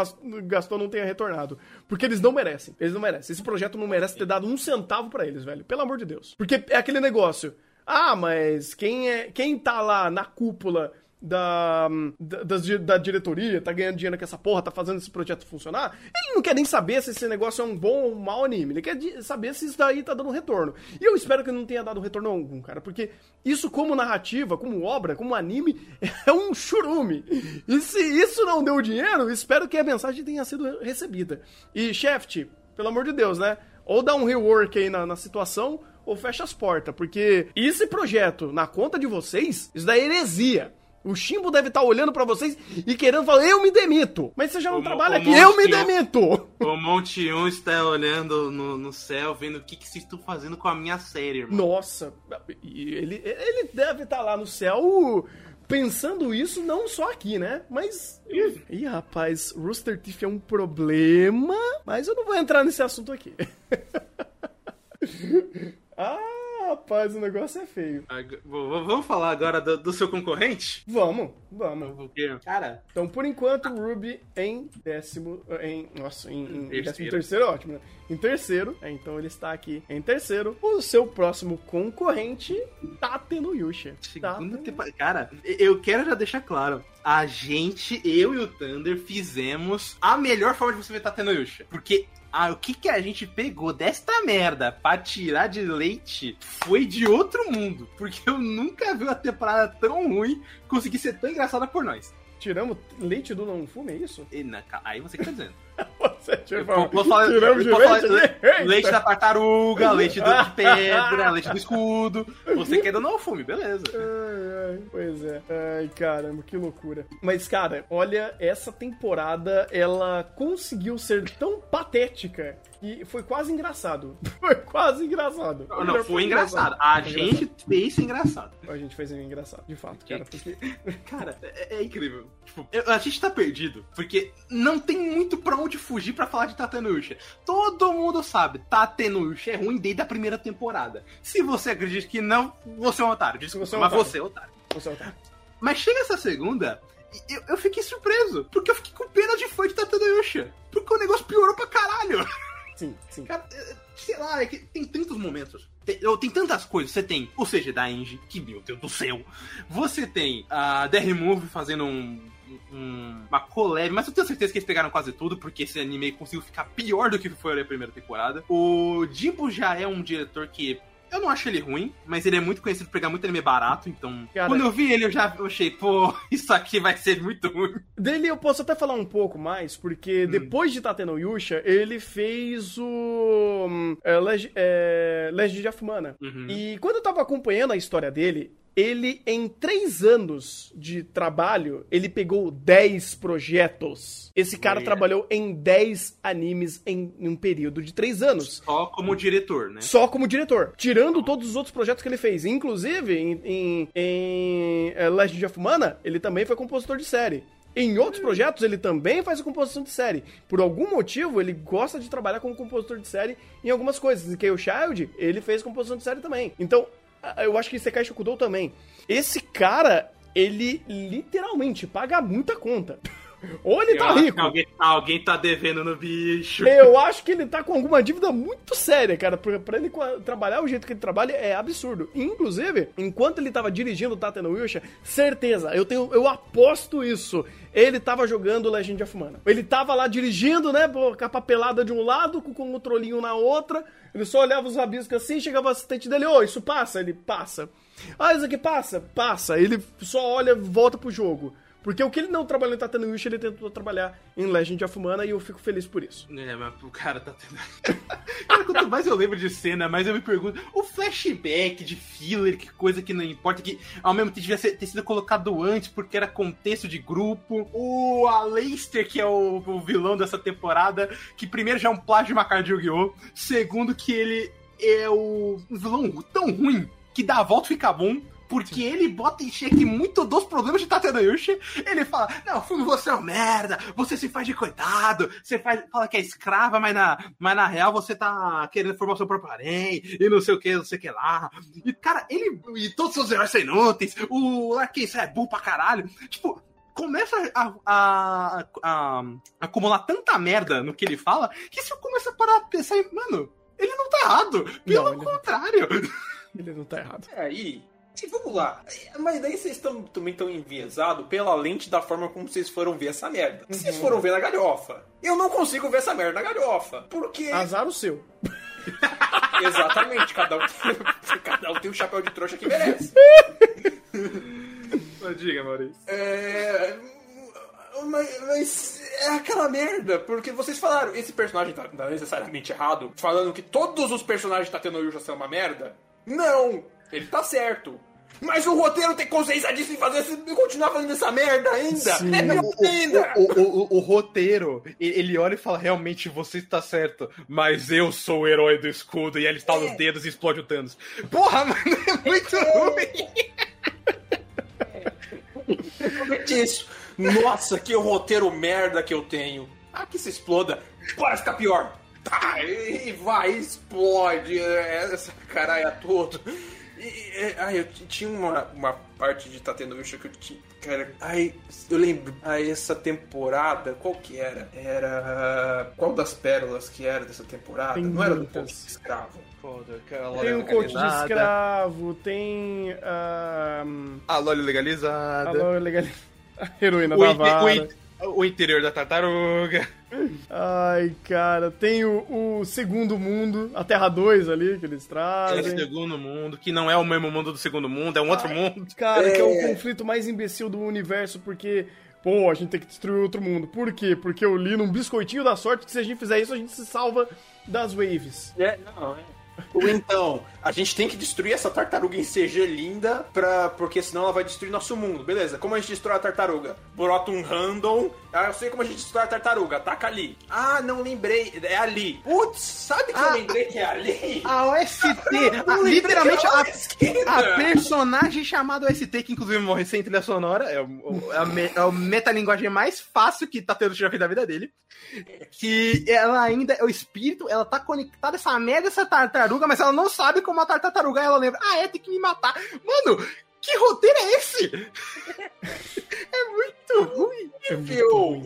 Speaker 1: gastou não tenha retornado. Porque eles não merecem. Eles não merecem. Esse projeto não merece ter dado um centavo pra eles, velho. Pelo amor de Deus. Porque é aquele negócio. Ah, mas quem é quem tá lá na cúpula da, da, da diretoria, tá ganhando dinheiro com essa porra, tá fazendo esse projeto funcionar, ele não quer nem saber se esse negócio é um bom ou um mau anime. Ele quer saber se isso daí tá dando retorno. E eu espero que não tenha dado retorno algum, cara, porque isso como narrativa, como obra, como anime, é um churume. E se isso não deu dinheiro, espero que a mensagem tenha sido recebida. E, Shaft, pelo amor de Deus, né? Ou dá um rework aí na, na situação, ou fecha as portas, porque esse projeto na conta de vocês, isso daí é heresia. O Chimbo deve estar olhando pra vocês e querendo falar, eu me demito. Mas você já não
Speaker 2: O
Speaker 1: trabalha aqui, eu me demito.
Speaker 2: O Monte 1 está olhando no, no céu, vendo o que, que vocês estão fazendo com a minha série, irmão.
Speaker 1: Nossa, ele, ele deve estar lá no céu pensando isso não só aqui, né? Mas. Ih, rapaz, Rooster Teeth é um problema, mas eu não vou entrar nesse assunto aqui. ah, rapaz, o negócio é feio.
Speaker 2: Vamos falar agora do, do seu concorrente?
Speaker 1: Vamos, vamos.
Speaker 2: Cara,
Speaker 1: Então, por enquanto, o Ruby em décimo. Em. Nossa, em, em
Speaker 2: Terceiro.
Speaker 1: décimo terceiro ótimo, né? Em terceiro, é, então ele está aqui em terceiro. O seu próximo concorrente, Tate no Yusha.
Speaker 2: segunda
Speaker 1: Tate-
Speaker 2: temporada. Cara, eu quero já deixar claro. A gente, eu e o Thunder, fizemos a melhor forma de você ver Tatenoyusha. Porque ah, o que, que a gente pegou desta merda pra tirar de leite foi de outro mundo. Porque eu nunca vi uma temporada tão ruim conseguir ser tão engraçada por nós.
Speaker 1: Tiramos leite do não fume, é isso?
Speaker 2: E na- aí você que tá dizendo.
Speaker 1: Você
Speaker 2: vou, vou falar,
Speaker 1: Tiramos
Speaker 2: eu vou
Speaker 1: de
Speaker 2: falar
Speaker 1: leite?
Speaker 2: da tartaruga, leite do, de pedra, leite do escudo. Você que ainda não fume, beleza.
Speaker 1: Ai, ai, pois é. Ai, caramba, que loucura. Mas, cara, olha, essa temporada, ela conseguiu ser tão patética que foi quase engraçado. Foi quase engraçado.
Speaker 2: Não, não, foi engraçado. A gente fez isso engraçado.
Speaker 1: A gente fez engraçado, de fato, cara, porque...
Speaker 2: Cara, é, é incrível. Tipo, a gente tá perdido, porque não tem muito pra onde fugir pra falar de Tatenusha. Todo mundo sabe, Tatenusha é ruim desde a primeira temporada. Se você acredita que não, você é um otário. Desculpa,
Speaker 1: Você é um
Speaker 2: mas
Speaker 1: otário.
Speaker 2: você é otário.
Speaker 1: Você é otário.
Speaker 2: Mas chega essa segunda, eu, eu fiquei surpreso, porque eu fiquei com pena de fã de Tatenusha. Porque o negócio piorou pra caralho.
Speaker 1: Sim, sim.
Speaker 2: Cara, é, sei lá, é que tem tantos momentos. Tem, tem tantas coisas. Você tem o CG da Angie, que meu Deus do céu. Você tem a Remove fazendo um. Um- uma collab, mas eu tenho certeza que eles pegaram quase tudo, porque esse anime conseguiu ficar pior do que foi a primeira temporada. O Jimbo já é um diretor que. Eu não acho ele ruim, mas ele é muito conhecido por pegar muito anime barato, então.
Speaker 1: Cara-
Speaker 2: quando eu vi ele, eu já achei, pô, isso aqui vai ser muito ruim.
Speaker 1: Dele eu posso até falar um pouco mais, porque depois de Tateno Yusha, ele fez o hum, é, é, Legend of Mana.
Speaker 2: Uhum.
Speaker 1: E quando eu tava acompanhando a história dele, ele, em três anos de trabalho, ele pegou 10 projetos. Esse cara
Speaker 2: Olha.
Speaker 1: trabalhou em 10 animes em, em um período de três anos.
Speaker 2: Só como diretor, né?
Speaker 1: Só como diretor. Tirando todos os outros projetos que ele fez. Inclusive, em, em, em eh, Legend of Mana, ele também foi compositor de série. Em outros projetos, ele também faz composição de série. Por algum motivo, ele gosta de trabalhar como compositor de série em algumas coisas. Em Kaio Child, ele fez composição de série também. Então, eu acho que Sekai Shokudou também. Esse cara, ele literalmente paga muita conta. Ou ele
Speaker 2: Eu
Speaker 1: tá
Speaker 2: acho que
Speaker 1: rico.
Speaker 2: Alguém, alguém tá devendo no bicho.
Speaker 1: Eu acho que ele tá com alguma dívida muito séria, cara. Pra, pra ele trabalhar o jeito que ele trabalha é absurdo. Inclusive, enquanto ele tava dirigindo o Tata no Wilshire, certeza, eu tenho, eu aposto isso. Ele tava jogando Legend of Mana. Ele tava lá dirigindo, né? Com a papelada de um lado, com, com o controlinho na outra. Ele só olhava os rabiscos assim, chegava o assistente dele, ô, isso passa? Ele passa. Ah, isso aqui passa? Passa. Ele só olha, volta pro jogo. Porque o que ele não trabalhou em Tatano Wish, ele tentou trabalhar em Legend of Mana e eu fico feliz por isso.
Speaker 2: É, mas o cara tá tendo. cara, quanto mais eu lembro de cena, mais eu me pergunto. O flashback de filler, que coisa que não importa, que ao mesmo tempo devia ser- ter sido colocado antes porque era contexto de grupo. O Aleister, que é o, o vilão dessa temporada, que primeiro já é um plágio de Macar de Yu-Gi-Oh! Segundo, que ele é o um vilão tão ruim que dá a volta e fica bom. Porque ele bota em xeque muito dos problemas de Tatena Yushi. Ele fala: Não, Fumo, você é um merda, você se faz de coitado, você faz, fala que é escrava, mas na, mas na real você tá querendo formar o seu próprio harém, e não sei o que, não sei o que lá. E, cara, ele. E todos os seus heróis são inúteis, o Larkin é burro pra caralho. Tipo, começa a, a- a- a acumular tanta merda no que ele fala que você começa a parar a pensar, mano, ele não tá errado. Pelo
Speaker 1: Não, ele não-
Speaker 2: contrário.
Speaker 1: Ele não tá errado.
Speaker 3: É, aí. E vamos lá. Mas daí vocês estão também tão enviesados pela lente da forma como vocês foram ver essa merda. Vocês foram ver na galhofa. Eu não consigo ver essa merda na galhofa. Porque.
Speaker 1: Azar o seu.
Speaker 3: Exatamente, cada um, tem, cada um tem o chapéu de trouxa que merece.
Speaker 2: Diga, Maurício.
Speaker 3: É. Mas, mas é aquela merda, porque vocês falaram, esse personagem tá, tá necessariamente errado, falando que todos os personagens de Tateno Yusha são uma merda. Não! Ele tá certo. Mas o roteiro tem consciência disso em fazer continuar fazendo essa merda ainda!
Speaker 1: Sim.
Speaker 3: É pior ainda!
Speaker 2: O, o, o, o roteiro, ele olha e fala: realmente você está certo, mas eu sou o herói do escudo. E ele estala os dedos e explode o Thanos. Porra, mano, é muito ruim.
Speaker 3: Exatamente isso. Nossa, que roteiro merda que eu tenho. Ah, que se exploda. Bora ficar pior. Tá, e vai, explode. é, Essa caralho todo. E, e, ai, eu tinha uma, uma parte de Tateno Yusha que eu tinha. Cara, ai, eu lembro. Ai, essa temporada, qual que era? Era. Qual das pérolas que era dessa temporada?
Speaker 1: Tem
Speaker 3: Não era do
Speaker 1: muitas.
Speaker 3: Ponte Escravo.
Speaker 1: Tem o coach de escravo, tem a.
Speaker 2: A Loli
Speaker 1: a
Speaker 2: legalizada.
Speaker 1: legal. A heroína
Speaker 2: O,
Speaker 1: da vara.
Speaker 2: O interior da tartaruga.
Speaker 1: Ai, cara, tem o, o Segundo Mundo, a Terra 2 ali que eles
Speaker 2: É o
Speaker 1: trazem.
Speaker 2: segundo mundo, que não é o mesmo mundo do segundo mundo, é um outro mundo.
Speaker 1: Cara, que é o
Speaker 3: É.
Speaker 1: conflito mais imbecil do universo, porque, pô, a gente tem que destruir outro mundo. Por quê? Porque eu li num biscoitinho da sorte que se a gente fizer isso, a gente se salva das waves.
Speaker 3: É, não, é. Ou então, a gente tem que destruir essa tartaruga em CG linda, pra, porque senão ela vai destruir nosso mundo. Beleza, como a gente destrói a tartaruga? Brota um random. Ah, eu sei como a gente destrói a tartaruga. Ataca ali. Ah, não lembrei. É ali. Putz, sabe que eu
Speaker 2: Ah.
Speaker 3: lembrei que é ali?
Speaker 2: A OST,
Speaker 3: Eu
Speaker 2: a-
Speaker 3: lembrei
Speaker 2: literalmente a, a personagem chamada OST, que inclusive morre sem trilha sonora, é, o, é a, me, é a metalinguagem mais fácil que tá tendo na vida da vida dele. Que ela ainda é o espírito, ela tá conectada a essa merda, essa tartaruga, mas ela não sabe como matar a tartaruga. Ela lembra, ah, é, tem que me matar. Mano, que roteiro é esse? é muito ruim.
Speaker 3: Viu?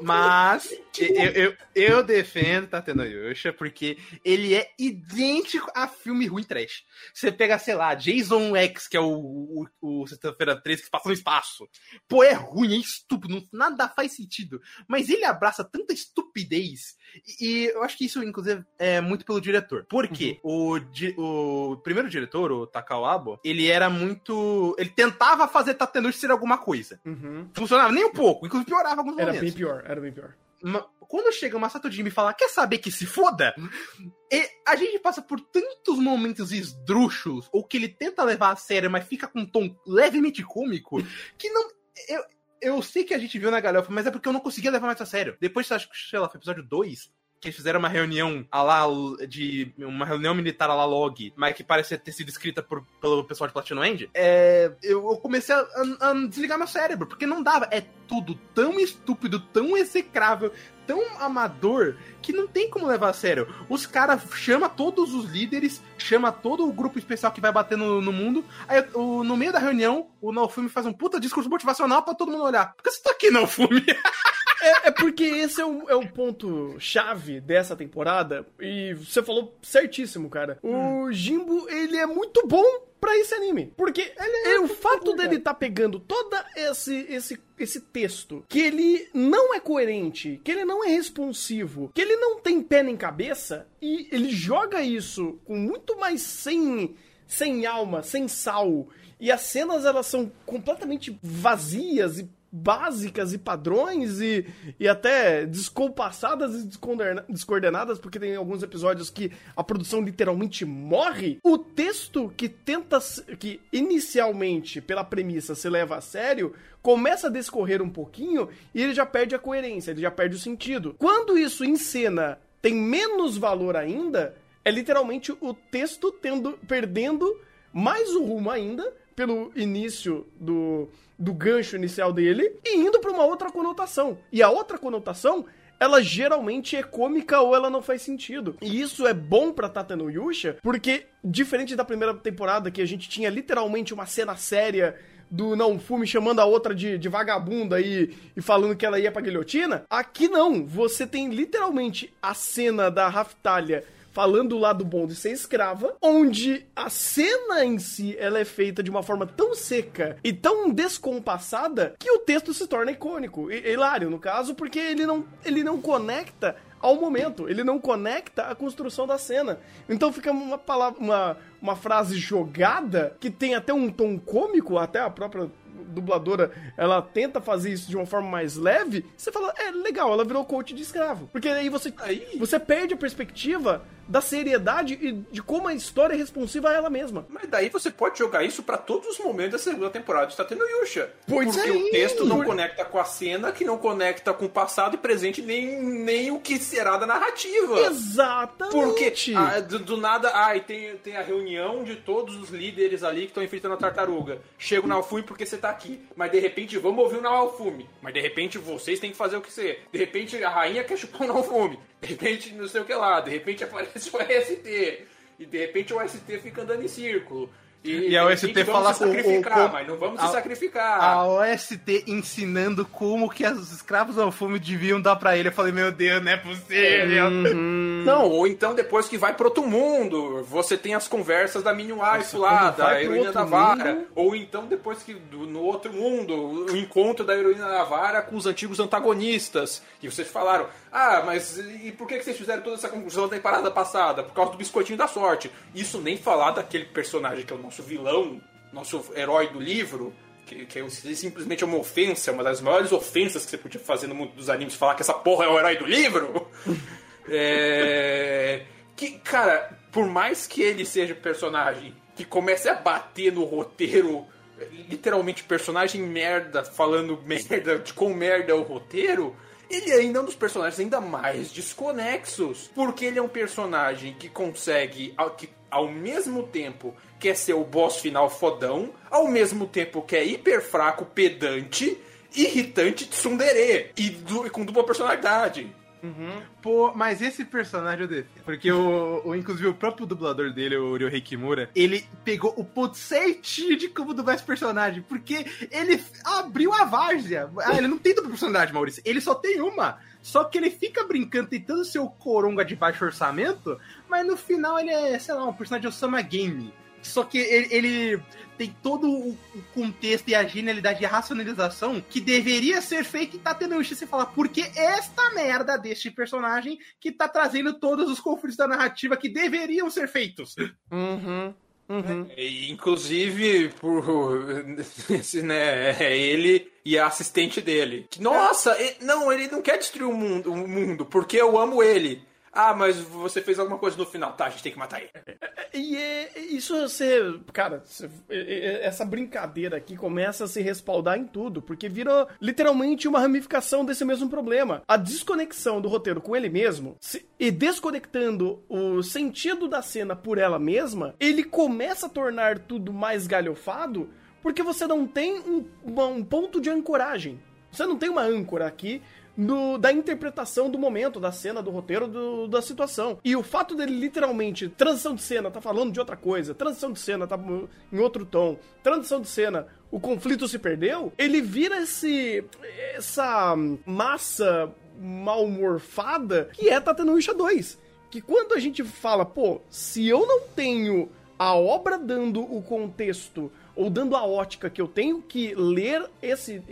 Speaker 2: Mas eu, eu, eu defendo Tatena Yosha porque ele é idêntico a filme ruim trash. Você pega, sei lá, Jason X, que é o, o, o Sexta-feira 13 que se passa no espaço. Pô, é ruim, é estúpido, não- nada faz sentido. Mas ele abraça tanta estupidez. E, e eu acho que isso, inclusive, é muito pelo diretor. Por quê? O, di- o primeiro diretor, o Takao Abo, ele era muito. Ele tentava fazer Tatena Yosha ser alguma coisa.
Speaker 1: Uhum.
Speaker 2: Funcionava nem um pouco, inclusive piorava alguns
Speaker 1: Era
Speaker 2: momentos.
Speaker 1: bem pior, era bem pior.
Speaker 2: Quando chega o Masato Jimmy e fala, quer saber que se foda? E a gente passa por tantos momentos esdrúxulos, ou que ele tenta levar a sério, mas fica com um tom levemente cômico, que não. Eu, eu sei que a gente viu na galhofa, mas é porque eu não conseguia levar mais a sério. Depois, acho que, sei lá, foi episódio 2, que eles fizeram uma reunião a lá de. uma reunião militar a lá log, mas que parecia ter sido escrita por, pelo pessoal de Platinum End, é, eu, eu comecei a, a, a desligar meu cérebro, porque não dava. É tudo tão estúpido, tão execrável, tão amador que não tem como levar a sério. Os caras chama todos os líderes, chama todo o grupo especial que vai bater no, no mundo. Aí o, no meio da reunião, o Naofumi faz um puta discurso motivacional para todo mundo olhar. Por que você tá aqui, Naofumi?
Speaker 1: é, é, porque esse é o, é o ponto chave dessa temporada. E você falou certíssimo, cara. O hum. Jimbo, ele é muito bom pra esse anime. Porque é o fato dele tá pegando todo esse, esse, esse texto, que ele não é coerente, que ele não é responsivo, que ele não tem pé nem cabeça, e ele joga isso com muito mais sem, sem alma, sem sal. E as cenas, elas são completamente vazias e básicas e padrões e, e até descompassadas e descoordenadas, porque tem alguns episódios que a produção literalmente morre. O texto que tenta, que inicialmente, pela premissa, se leva a sério, começa a descorrer um pouquinho e ele já perde a coerência, ele já perde o sentido. Quando isso em cena tem menos valor ainda, é literalmente o texto tendo, perdendo mais o rumo ainda pelo início do do gancho inicial dele e indo para uma outra conotação. E a outra conotação ela geralmente é cômica ou ela não faz sentido. E isso é bom pra Tata no Yusha, porque, diferente da primeira temporada, que a gente tinha literalmente uma cena séria do Não Fume chamando a outra de, de vagabunda e, e falando que ela ia pra guilhotina, aqui não. Você tem literalmente a cena da Raftalha falando do lado bom de ser escrava, onde a cena em si ela é feita de uma forma tão seca e tão descompassada que o texto se torna icônico. E, hilário, no caso, porque ele não, ele não conecta ao momento, ele não conecta a construção da cena. Então fica uma palavra, uma, uma frase jogada que tem até um tom cômico, até a própria dubladora, ela tenta fazer isso de uma forma mais leve, você fala, é legal, ela virou coach de escravo. Porque aí você, aí... você perde a perspectiva da seriedade e de como a história é responsiva a ela mesma.
Speaker 3: Mas daí você pode jogar isso para todos os momentos da segunda temporada de Tateno Yusha.
Speaker 1: Pois
Speaker 3: porque
Speaker 1: é
Speaker 3: o texto não conecta com a cena, que não conecta com o passado e presente, nem, nem o que será da narrativa.
Speaker 1: Exatamente.
Speaker 3: Porque ah, do, do, nada, ai, ah, tem, tem a reunião de todos os líderes ali que estão enfrentando a tartaruga. Chego na Alfume porque você tá aqui. Mas de repente, vamos ouvir o Naofume. Mas de repente, vocês têm que fazer o que você. De repente, a rainha quer chupar o Naofume. De repente, não sei o que lá. De repente, aparece o ST. E de repente, o ST fica andando em círculo.
Speaker 2: E, e a OST fala
Speaker 3: com sacrificar, mas não vamos a, se sacrificar.
Speaker 2: A OST ensinando como que os escravos ao fumo deviam dar para ele. Eu falei, meu Deus, não é possível.
Speaker 3: Uhum. Não, ou então depois que vai pro outro mundo, você tem as conversas da Mini Wife lá, da heroína da vara. Mundo? Ou então depois que do, no outro mundo, o encontro da heroína da vara com os antigos antagonistas. E vocês falaram, ah, mas e por que vocês fizeram toda essa conclusão da temporada passada? Por causa do biscoitinho da sorte. Isso nem falar daquele personagem que é o nosso vilão, nosso herói do livro, que, que é simplesmente uma ofensa, uma das maiores ofensas que você podia fazer no mundo dos animes, falar que essa porra é o herói do livro. é... Que, cara, por mais que ele seja personagem que comece a bater no roteiro, literalmente personagem merda, falando merda, de com merda é o roteiro, ele ainda é um dos personagens ainda mais desconexos. Porque ele é um personagem que consegue, que ao mesmo tempo quer ser o boss final fodão, ao mesmo tempo que é hiper fraco, pedante, irritante, tsundere e, du com dupla personalidade.
Speaker 2: Uhum. Pô, mas esse personagem eu defendo. Porque o, o, inclusive o próprio dublador dele, o Ryohei Kimura, ele pegou o ponto certinho de como dublar esse personagem. Porque ele abriu a várzea. Ah, ele não tem dupla personalidade, Maurício. Ele só tem uma. Só que ele fica brincando, tentando ser o coronga de baixo orçamento, mas no final ele é, sei lá, um personagem de Osama Game. Só que ele, ele, tem todo o contexto e a genialidade e a racionalização que deveria ser feito e tá tendo o você falar por que esta merda deste personagem que tá trazendo todos os conflitos da narrativa que deveriam ser feitos.
Speaker 1: Uhum. Uhum.
Speaker 3: É, inclusive, por esse, né, é ele e a assistente dele. Nossa, ele, não, ele não quer destruir o mundo, o mundo, porque eu amo ele. Ah, mas você fez alguma coisa no final. Tá, a gente tem que matar ele.
Speaker 1: E é, isso você. Cara, você- é- é- essa brincadeira aqui começa a se respaldar em tudo, porque vira literalmente uma ramificação desse mesmo problema. A desconexão do roteiro com ele mesmo se- e desconectando o sentido da cena por ela mesma, ele começa a tornar tudo mais galhofado porque você não tem um, um ponto de ancoragem. Você não tem uma âncora aqui do- da interpretação do momento, da cena, do roteiro, do- da situação. E o fato dele literalmente, transição de cena, tá falando de outra coisa, transição de cena tá em outro tom, transição de cena, o conflito se perdeu, ele vira esse. essa massa mal morfada que é Tatanuisha 2. Que quando a gente fala, pô, se eu não tenho a obra dando o contexto ou dando a ótica que eu tenho que ler esse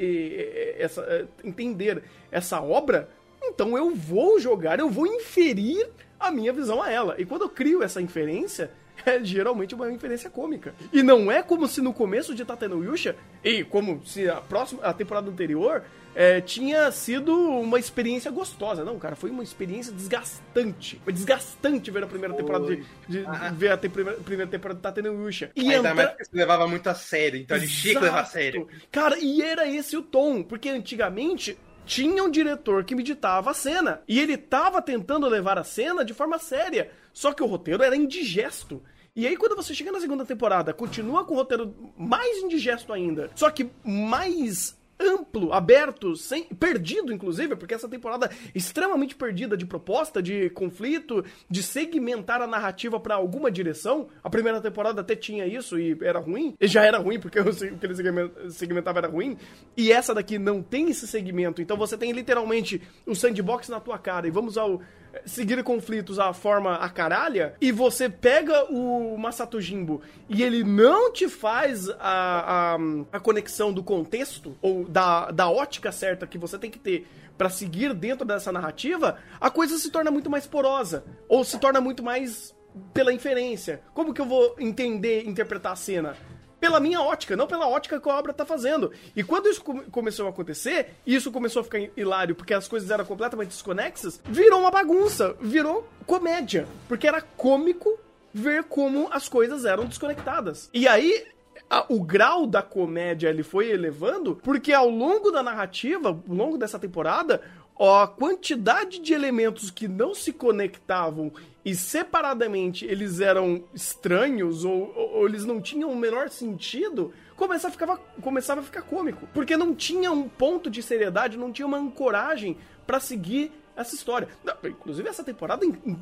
Speaker 1: essa eh, entender essa obra, então eu vou jogar, eu vou inferir a minha visão a ela. E quando eu crio essa inferência, é geralmente uma inferência cômica. E não é como se no começo de Tateno Yusha, e como se a próxima a temporada anterior é, tinha sido uma experiência gostosa. Não, cara, foi uma experiência desgastante. Foi desgastante ver a primeira temporada de, de-
Speaker 2: Ah.
Speaker 1: ver a te- primeira, primeira temporada de Tateno Yusha. E
Speaker 2: Ainda
Speaker 1: entra-
Speaker 2: mais porque você levava muito a sério, então a gente tinha que levar a
Speaker 1: Exato.
Speaker 2: sério.
Speaker 1: Cara, e era esse o tom, porque antigamente tinha um diretor que meditava a cena e ele tava tentando levar a cena de forma séria, só que o roteiro era indigesto. E aí quando você chega na segunda temporada, continua com o roteiro mais indigesto ainda, só que mais amplo, aberto, sem, perdido, inclusive, porque essa temporada extremamente perdida de proposta, de conflito, de segmentar a narrativa pra alguma direção. A primeira temporada até tinha isso e era ruim. E já era ruim, porque o que ele segmen- segmentava era ruim. E essa daqui não tem esse segmento. Então você tem literalmente o sandbox na tua cara. E vamos ao seguir conflitos à forma a caralha, e você pega o Masato Jimbo e ele não te faz a, a, a conexão do contexto, ou da, da ótica certa que você tem que ter pra seguir dentro dessa narrativa, a coisa se torna muito mais porosa, ou se torna muito mais pela inferência. Como que eu vou entender, interpretar a cena? Pela minha ótica, não pela ótica que a obra tá fazendo. E quando isso come- começou a acontecer, isso começou a ficar hilário porque as coisas eram completamente desconexas, virou uma bagunça, virou comédia. Porque era cômico ver como as coisas eram desconectadas. E aí. o grau da comédia ele foi elevando porque ao longo da narrativa, ao longo dessa temporada, a quantidade de elementos que não se conectavam e separadamente eles eram estranhos ou, ou- ou eles não tinham o menor sentido, começava a, ficar, começava a ficar cômico. Porque não tinha um ponto de seriedade, não tinha uma ancoragem pra seguir essa história. Não, inclusive, essa temporada em, em-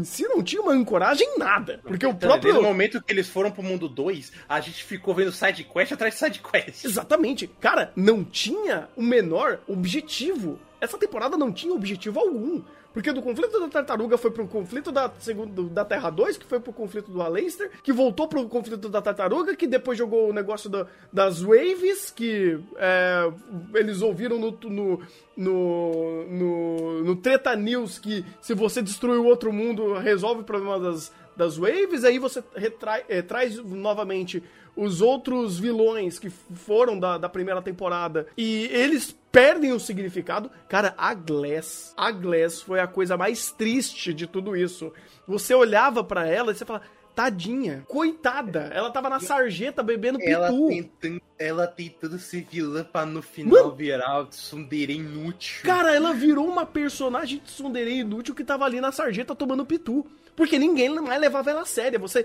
Speaker 1: em si não tinha uma ancoragem em nada. Porque o
Speaker 2: Então,
Speaker 1: próprio.
Speaker 2: Desde o momento que eles foram pro mundo 2, a gente ficou vendo side quest atrás de side quest.
Speaker 1: Exatamente. Cara, não tinha o menor objetivo. Essa temporada não tinha objetivo algum. Porque do conflito da tartaruga foi pro conflito da, segundo, da Terra 2, que foi pro conflito do Aleister, que voltou pro conflito da tartaruga, que depois jogou o negócio da- das Waves, que é, eles ouviram no, no, no, no, no Treta News que se você destruir o outro mundo, resolve o problema das, das Waves, aí você retrai- eh, traz novamente os outros vilões que foram da, da primeira temporada e eles perdem o significado. Cara, a Glass, a Glass foi a coisa mais triste de tudo isso. Você olhava pra ela e você falava, tadinha, coitada, ela tava na sarjeta bebendo
Speaker 2: Ela
Speaker 1: pitu.
Speaker 2: tentando, ela tentando ser vilã pra no final
Speaker 1: Mano.
Speaker 2: virar tsundere inútil.
Speaker 1: Cara, ela virou uma personagem de tsundere inútil que tava ali na sarjeta tomando pitu. Porque ninguém mais levava ela a sério. Você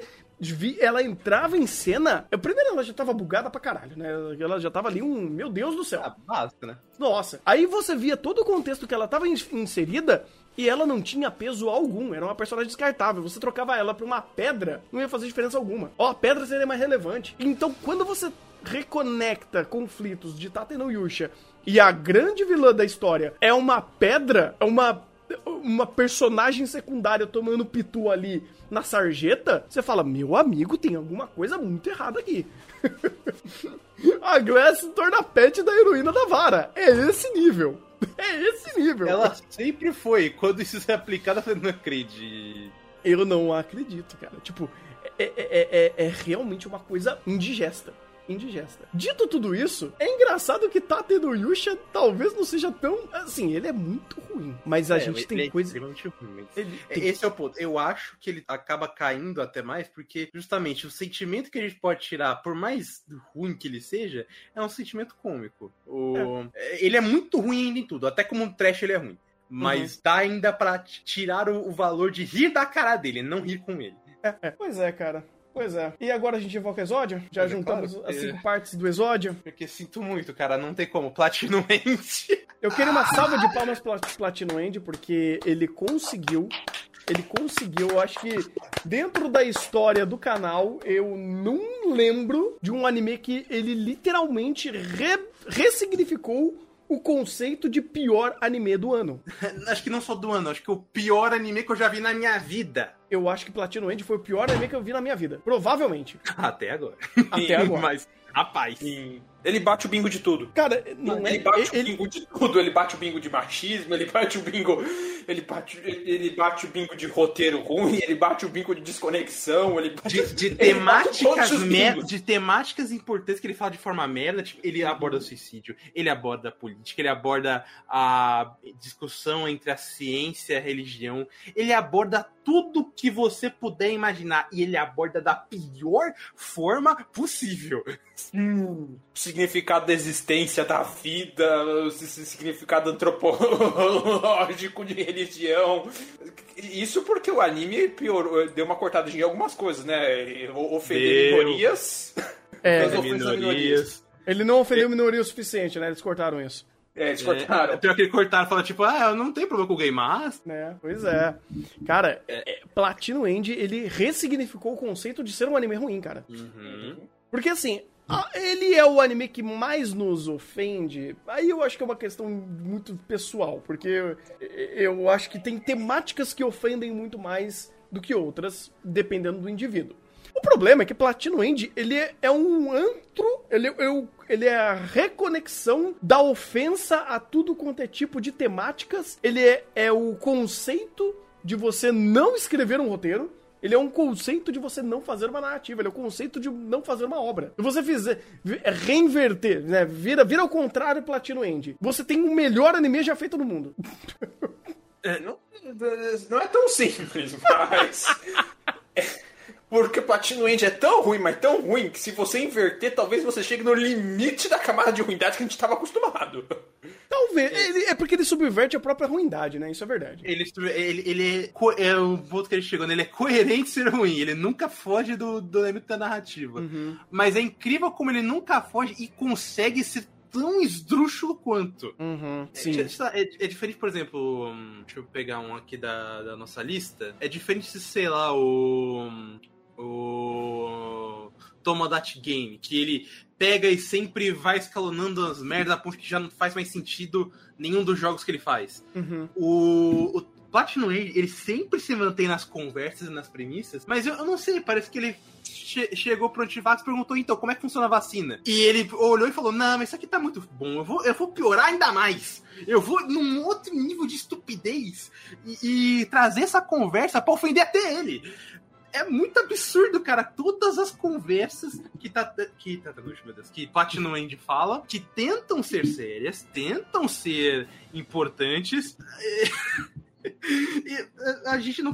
Speaker 1: ela entrava em cena. Primeiro, ela já tava bugada pra caralho, né? Ela já tava ali um. Meu Deus do céu.
Speaker 2: Ah, né?
Speaker 1: Nossa. Aí você via todo o contexto que ela tava ins- inserida e ela não tinha peso algum. Era uma personagem descartável. Você trocava ela por uma pedra, não ia fazer diferença alguma. Ó, a pedra seria mais relevante. Então, quando você reconecta conflitos de Tate no Yusha e a grande vilã da história é uma pedra, é uma uma personagem secundária tomando pitu ali na sarjeta, você fala, meu amigo, tem alguma coisa muito errada aqui. a Glass se torna pet da heroína da vara. É esse nível. É esse nível.
Speaker 2: Ela sempre foi. Quando isso é aplicado, eu não acredito.
Speaker 1: Eu não acredito, cara. Tipo, é, é, é, é- é realmente uma coisa indigesta. Indigesta. Dito tudo isso, é engraçado que Tate no Yusha talvez não seja tão. Assim, ele é muito ruim. Mas a
Speaker 2: É,
Speaker 1: gente
Speaker 2: ele
Speaker 1: tem
Speaker 2: é
Speaker 1: coisa.
Speaker 2: extremamente ruim,
Speaker 1: Ele tem-
Speaker 2: Esse é o ponto. Eu acho que ele acaba caindo até mais, porque justamente o sentimento que a gente pode tirar, por mais ruim que ele seja, é um sentimento cômico. O... Ele é muito ruim ainda em tudo, até como um trash ele é ruim. Mas dá ainda pra t- tirar o, o valor de rir da cara dele, não rir com ele.
Speaker 1: Pois é, cara. Pois é. E agora a gente invoca o Exódio? Já
Speaker 2: Mas é
Speaker 1: juntamos
Speaker 2: claro,
Speaker 1: as
Speaker 2: é.
Speaker 1: cinco partes do Exódio?
Speaker 2: Porque sinto muito, cara, não tem como. Platinum End.
Speaker 1: Eu queria uma salva de palmas pro Platino End, porque ele conseguiu. Ele conseguiu, eu acho que dentro da história do canal, eu não lembro de um anime que ele literalmente re- ressignificou o conceito de pior anime do ano.
Speaker 2: acho que não só do ano, acho que o pior anime que eu já vi na minha vida.
Speaker 1: Eu acho que Platino End foi o pior anime que eu vi na minha vida. Provavelmente.
Speaker 2: Até agora.
Speaker 1: Até agora.
Speaker 2: Mas, rapaz.
Speaker 3: Ele bate o bingo de tudo.
Speaker 1: Cara, não é.
Speaker 3: Ele bate
Speaker 1: ele-
Speaker 3: o bingo de tudo, ele bate o bingo de machismo, ele bate o bingo. Ele bate, ele bate o bingo de roteiro ruim, ele bate o bingo de desconexão, ele bate.
Speaker 2: De, de
Speaker 3: Ele
Speaker 2: temáticas mer- de temáticas importantes que ele fala de forma merda, tipo, ele aborda o suicídio, ele aborda a política, ele aborda a discussão entre a ciência e a religião, ele aborda tudo que você puder imaginar e ele aborda da pior forma possível.
Speaker 3: Hum, significado da existência da vida, o si- significado antropológico de religião. Isso porque o anime piorou, deu uma cortada em algumas coisas, né? Ofender minorias.
Speaker 1: É,
Speaker 3: a minorias.
Speaker 1: ele não ofendeu minoria o suficiente, né? Eles cortaram isso.
Speaker 3: É, eles cortaram.
Speaker 2: É, pior que ele cortaram e falaram, tipo, ah, eu não tenho problema com o gay, mas.
Speaker 1: né? Pois é. Cara, é, Platino End, ele ressignificou o conceito de ser um anime ruim, cara.
Speaker 2: Uhum.
Speaker 1: Porque assim, a- ele é o anime que mais nos ofende. Aí eu acho que é uma questão muito pessoal, porque eu, eu acho que tem temáticas que ofendem muito mais do que outras, dependendo do indivíduo. O problema é que Platino End, ele é, é um antro, ele, eu, ele é a reconexão da ofensa a tudo quanto é tipo de temáticas. Ele é, é o conceito de você não escrever um roteiro. Ele é um conceito de você não fazer uma narrativa, ele é o conceito de não fazer uma obra. Se você fizer reinverter, né, vira, vira ao contrário Platino End. Você tem o melhor anime já feito no mundo.
Speaker 3: Não, não é tão simples, mas. Porque Platino End é tão ruim, mas tão ruim, que se você inverter, talvez você chegue no limite da camada de ruindade que a gente estava acostumado.
Speaker 1: Talvez, ele- é porque ele subverte a própria ruindade, né? Isso é verdade.
Speaker 2: Ele, ele, ele é, é o ponto que ele chegou, né? ele é coerente ser ruim, ele nunca foge do, do limite da narrativa. Mas é incrível como ele nunca foge e consegue ser tão esdrúxulo quanto.
Speaker 1: Uhum,
Speaker 2: É,
Speaker 1: sim.
Speaker 2: é, é diferente, por exemplo, hum, deixa eu pegar um aqui da, da nossa lista. É diferente se, sei lá, o. O. Tomodachi Game, que ele pega e sempre vai escalonando as merdas a ponto que já não faz mais sentido nenhum dos jogos que ele faz.
Speaker 1: Uhum.
Speaker 2: O, o Platinum Age, ele sempre se mantém nas conversas e nas premissas, mas eu, eu não sei, parece que ele che- chegou pro Antivax e perguntou, então, como é que funciona a vacina? E ele olhou e falou, não, mas isso aqui tá muito bom, eu vou, eu vou piorar ainda mais. Eu vou num outro nível de estupidez e, e trazer essa conversa pra ofender até ele. É muito absurdo, cara. Todas as conversas que tá. Que, tá, meu Deus, que Platinum End fala, que tentam ser sérias, tentam ser importantes, e a- gente não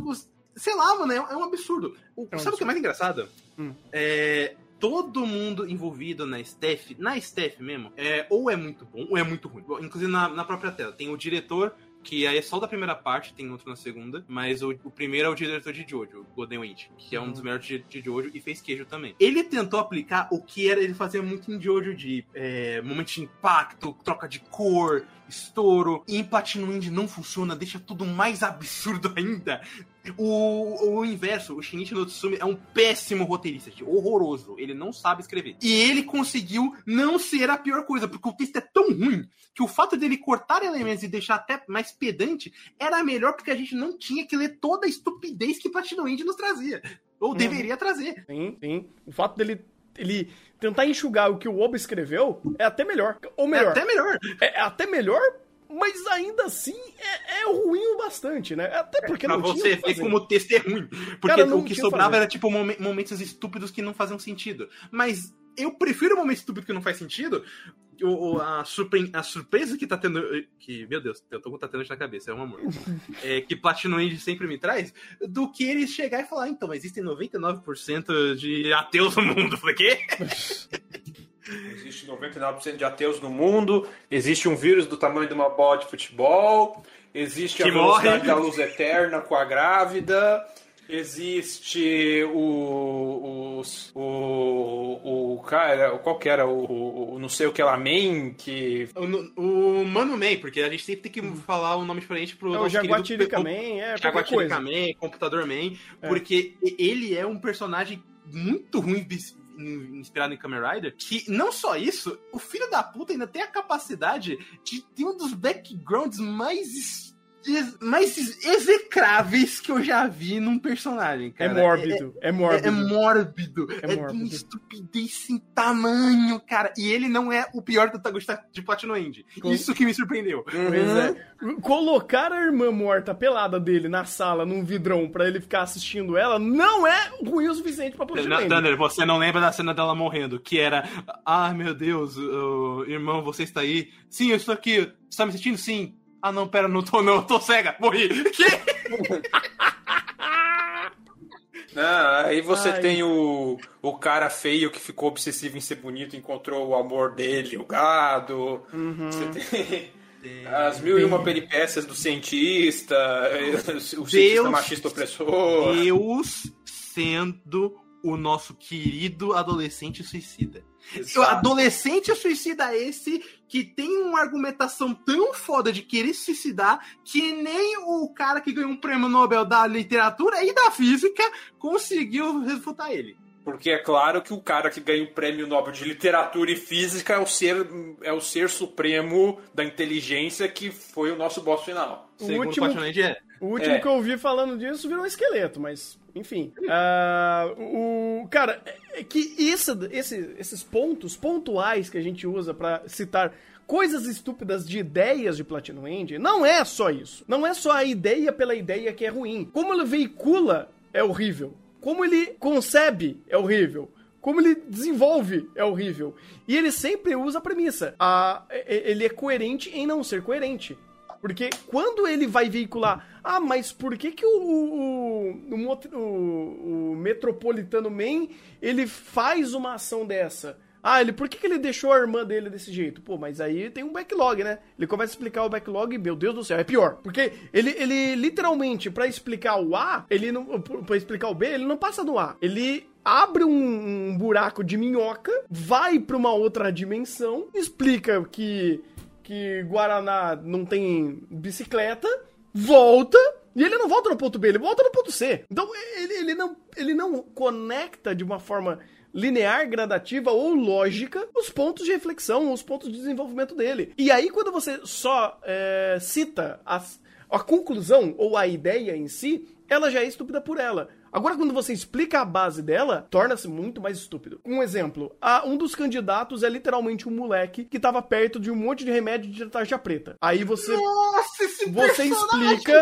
Speaker 2: Sei lá, mano, é é um absurdo. O-
Speaker 1: É um
Speaker 2: sabe o que é mais engraçado?
Speaker 1: Hum.
Speaker 2: É, todo mundo envolvido na staff, na staff mesmo, é, ou é muito bom ou é muito ruim. Inclusive na, na própria tela. Tem o diretor, que aí é só da primeira parte, tem outro na segunda, mas o, o primeiro é o diretor de Jojo, o Golden Wind, que é um dos melhores de, de Jojo e fez queijo também. Ele tentou aplicar o que era ele fazia muito em Jojo de é, momento de impacto, troca de cor, estouro. E em Platinum Wind não funciona, deixa tudo mais absurdo ainda. O, o inverso, o Shinichi no Tsumi é um péssimo roteirista, gente, horroroso. Ele não sabe escrever. E ele conseguiu não ser a pior coisa, porque o texto é tão ruim que o fato dele cortar elementos e deixar até mais pedante era melhor porque a gente não tinha que ler toda a estupidez que Platinum End nos trazia. Ou deveria trazer.
Speaker 1: Sim, sim. O fato dele ele tentar enxugar o que o Oba escreveu é até melhor. Ou
Speaker 2: É
Speaker 1: melhor,
Speaker 2: até melhor.
Speaker 1: é, é até melhor, mas ainda assim é, é ruim o bastante, né? Até porque
Speaker 2: pra
Speaker 1: não tinha o
Speaker 2: você ver como o texto é ruim. Porque
Speaker 1: Cara,
Speaker 2: o que sobrava era tipo momen- momentos estúpidos que não faziam sentido. Mas eu prefiro o momento estúpido que não faz sentido, o, o- a, surpre- a surpresa que tá tendo. Que, meu Deus, eu tô com Tatooine na cabeça, é um amor. é, que Platinum End sempre me traz, do que ele chegar e falar, então, existem 99% de ateus no mundo. Eu Falei, quê?
Speaker 3: Existe 99% de ateus no mundo, existe um vírus do tamanho de uma bola de futebol, existe a
Speaker 2: Que
Speaker 3: velocidade
Speaker 2: morre.
Speaker 3: da luz eterna com a grávida, existe o. os- o. o. cara, qual que era? O, o- o não sei o que lá, Man, que.
Speaker 2: O, o Mano Man, porque a gente sempre tem que falar um nome diferente pro
Speaker 1: É o
Speaker 2: nosso
Speaker 1: Jaguatirica
Speaker 2: querido-
Speaker 1: Man, é
Speaker 2: Jaguatirica
Speaker 1: coisa.
Speaker 2: Man, Computador Man,
Speaker 1: É.
Speaker 2: porque ele é um personagem muito ruim inspirado em Kamen Rider, que não só isso, o filho da puta ainda tem a capacidade de ter um dos backgrounds mais mais execráveis que eu já vi num personagem,
Speaker 1: É
Speaker 2: cara.
Speaker 1: mórbido, é
Speaker 2: É,
Speaker 1: mórbido.
Speaker 2: é mórbido.
Speaker 1: É
Speaker 2: É, de uma estupidez sem tamanho, cara. E ele não é o pior protagonista de Platinum End.
Speaker 1: Com-
Speaker 2: Isso que me surpreendeu.
Speaker 1: Pois é. Colocar a irmã morta pelada dele na sala, num vidrão, pra ele ficar assistindo ela, não é ruim o suficiente pra poder
Speaker 2: Na- Thunder, você não lembra da cena dela morrendo? Que era, ah, meu Deus, ô, irmão, você está aí? Sim, eu estou aqui. Você está me sentindo? Sim. Ah, não, pera, não tô não, eu tô cega, morri. Que?
Speaker 3: Ah, aí você
Speaker 1: Ai.
Speaker 3: tem o, o cara feio que ficou obsessivo em ser bonito, encontrou o amor dele, o gado.
Speaker 1: Uhum.
Speaker 3: Você tem as mil e uma peripécias do cientista, o cientista machista opressor.
Speaker 2: Deus sendo o nosso querido adolescente suicida. O
Speaker 3: Exato.
Speaker 2: adolescente suicida esse que tem uma argumentação tão foda de querer se suicidar que nem o cara que ganhou um prêmio Nobel da literatura e da física conseguiu refutar ele.
Speaker 3: Porque é claro que o cara que ganha o prêmio Nobel de Literatura e Física é o ser, é o ser supremo da inteligência que foi o nosso boss final.
Speaker 1: O último-
Speaker 2: é.
Speaker 1: O último
Speaker 3: É.
Speaker 1: que eu ouvi falando disso virou um esqueleto, mas enfim. Ah, o cara, é- é que esse, esse- esses pontos pontuais que a gente usa pra citar coisas estúpidas de ideias de Platinum End, não é só isso. Não é só a ideia pela ideia que é ruim. Como ele veicula é horrível. Como ele concebe é horrível. Como ele desenvolve é horrível. E ele sempre usa a premissa. A, ele é coerente em não ser coerente. Porque quando ele vai veicular, ah, mas por que que o, o, o, o- o Metropolitano Man, ele faz uma ação dessa? Ah, ele, por que que ele deixou a irmã dele desse jeito? Pô, mas aí tem um backlog, né? Ele começa a explicar o backlog e, meu Deus do céu, é pior. Porque ele, ele literalmente, pra explicar o A, ele não, pra explicar o B, ele não passa do A. Ele abre um, um buraco de minhoca, vai pra uma outra dimensão, explica que que Guaraná não tem bicicleta, volta, e ele não volta no ponto B, ele volta no ponto C. Então ele, ele, não, ele não conecta de uma forma linear, gradativa ou lógica os pontos de reflexão, os pontos de desenvolvimento dele. E aí, quando você só é, cita a conclusão ou a ideia em si, ela já é estúpida por ela. Agora, quando você explica a base dela, torna-se muito mais estúpido. Um exemplo: a- um dos candidatos é literalmente um moleque que tava perto de um monte de remédio de tarja preta. Aí você.
Speaker 2: Nossa, esse
Speaker 1: Você
Speaker 2: personagem!
Speaker 1: explica.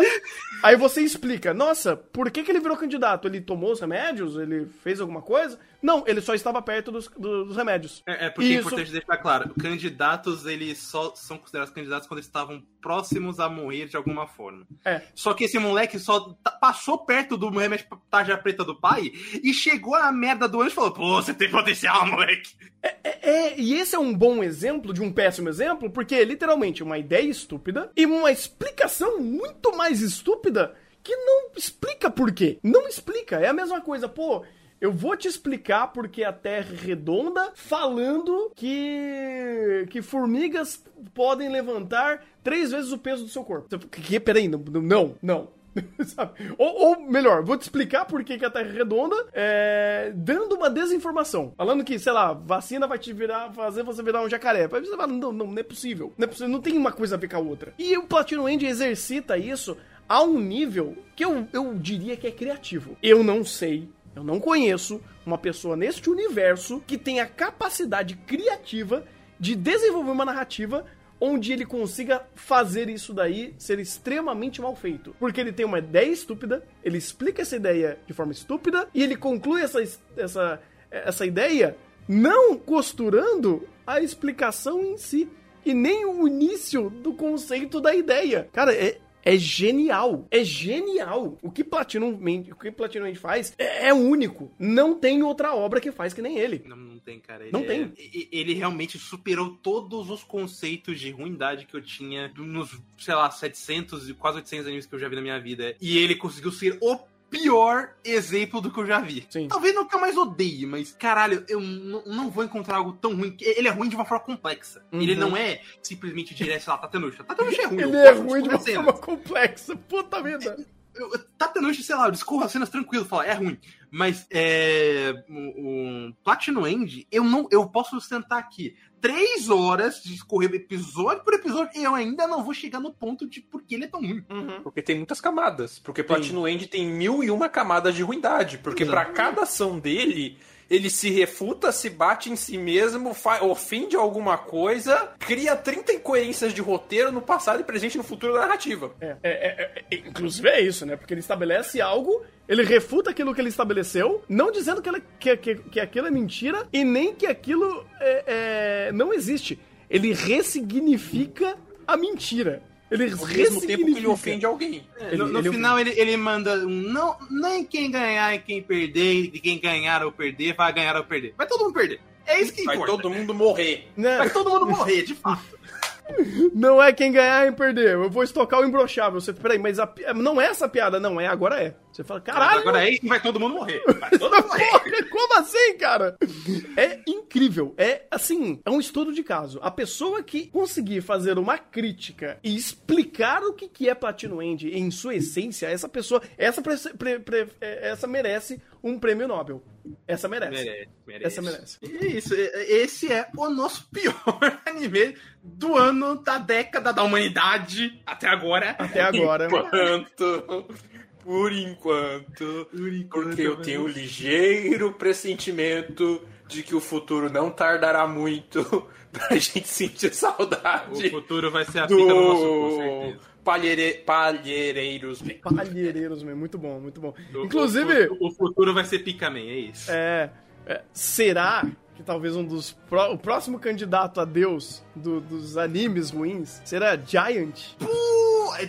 Speaker 1: Aí você explica, nossa, por que, que ele virou candidato? Ele tomou os remédios? Ele fez alguma coisa? Não, ele só estava perto dos, do- dos remédios.
Speaker 2: É, é porque é
Speaker 1: Isso.
Speaker 2: importante deixar claro, candidatos, eles só são considerados candidatos quando estavam próximos a morrer de alguma forma.
Speaker 1: É.
Speaker 2: Só que esse moleque só ta- passou perto do remédio tarja preta do pai e chegou a merda do anjo e falou, pô, você tem potencial, moleque.
Speaker 1: É, é, e esse é um bom exemplo de um péssimo exemplo, porque é literalmente uma ideia estúpida e uma explicação muito mais estúpida que não explica por quê. Não explica. É a mesma coisa, pô. Eu vou te explicar porque a Terra é redonda, falando que que formigas podem levantar três vezes o peso do seu corpo. Que, peraí, não, não, não. Ou, ou melhor, vou te explicar por que, a Terra é redonda, é, dando uma desinformação. Falando que, sei lá, vacina vai te virar, fazer você virar um jacaré. Você fala, não, não, não é possível. Não é possível, não tem uma coisa a ver com a outra. E o Platinum End exercita isso a um nível que eu, eu diria que é criativo. Eu não sei, eu não conheço uma pessoa neste universo que tenha capacidade criativa de desenvolver uma narrativa onde ele consiga fazer isso daí ser extremamente mal feito. Porque ele tem uma ideia estúpida, ele explica essa ideia de forma estúpida e ele conclui essa, essa, essa ideia não costurando a explicação em si e nem o início do conceito da ideia. Cara, é, é genial. É genial. O que Platinum, o que Platinum faz é, é, único. Não tem outra obra que faz que nem ele.
Speaker 2: Não, não tem, cara. Ele
Speaker 1: não
Speaker 2: é,
Speaker 1: tem.
Speaker 2: Ele realmente superou todos os conceitos de ruindade que eu tinha nos, sei lá, 700 e quase 800 animes que eu já vi na minha vida. E ele conseguiu ser o pior exemplo do que eu já vi.
Speaker 1: Sim.
Speaker 2: Talvez não que eu mais odeie, mas caralho, eu não vou encontrar algo tão ruim. Ele é ruim de uma forma complexa.
Speaker 1: Uhum.
Speaker 2: Ele não é simplesmente direto, sei lá, Tatanushi. Tatanushi é ruim.
Speaker 1: Ele é ruim de uma forma complexa. Puta vida.
Speaker 2: Tatanushi, sei lá, eu discorro as cenas tranquilo, fala, é ruim. Mas é, o, o Platinum End, eu não, eu posso sustentar aqui três horas de escorrer episódio por episódio e eu ainda não vou chegar no ponto de por que ele é tão ruim.
Speaker 3: Uhum. Porque tem muitas camadas. Porque Platinum End tem mil e uma camadas de ruindade. Porque para cada ação dele, ele se refuta, se bate em si mesmo, ofende alguma coisa, cria 30 incoerências de roteiro no passado e presente no futuro da narrativa.
Speaker 1: É, é, é, é, inclusive é isso, né? Porque ele estabelece algo, ele refuta aquilo que ele estabeleceu, não dizendo que, ele, que, que, que aquilo é mentira e nem que aquilo é, não existe. Ele ressignifica a mentira. Ele
Speaker 3: Ao mesmo tempo que ele ofende alguém.
Speaker 2: É, no, no ele final, ele, ele manda um não, nem quem ganhar e quem perder, e quem ganhar ou perder, vai ganhar ou perder. Vai todo mundo perder. É isso que
Speaker 3: vai
Speaker 2: importa.
Speaker 3: Vai todo mundo morrer.
Speaker 2: Né? Vai todo mundo morrer, de fato.
Speaker 1: Não é quem ganhar e perder. Eu vou estocar o imbrochável. Você, peraí, mas a, não é essa piada, não é, agora é. Você fala, caralho.
Speaker 2: Agora é e vai todo mundo morrer. Vai todo mundo
Speaker 1: morrer. Como assim, cara? É incrível. É assim, é um estudo de caso. A pessoa que conseguir fazer uma crítica e explicar o que, que é Platinum End em sua essência, essa pessoa, essa, pre, pre, pre, essa merece um prêmio Nobel. Essa merece.
Speaker 2: merece, merece.
Speaker 1: Essa merece.
Speaker 2: É isso. Esse é o nosso pior anime do ano, da década da humanidade até agora.
Speaker 1: Até agora.
Speaker 3: Enquanto. Por enquanto.
Speaker 2: Por enquanto
Speaker 3: porque eu tenho um ligeiro pressentimento de que o futuro não tardará muito pra gente sentir saudade.
Speaker 2: O futuro vai ser a fita do nosso cu, certeza.
Speaker 3: Palheire... Palheireiros
Speaker 1: Man. Palheireiros Man, muito bom, muito bom. O, Inclusive.
Speaker 2: O, o, futuro vai ser Pica Man, é isso.
Speaker 1: É. é será que talvez um dos. Pro, o próximo candidato a Deus do, dos animes ruins será Giant?
Speaker 2: Pô,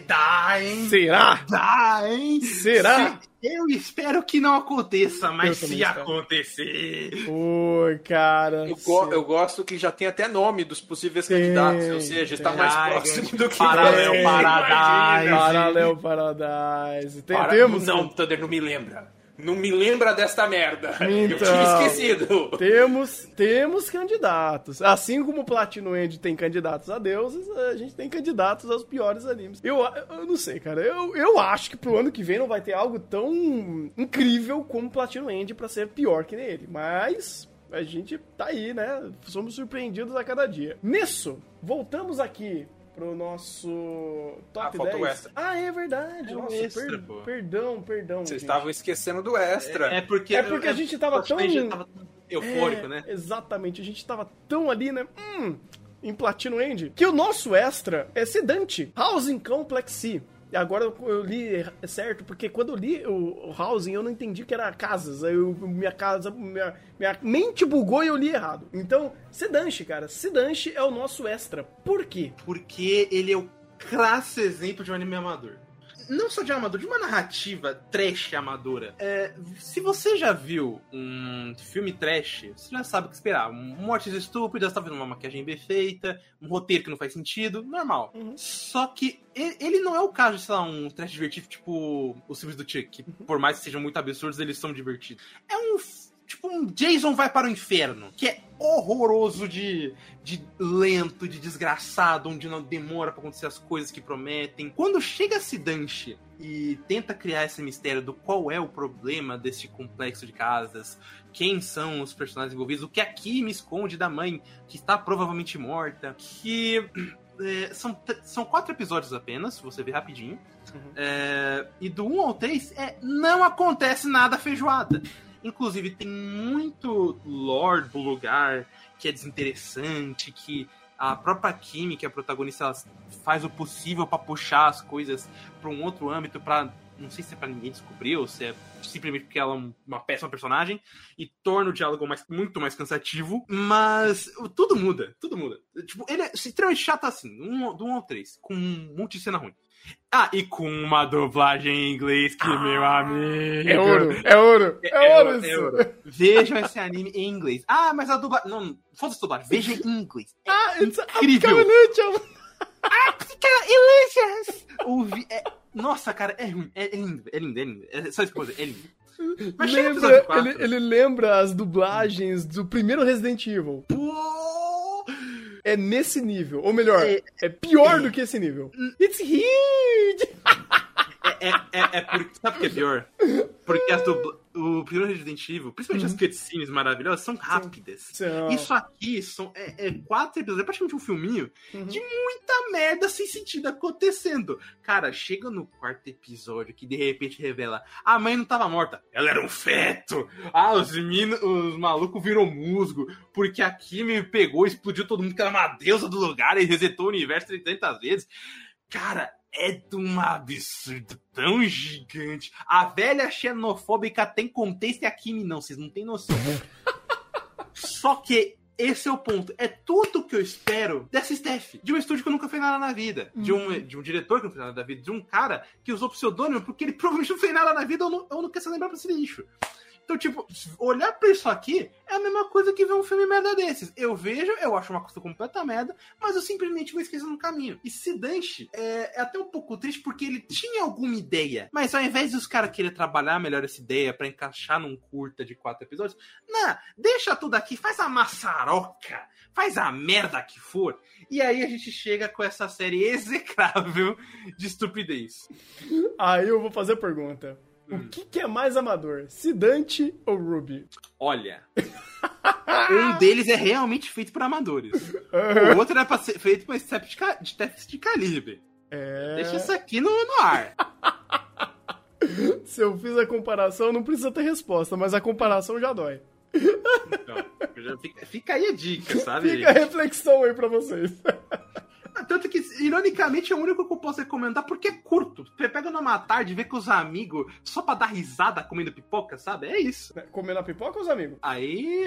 Speaker 2: dá, hein?
Speaker 1: Será?
Speaker 2: Dá, hein?
Speaker 1: Será?
Speaker 2: Se, eu espero que não aconteça, mas se
Speaker 1: espero.
Speaker 2: acontecer.
Speaker 1: Oi, cara.
Speaker 3: Eu, go eu, gosto que já tem até nome dos possíveis tem, candidatos, ou seja, está mais próximo do que
Speaker 2: Paralel Paradise.
Speaker 1: Paralel Paradise. Tem,
Speaker 3: Para,
Speaker 1: temos.
Speaker 3: Não, Thunder, não me lembra. Não me lembra desta merda.
Speaker 1: Então,
Speaker 3: eu tinha esquecido.
Speaker 1: Temos, temos candidatos. Assim como o Platinum End tem candidatos a deuses, a gente tem candidatos aos piores animes. Eu, eu não sei, cara. Eu, eu acho que pro ano que vem não vai ter algo tão incrível como Platinum End pra ser pior que nele. Mas a gente tá aí, né? Somos surpreendidos a cada dia. Nisso, voltamos aqui pro nosso top
Speaker 3: ah,
Speaker 1: 10.
Speaker 3: Extra.
Speaker 1: Ah, é verdade.
Speaker 2: É
Speaker 1: Nossa,
Speaker 2: extra,
Speaker 1: per
Speaker 2: pô.
Speaker 1: perdão, perdão.
Speaker 3: Vocês estavam esquecendo do extra.
Speaker 2: É, é porque,
Speaker 1: É porque a gente tava tão-
Speaker 2: tava eufórico,
Speaker 1: É,
Speaker 2: né?
Speaker 1: Exatamente. A gente tava tão ali, né? Hum, em Platinum End. Que o nosso extra é sedante. Housing Complex C. Agora eu, li er- certo, porque quando eu li o, o Housing, eu não entendi que era casas. Aí eu- minha casa, minha, minha mente bugou e eu li errado. Então, Sedanche, cara. Sedanche é o nosso extra. Por quê?
Speaker 2: Porque ele é o crasso exemplo de um anime amador. Não só de amador, de uma narrativa trash amadora. É, se você já viu um filme trash, você já sabe o que esperar. Mortes estúpidas, tá vendo uma maquiagem bem feita, um roteiro que não faz sentido, normal.
Speaker 1: Uhum.
Speaker 2: Só que ele, ele não é o caso de, sei lá, um trash divertido tipo os filmes do Chuck, que por mais que sejam muito absurdos, eles são divertidos. É um tipo um Jason vai para o inferno, que é horroroso de, de lento, de desgraçado, onde não demora para acontecer as coisas que prometem. Quando chega Sidanche e tenta criar esse mistério do qual é o problema desse complexo de casas, quem são os personagens envolvidos, o que aqui me esconde da mãe que está provavelmente morta, que é, são, são quatro episódios apenas, você ver rapidinho.
Speaker 1: Uhum.
Speaker 2: É, e do 1 ao 3 é, não acontece nada feijoada. Inclusive, tem muito lore do lugar que é desinteressante, que a própria Kimi, que é a protagonista, faz o possível para puxar as coisas para um outro âmbito, para não sei se é pra ninguém descobrir ou se é simplesmente porque ela é uma péssima personagem e torna o diálogo mais, muito mais cansativo, mas tudo muda, tudo muda. Tipo, ele é extremamente chato assim, um, do 1 ao 3, com um monte de cena ruim. Ah, e com uma dublagem em inglês que, meu amigo.
Speaker 1: É ouro, é ouro, é, é ouro isso. É ouro.
Speaker 2: Vejam esse anime em inglês. Ah, mas a dublagem. Não, foda-se dublagem. Veja em inglês. É
Speaker 1: ah,
Speaker 2: incrível.
Speaker 1: It's
Speaker 2: África Illusions! O vi... é... Nossa, cara, é ruim. É, lindo, é lindo, é lindo. É só dizer, é lindo.
Speaker 1: Mas lembra, ele, ele, lembra as dublagens do primeiro Resident Evil. Pô! É nesse nível. Ou melhor, é, é pior é. do que esse nível. It's huge!
Speaker 2: É, é, é, é porque. Sabe o que é pior? Porque as dubla... o primeiro Resident Evil, principalmente uhum. as cutscenes maravilhosas, são rápidas. Isso aqui são, é, é, quatro episódios, é praticamente um filminho uhum. de muita merda sem sentido acontecendo. Cara, chega no quarto episódio que de repente revela: a mãe não tava morta, ela era um feto. Ah, os meninos, os malucos viram musgo, porque aqui me pegou, explodiu todo mundo que era uma deusa do lugar e resetou o universo 30 vezes. Cara, é de um absurdo tão gigante. A velha xenofóbica tem contexto e a Kimi não, vocês não têm noção. Só que esse é o ponto. É tudo que eu espero dessa Steph. De um estúdio que nunca fez nada na vida. De, um, de um diretor que não fez nada na vida. De um cara que usou pseudônimo porque ele provavelmente não fez nada na vida ou não, ou não quer se lembrar pra esse lixo. Então, tipo, olhar pra isso aqui é a mesma coisa que ver um filme merda desses. Eu vejo, eu acho uma coisa completa merda, mas eu simplesmente vou esquecer no caminho. E Sidanche é, é até um pouco triste porque ele tinha alguma ideia, mas ao invés dos caras querer trabalhar melhor essa ideia para encaixar num curta de quatro episódios, não, deixa tudo aqui, faz a maçaroca, faz a merda que for. E aí a gente chega com essa série execrável de estupidez.
Speaker 1: Aí eu vou fazer a pergunta. O hum. que, que, é mais amador, Cidante ou Ruby?
Speaker 2: Olha, um deles é realmente feito por amadores. O outro é ser feito por testes de, teste de calibre. É... Deixa isso aqui no, no ar.
Speaker 1: Se eu fiz a comparação, não precisa ter resposta, mas a comparação já dói.
Speaker 2: Então, fica, fica aí a dica, sabe?
Speaker 1: Fica a reflexão aí pra vocês.
Speaker 2: Tanto que, ironicamente, é o único que eu posso recomendar porque é curto. Você pega numa tarde, vê com os amigos, só pra dar risada comendo pipoca, sabe? É isso.
Speaker 1: É, comendo a pipoca ou os amigos?
Speaker 2: Aí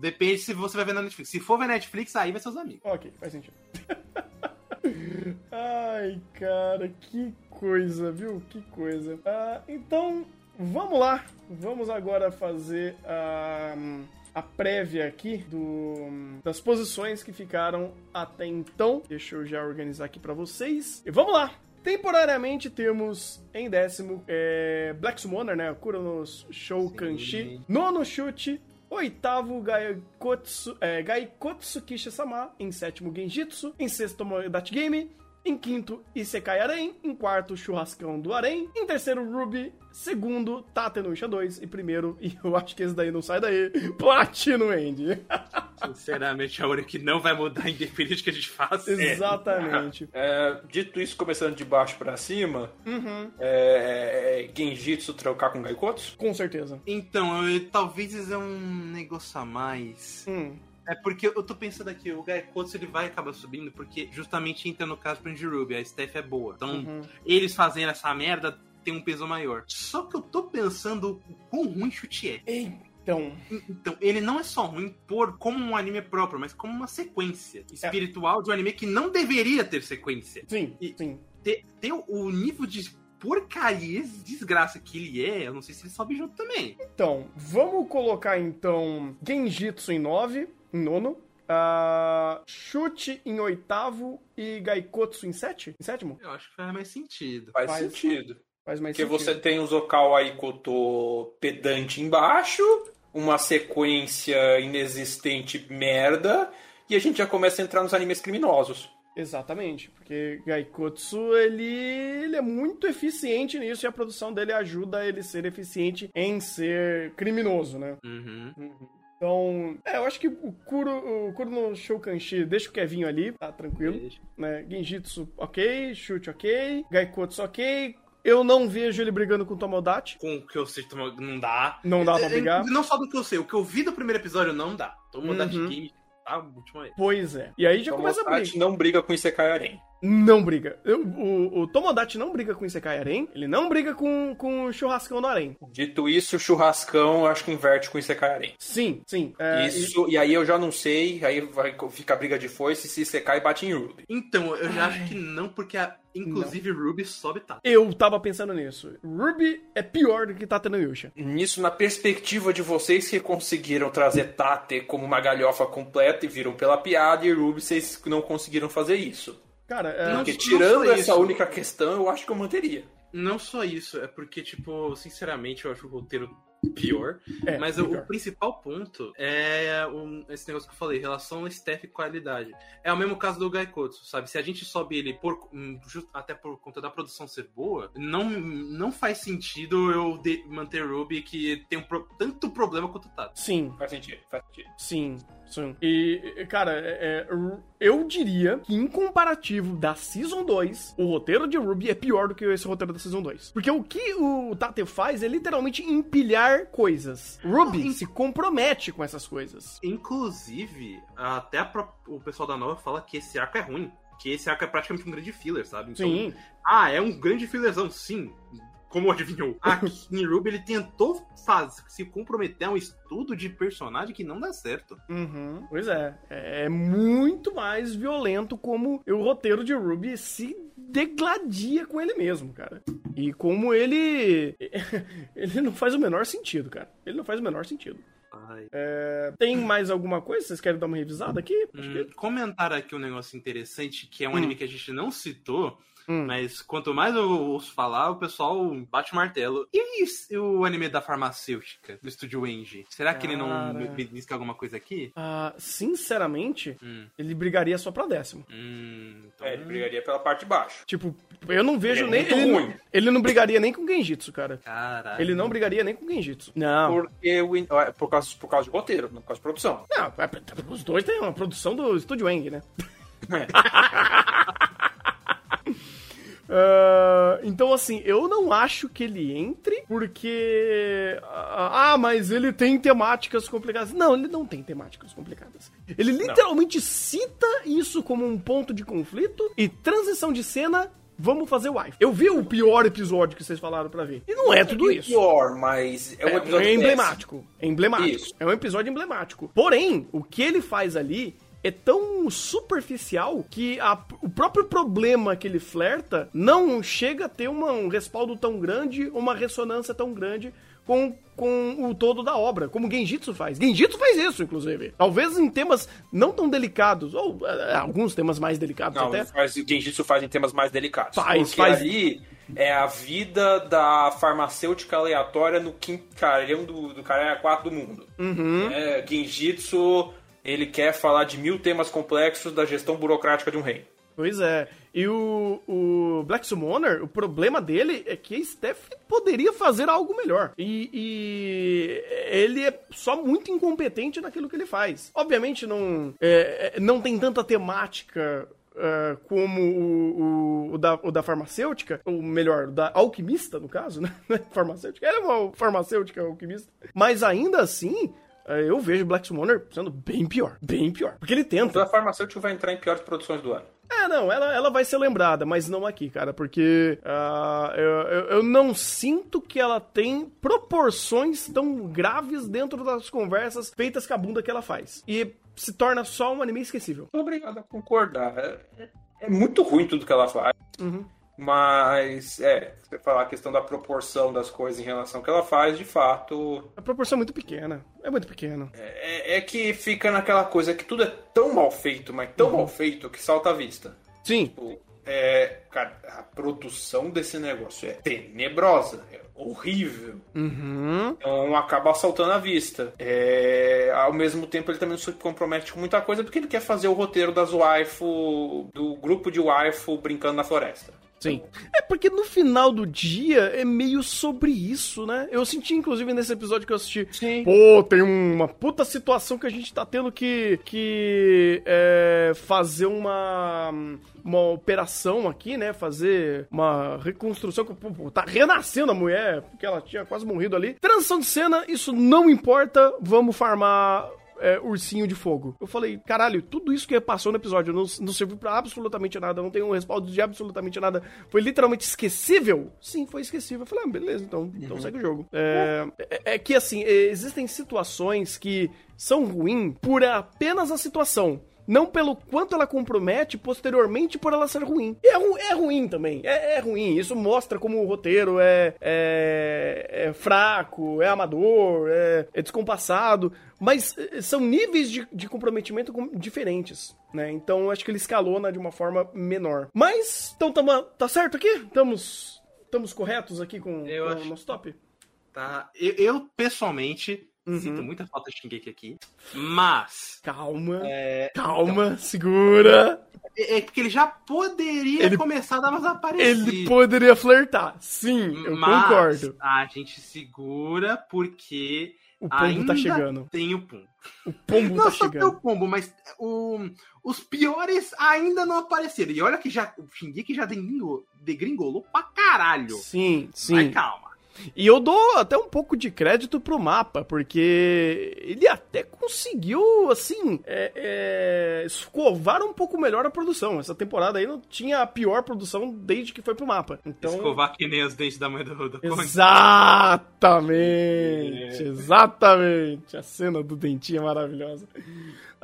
Speaker 2: depende se você vai ver na Netflix. Se for ver Netflix, aí vai ser os amigos.
Speaker 1: Ok, faz sentido. Ai, cara, que coisa, viu? Que coisa. Uh, então, vamos lá. Vamos agora fazer a. Uh, a prévia aqui do, das posições que ficaram até então. Deixa eu já organizar aqui para vocês. E vamos lá! Temporariamente temos em décimo é, Black Summoner, né? Kuronos Shoukanshi. Nono chute, Oitavo, Gaikotsu, é, Gaikotsu Kisha-sama. Em sétimo, Genjitsu. Em sexto, Moedachi Game. Em quinto, Isekai Arém. Em quarto, Churrascão do Arém. Em terceiro, Ruby. Segundo, Tatenuisha 2. E primeiro, e eu acho que esse daí não sai daí, Platino End.
Speaker 2: Sinceramente, é o único que não vai mudar independente do que a gente faça.
Speaker 1: Exatamente.
Speaker 3: É, dito isso, começando de baixo pra cima, uhum. é, é, Genjitsu trocar com Gaikotsu?
Speaker 1: Com certeza.
Speaker 2: Então, eu, talvez é um negócio a mais. Hum. É porque eu tô pensando aqui, o Gaikotsu ele vai acabar subindo porque justamente entra no caso pro Ruby, a Steph é boa. Então, uhum. eles fazendo essa merda tem um peso maior. Só que eu tô pensando o quão ruim chute é.
Speaker 1: Então.
Speaker 2: Então, ele não é só ruim por como um anime próprio, mas como uma sequência espiritual é. de um anime que não deveria ter sequência.
Speaker 1: Sim, e sim.
Speaker 2: Ter, ter o nível de porcaria, desgraça que ele é, eu não sei se ele sobe junto também.
Speaker 1: Então, vamos colocar então Genjitsu em 9, em nono. Uh, chute em oitavo e Gaikotsu em sete? Em sétimo?
Speaker 2: Eu acho que faz mais sentido.
Speaker 3: Faz, faz sentido.
Speaker 1: Faz mais
Speaker 3: Porque
Speaker 1: sentido.
Speaker 3: você tem o Zokal Aikoto pedante embaixo, uma sequência inexistente merda, e a gente já começa a entrar nos animes criminosos.
Speaker 1: Exatamente, porque Gaikotsu ele, ele é muito eficiente nisso e a produção dele ajuda ele a ser eficiente em ser criminoso, né?
Speaker 2: Uhum. Uhum.
Speaker 1: Então, é, eu acho que o Kuro, o Kuro no Shoukanshi deixa o Kevinho ali, tá tranquilo. Deixa. Né? Genjitsu, ok. Chute, ok. Gaikotsu, ok. Eu não vejo ele brigando com o Tomodachi.
Speaker 2: Com o que eu sei, não dá.
Speaker 1: Não dá pra é, brigar.
Speaker 2: Não só do que eu sei, o que eu vi do primeiro episódio não dá. Tomodachi uhum. Game tá último aí.
Speaker 1: Pois é. E aí já Tomodachi começa a briga.
Speaker 3: não briga com Isekai Arém.
Speaker 1: Não briga. Eu- o, o Tomodachi não briga com Isekai Arém, ele não briga com, com o churrascão do Arém.
Speaker 3: Dito isso, o churrascão acho que inverte com Isekai Arém.
Speaker 1: Sim, sim. é,
Speaker 3: Isso, e... aí eu já não sei, aí vai ficar briga de foice se Isekai bate em Ruby.
Speaker 2: Então, eu já acho que não, porque a- inclusive Ruby sobe tá.
Speaker 1: Eu tava pensando nisso. Ruby é pior do que Tata no Yusha.
Speaker 3: Nisso, na perspectiva de vocês que conseguiram trazer Tate como uma galhofa completa e viram pela piada, e Ruby vocês não conseguiram fazer isso.
Speaker 1: Cara, é,
Speaker 3: Porque tirando essa
Speaker 2: isso.
Speaker 3: única questão, eu acho que eu manteria.
Speaker 2: Não só isso, é porque, tipo, sinceramente, eu acho o roteiro pior.
Speaker 1: é,
Speaker 2: mas o,
Speaker 1: pior.
Speaker 2: o principal ponto é um- esse negócio que eu falei, relação staff e qualidade. É o mesmo caso do Gaikotsu, sabe? Se a gente sobe ele por, hum, até por conta da produção ser boa, não, não faz sentido eu de- manter Ruby que tem um pro- tanto problema quanto o Tato.
Speaker 1: Sim,
Speaker 3: Faz sentido, faz sentido.
Speaker 1: Sim, sim. E, cara, é- é, eu diria que em comparativo da Season 2, o roteiro de Ruby é pior do que esse roteiro da Season 2. Porque o que o Tate faz é literalmente empilhar coisas. Ruby se compromete com essas coisas.
Speaker 2: Inclusive, até a o pessoal da Nova fala que esse arco é ruim. Que esse arco é praticamente um grande filler, sabe? Então,
Speaker 1: Sim,
Speaker 2: Ah, é um grande fillerzão, sim. Como adivinhou? Aqui em Ruby ele tentou faz, se comprometer a um estudo de personagem que não dá certo.
Speaker 1: Uhum. Pois é, é muito mais violento como o roteiro de Ruby se degladia com ele mesmo, cara. E como ele. Ele não faz o menor sentido, cara. Ele não faz o menor sentido. É, Tem mais alguma coisa? Vocês querem dar uma revisada aqui? Acho que-
Speaker 2: Hum, comentar aqui um negócio interessante, que é um
Speaker 1: Hum.
Speaker 2: anime que a gente não citou,
Speaker 1: Hum.
Speaker 2: mas quanto mais eu ouço falar, o pessoal bate o martelo. E o anime da farmacêutica, do estúdio Engie? Será que ele não
Speaker 1: Cara.
Speaker 2: me belisca alguma coisa aqui?
Speaker 1: Ah, sinceramente,
Speaker 2: Hum,
Speaker 1: ele brigaria só pra décimo.
Speaker 2: hum, então...
Speaker 3: É, ele brigaria pela parte de baixo.
Speaker 1: Tipo, eu não vejo
Speaker 3: Ele é
Speaker 1: nem.
Speaker 3: muito
Speaker 1: Ele, não- ele não brigaria nem com Genjitsu, cara.
Speaker 2: Caralho.
Speaker 1: Ele não brigaria nem com Genjitsu. Não.
Speaker 3: Porque o, é, por, causa, por causa de roteiro, não por causa de produção.
Speaker 1: Não, é- é- os dois têm uma produção do Estúdio Eng, né? Ah, então, assim, eu não acho que ele entre, porque. Ah, mas ele tem temáticas complicadas. Não, ele não tem temáticas complicadas. Ele literalmente cita isso como um ponto de conflito e transição de cena. Vamos fazer wife. Eu vi o pior episódio que vocês falaram pra ver. E não é tudo
Speaker 3: E
Speaker 1: isso.
Speaker 3: pior, mas é um
Speaker 1: É,
Speaker 3: episódio
Speaker 1: é
Speaker 3: péssimo.
Speaker 1: emblemático. É emblemático.
Speaker 3: Isso.
Speaker 1: É um episódio emblemático. Porém, o que ele faz ali é tão superficial que a- o próprio problema que ele flerta não chega a ter uma- um respaldo tão grande, uma ressonância tão grande com, com o todo da obra, como Genjitsu faz. Genjitsu faz isso, inclusive. Talvez em temas não tão delicados, ou eh, alguns temas mais delicados
Speaker 3: Não,
Speaker 1: até.
Speaker 3: faz, o Genjitsu faz em temas mais delicados.
Speaker 1: Faz,
Speaker 3: porque
Speaker 1: faz.
Speaker 3: ali é a vida da farmacêutica aleatória no quinto caralhão do, do cara 4 do mundo.
Speaker 1: Uhum.
Speaker 3: É, Genjitsu, ele quer falar de mil temas complexos da gestão burocrática de um reino.
Speaker 1: Pois é. E o, o Black Summoner, o problema dele é que a Steph poderia fazer algo melhor. E, e ele é só muito incompetente naquilo que ele faz. Obviamente não, é, é, não tem tanta temática. é, como o, o, o da, o da farmacêutica, ou melhor, da alquimista, no caso, né? farmacêutica. Ela é uma farmacêutica alquimista. Mas ainda assim, eu vejo Black Summoner sendo bem pior. Bem pior. Porque ele tenta.
Speaker 3: Toda farmacêutica vai entrar em piores produções do ano.
Speaker 1: É, não, ela, ela vai ser lembrada, mas não aqui, cara, porque ah, eu, eu, eu não sinto que ela tem proporções tão graves dentro das conversas feitas com a bunda que ela faz. E se torna só um anime esquecível.
Speaker 3: Obrigado a concordar. É, é- é muito ruim tudo que ela faz.
Speaker 1: Uhum.
Speaker 3: Mas, é, você falar a questão da proporção das coisas em relação ao que ela faz, de fato,
Speaker 1: A proporção é muito pequena. É muito pequena.
Speaker 3: é, é que fica naquela coisa que tudo é tão mal feito, mas tão
Speaker 1: Uhum.
Speaker 3: mal feito que salta à vista.
Speaker 1: Sim.
Speaker 3: Tipo, é, cara, a produção desse negócio é tenebrosa, é horrível.
Speaker 1: Uhum.
Speaker 3: Então acaba saltando à vista. É, ao mesmo tempo, ele também se compromete com muita coisa porque ele quer fazer o roteiro das waifu, do grupo de waifu brincando na floresta.
Speaker 1: Sim. É porque no final do dia é meio sobre isso, né? Eu senti, inclusive, nesse episódio que eu assisti.
Speaker 3: Sim.
Speaker 1: Pô, tem uma puta situação que a gente tá tendo que, que é, fazer uma, uma operação aqui, né? Fazer uma reconstrução. que, pô, Tá renascendo a mulher, porque ela tinha quase morrido ali. Transição de cena, isso não importa. Vamos farmar é, ursinho de fogo. Eu falei, caralho, tudo isso que passou no episódio não, não serviu pra absolutamente nada, não tem um respaldo de absolutamente nada. Foi literalmente esquecível? Sim, foi esquecível. Eu falei, ah, beleza, então, então segue o jogo. É, é, é que assim, existem situações que são ruins por apenas a situação não pelo quanto ela compromete posteriormente por ela ser ruim. E é, ru é ruim também, é, é, ruim. Isso mostra como o roteiro é, é, é fraco, é amador, é, é, descompassado. Mas eh, são níveis de, de comprometimento diferentes, né? Então eu acho que ele escalona de uma forma menor. Mas, então tamo, tá certo aqui? Estamos, estamos corretos aqui com, com acho... o nosso top?
Speaker 2: Tá. Eu, eu pessoalmente Uhum. Sinto muita falta de Shingeki aqui. Mas.
Speaker 1: Calma. É... Calma, segura.
Speaker 2: É, é, porque ele já poderia ele... começar a dar umas aparecidas.
Speaker 1: Ele poderia flertar. Sim, eu mas concordo.
Speaker 2: A gente segura porque.
Speaker 1: O pombo tá chegando.
Speaker 2: Tem o pombo.
Speaker 1: O pombo
Speaker 2: não
Speaker 1: tá chegando. Não
Speaker 2: só tem o pombo, mas o, os piores ainda não apareceram. E olha que já, o Shingeki já degringolou, degringolou pra caralho.
Speaker 1: Sim, sim.
Speaker 2: Mas calma.
Speaker 1: E eu dou até um pouco de crédito pro mapa, porque ele até conseguiu, assim, é, é, escovar um pouco melhor a produção. Essa temporada aí não tinha a pior produção desde que foi pro mapa. Então...
Speaker 2: Escovar que nem os dentes da mãe do, do
Speaker 1: Exatamente! É. Exatamente! A cena do dentinho é maravilhosa.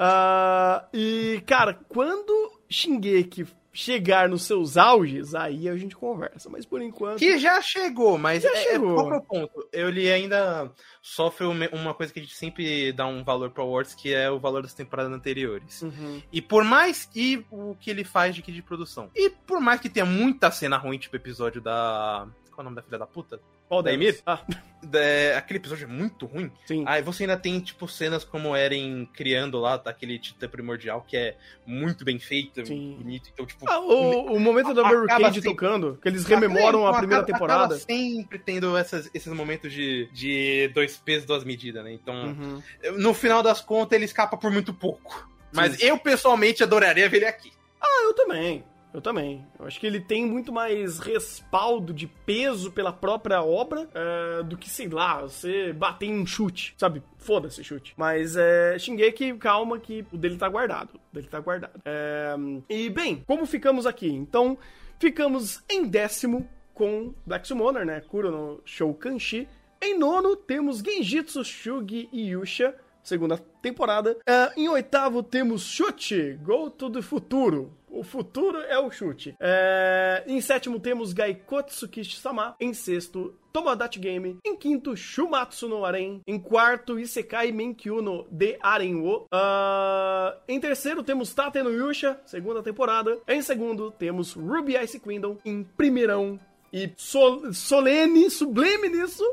Speaker 1: Uh, e, cara, quando Shingeki chegar nos seus auges, aí a gente conversa. Mas por enquanto.
Speaker 2: Que já chegou, mas
Speaker 1: já é, chegou.
Speaker 2: qual é o ponto? Ele ainda sofre uma coisa que a gente sempre dá um valor pro Awards, que é o valor das temporadas anteriores.
Speaker 1: Uhum.
Speaker 2: E por mais que o que ele faz de, de produção. E por mais que tenha muita cena ruim, tipo episódio da. Qual é o nome da filha da puta?
Speaker 1: Qual da Emir?
Speaker 2: Ah. É, aquele episódio é muito ruim.
Speaker 1: Sim.
Speaker 2: Aí você ainda tem, tipo, cenas como Eren criando lá, tá, aquele Titã Primordial, que é muito bem feito, Sim. bonito. Então, tipo.
Speaker 1: Ah, o, o momento da Barricade sempre... tocando, que eles rememoram a primeira acaba, temporada. Acaba
Speaker 2: sempre tendo essas, esses momentos de, de dois pesos, duas medidas, né? Então, uhum. no final das contas, ele escapa por muito pouco. Mas Sim. eu, pessoalmente, adoraria ver ele aqui.
Speaker 1: Ah, eu também. Eu também. Eu acho que ele tem muito mais respaldo de peso pela própria obra uh, do que, sei lá, você bater em um chute, sabe? Foda-se chute. Mas é, Shingeki, calma que o dele tá guardado. O dele tá guardado. É, e bem, como ficamos aqui? Então, ficamos em décimo com Black Summoner, né? Kuro no Show Kanshi. Em nono, temos Genjitsu, Shugi Yusha segunda temporada. Uh, em oitavo temos Chute, Go to the Futuro. O futuro é o chute. É... Em sétimo temos Gaikotsu Kishi-sama. Em sexto, Tomodachi Game. Em quinto, Shumatsu no Aren. Em quarto, Isekai Menkyu no The Arenwo. Uh... Em terceiro, temos Tate no Yusha, segunda temporada. Em segundo, temos Ruby Ice Kingdom. Em primeirão e sol solene, sublime nisso,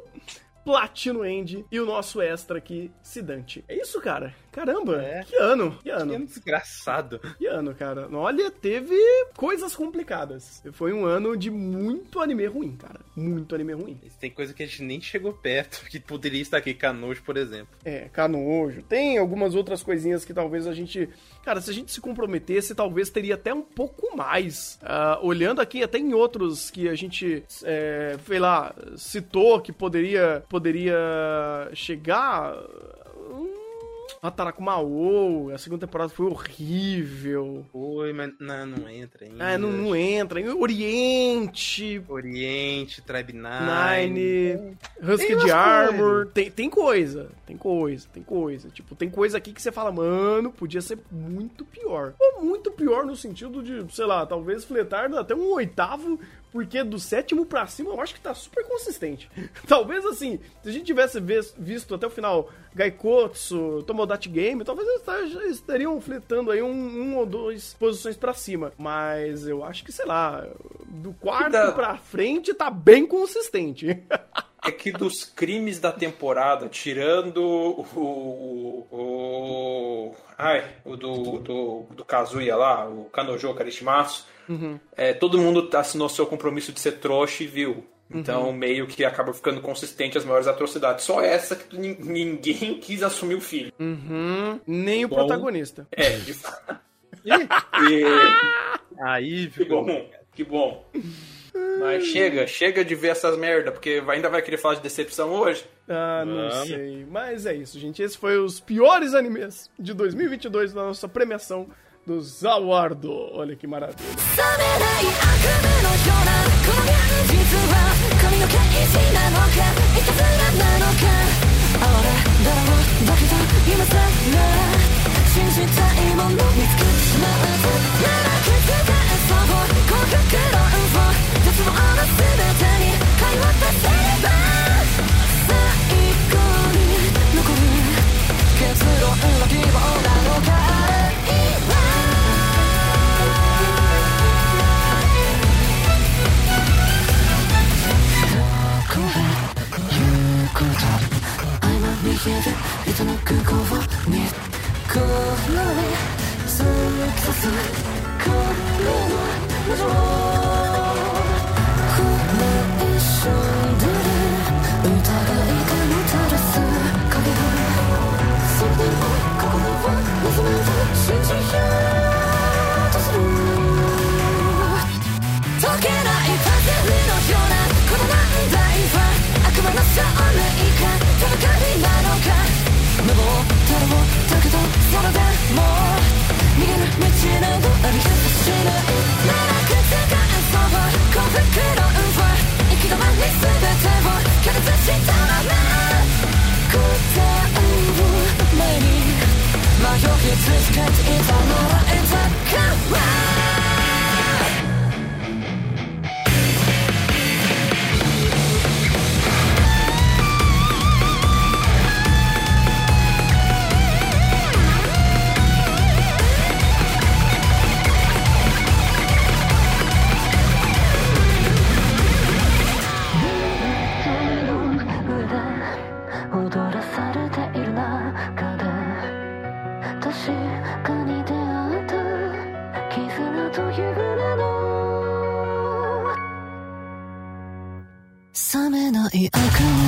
Speaker 1: Platino End e o nosso extra aqui, Sidante. É isso, cara. Caramba, é. que ano, que ano.
Speaker 2: Que ano desgraçado.
Speaker 1: Que ano, cara. Olha, teve coisas complicadas. Foi um ano de muito anime ruim, cara. Muito anime ruim.
Speaker 2: Tem coisa que a gente nem chegou perto, que poderia estar aqui, Canojo, por exemplo.
Speaker 1: É, Canojo. Tem algumas outras coisinhas que talvez a gente... Cara, se a gente se comprometesse, talvez teria até um pouco mais. Uh, olhando aqui, até em outros que a gente, é, sei lá, citou que poderia, poderia chegar Ataraku Maou, a segunda temporada foi horrível.
Speaker 2: Foi, mas não, não entra ainda.
Speaker 1: É, não, não entra. Oriente.
Speaker 2: Oriente, Tribe Nine.
Speaker 1: Nine Husked Armor. Tem, tem coisa, tem coisa, tem coisa. Tipo, tem coisa aqui que você fala, mano, podia ser muito pior. Ou muito pior no sentido de, sei lá, talvez fletar até um oitavo porque do sétimo pra cima eu acho que tá super consistente. Talvez assim, se a gente tivesse visto até o final Gaikotsu, Tomodachi Game, talvez eles estariam fletando aí um, um ou dois posições para cima. Mas eu acho que, sei lá, do quarto da... pra frente tá bem consistente.
Speaker 3: é que dos crimes da temporada, tirando o. o, o ai, o do, do, do Kazuya lá, o Kanojo Karishimasu
Speaker 1: Uhum.
Speaker 3: É, todo mundo assinou seu compromisso de ser trouxa e viu. Então, uhum. meio que acaba ficando consistente as maiores atrocidades. Só essa que ninguém quis assumir o filho.
Speaker 1: Uhum. Nem o Bom, protagonista.
Speaker 3: É, de fato. e...
Speaker 2: Aí,
Speaker 3: Que bom, que bom. Mas chega, chega de ver essas merda, porque ainda vai querer falar de decepção hoje.
Speaker 1: Ah, não sei. Mas é isso, gente. Esses foram os piores animes de 2022 da nossa premiação do Zawardo. Olha que maravilha.
Speaker 4: こと合間に消える糸の空港を見この目その季節この目の魔女 It's just cut, it's all over, it's a cut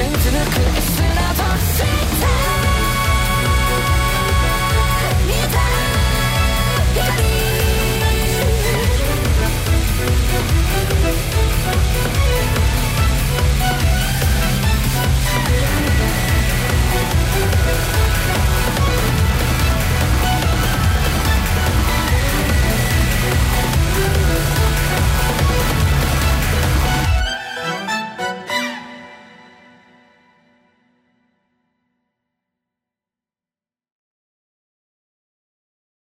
Speaker 4: strength and I couldn't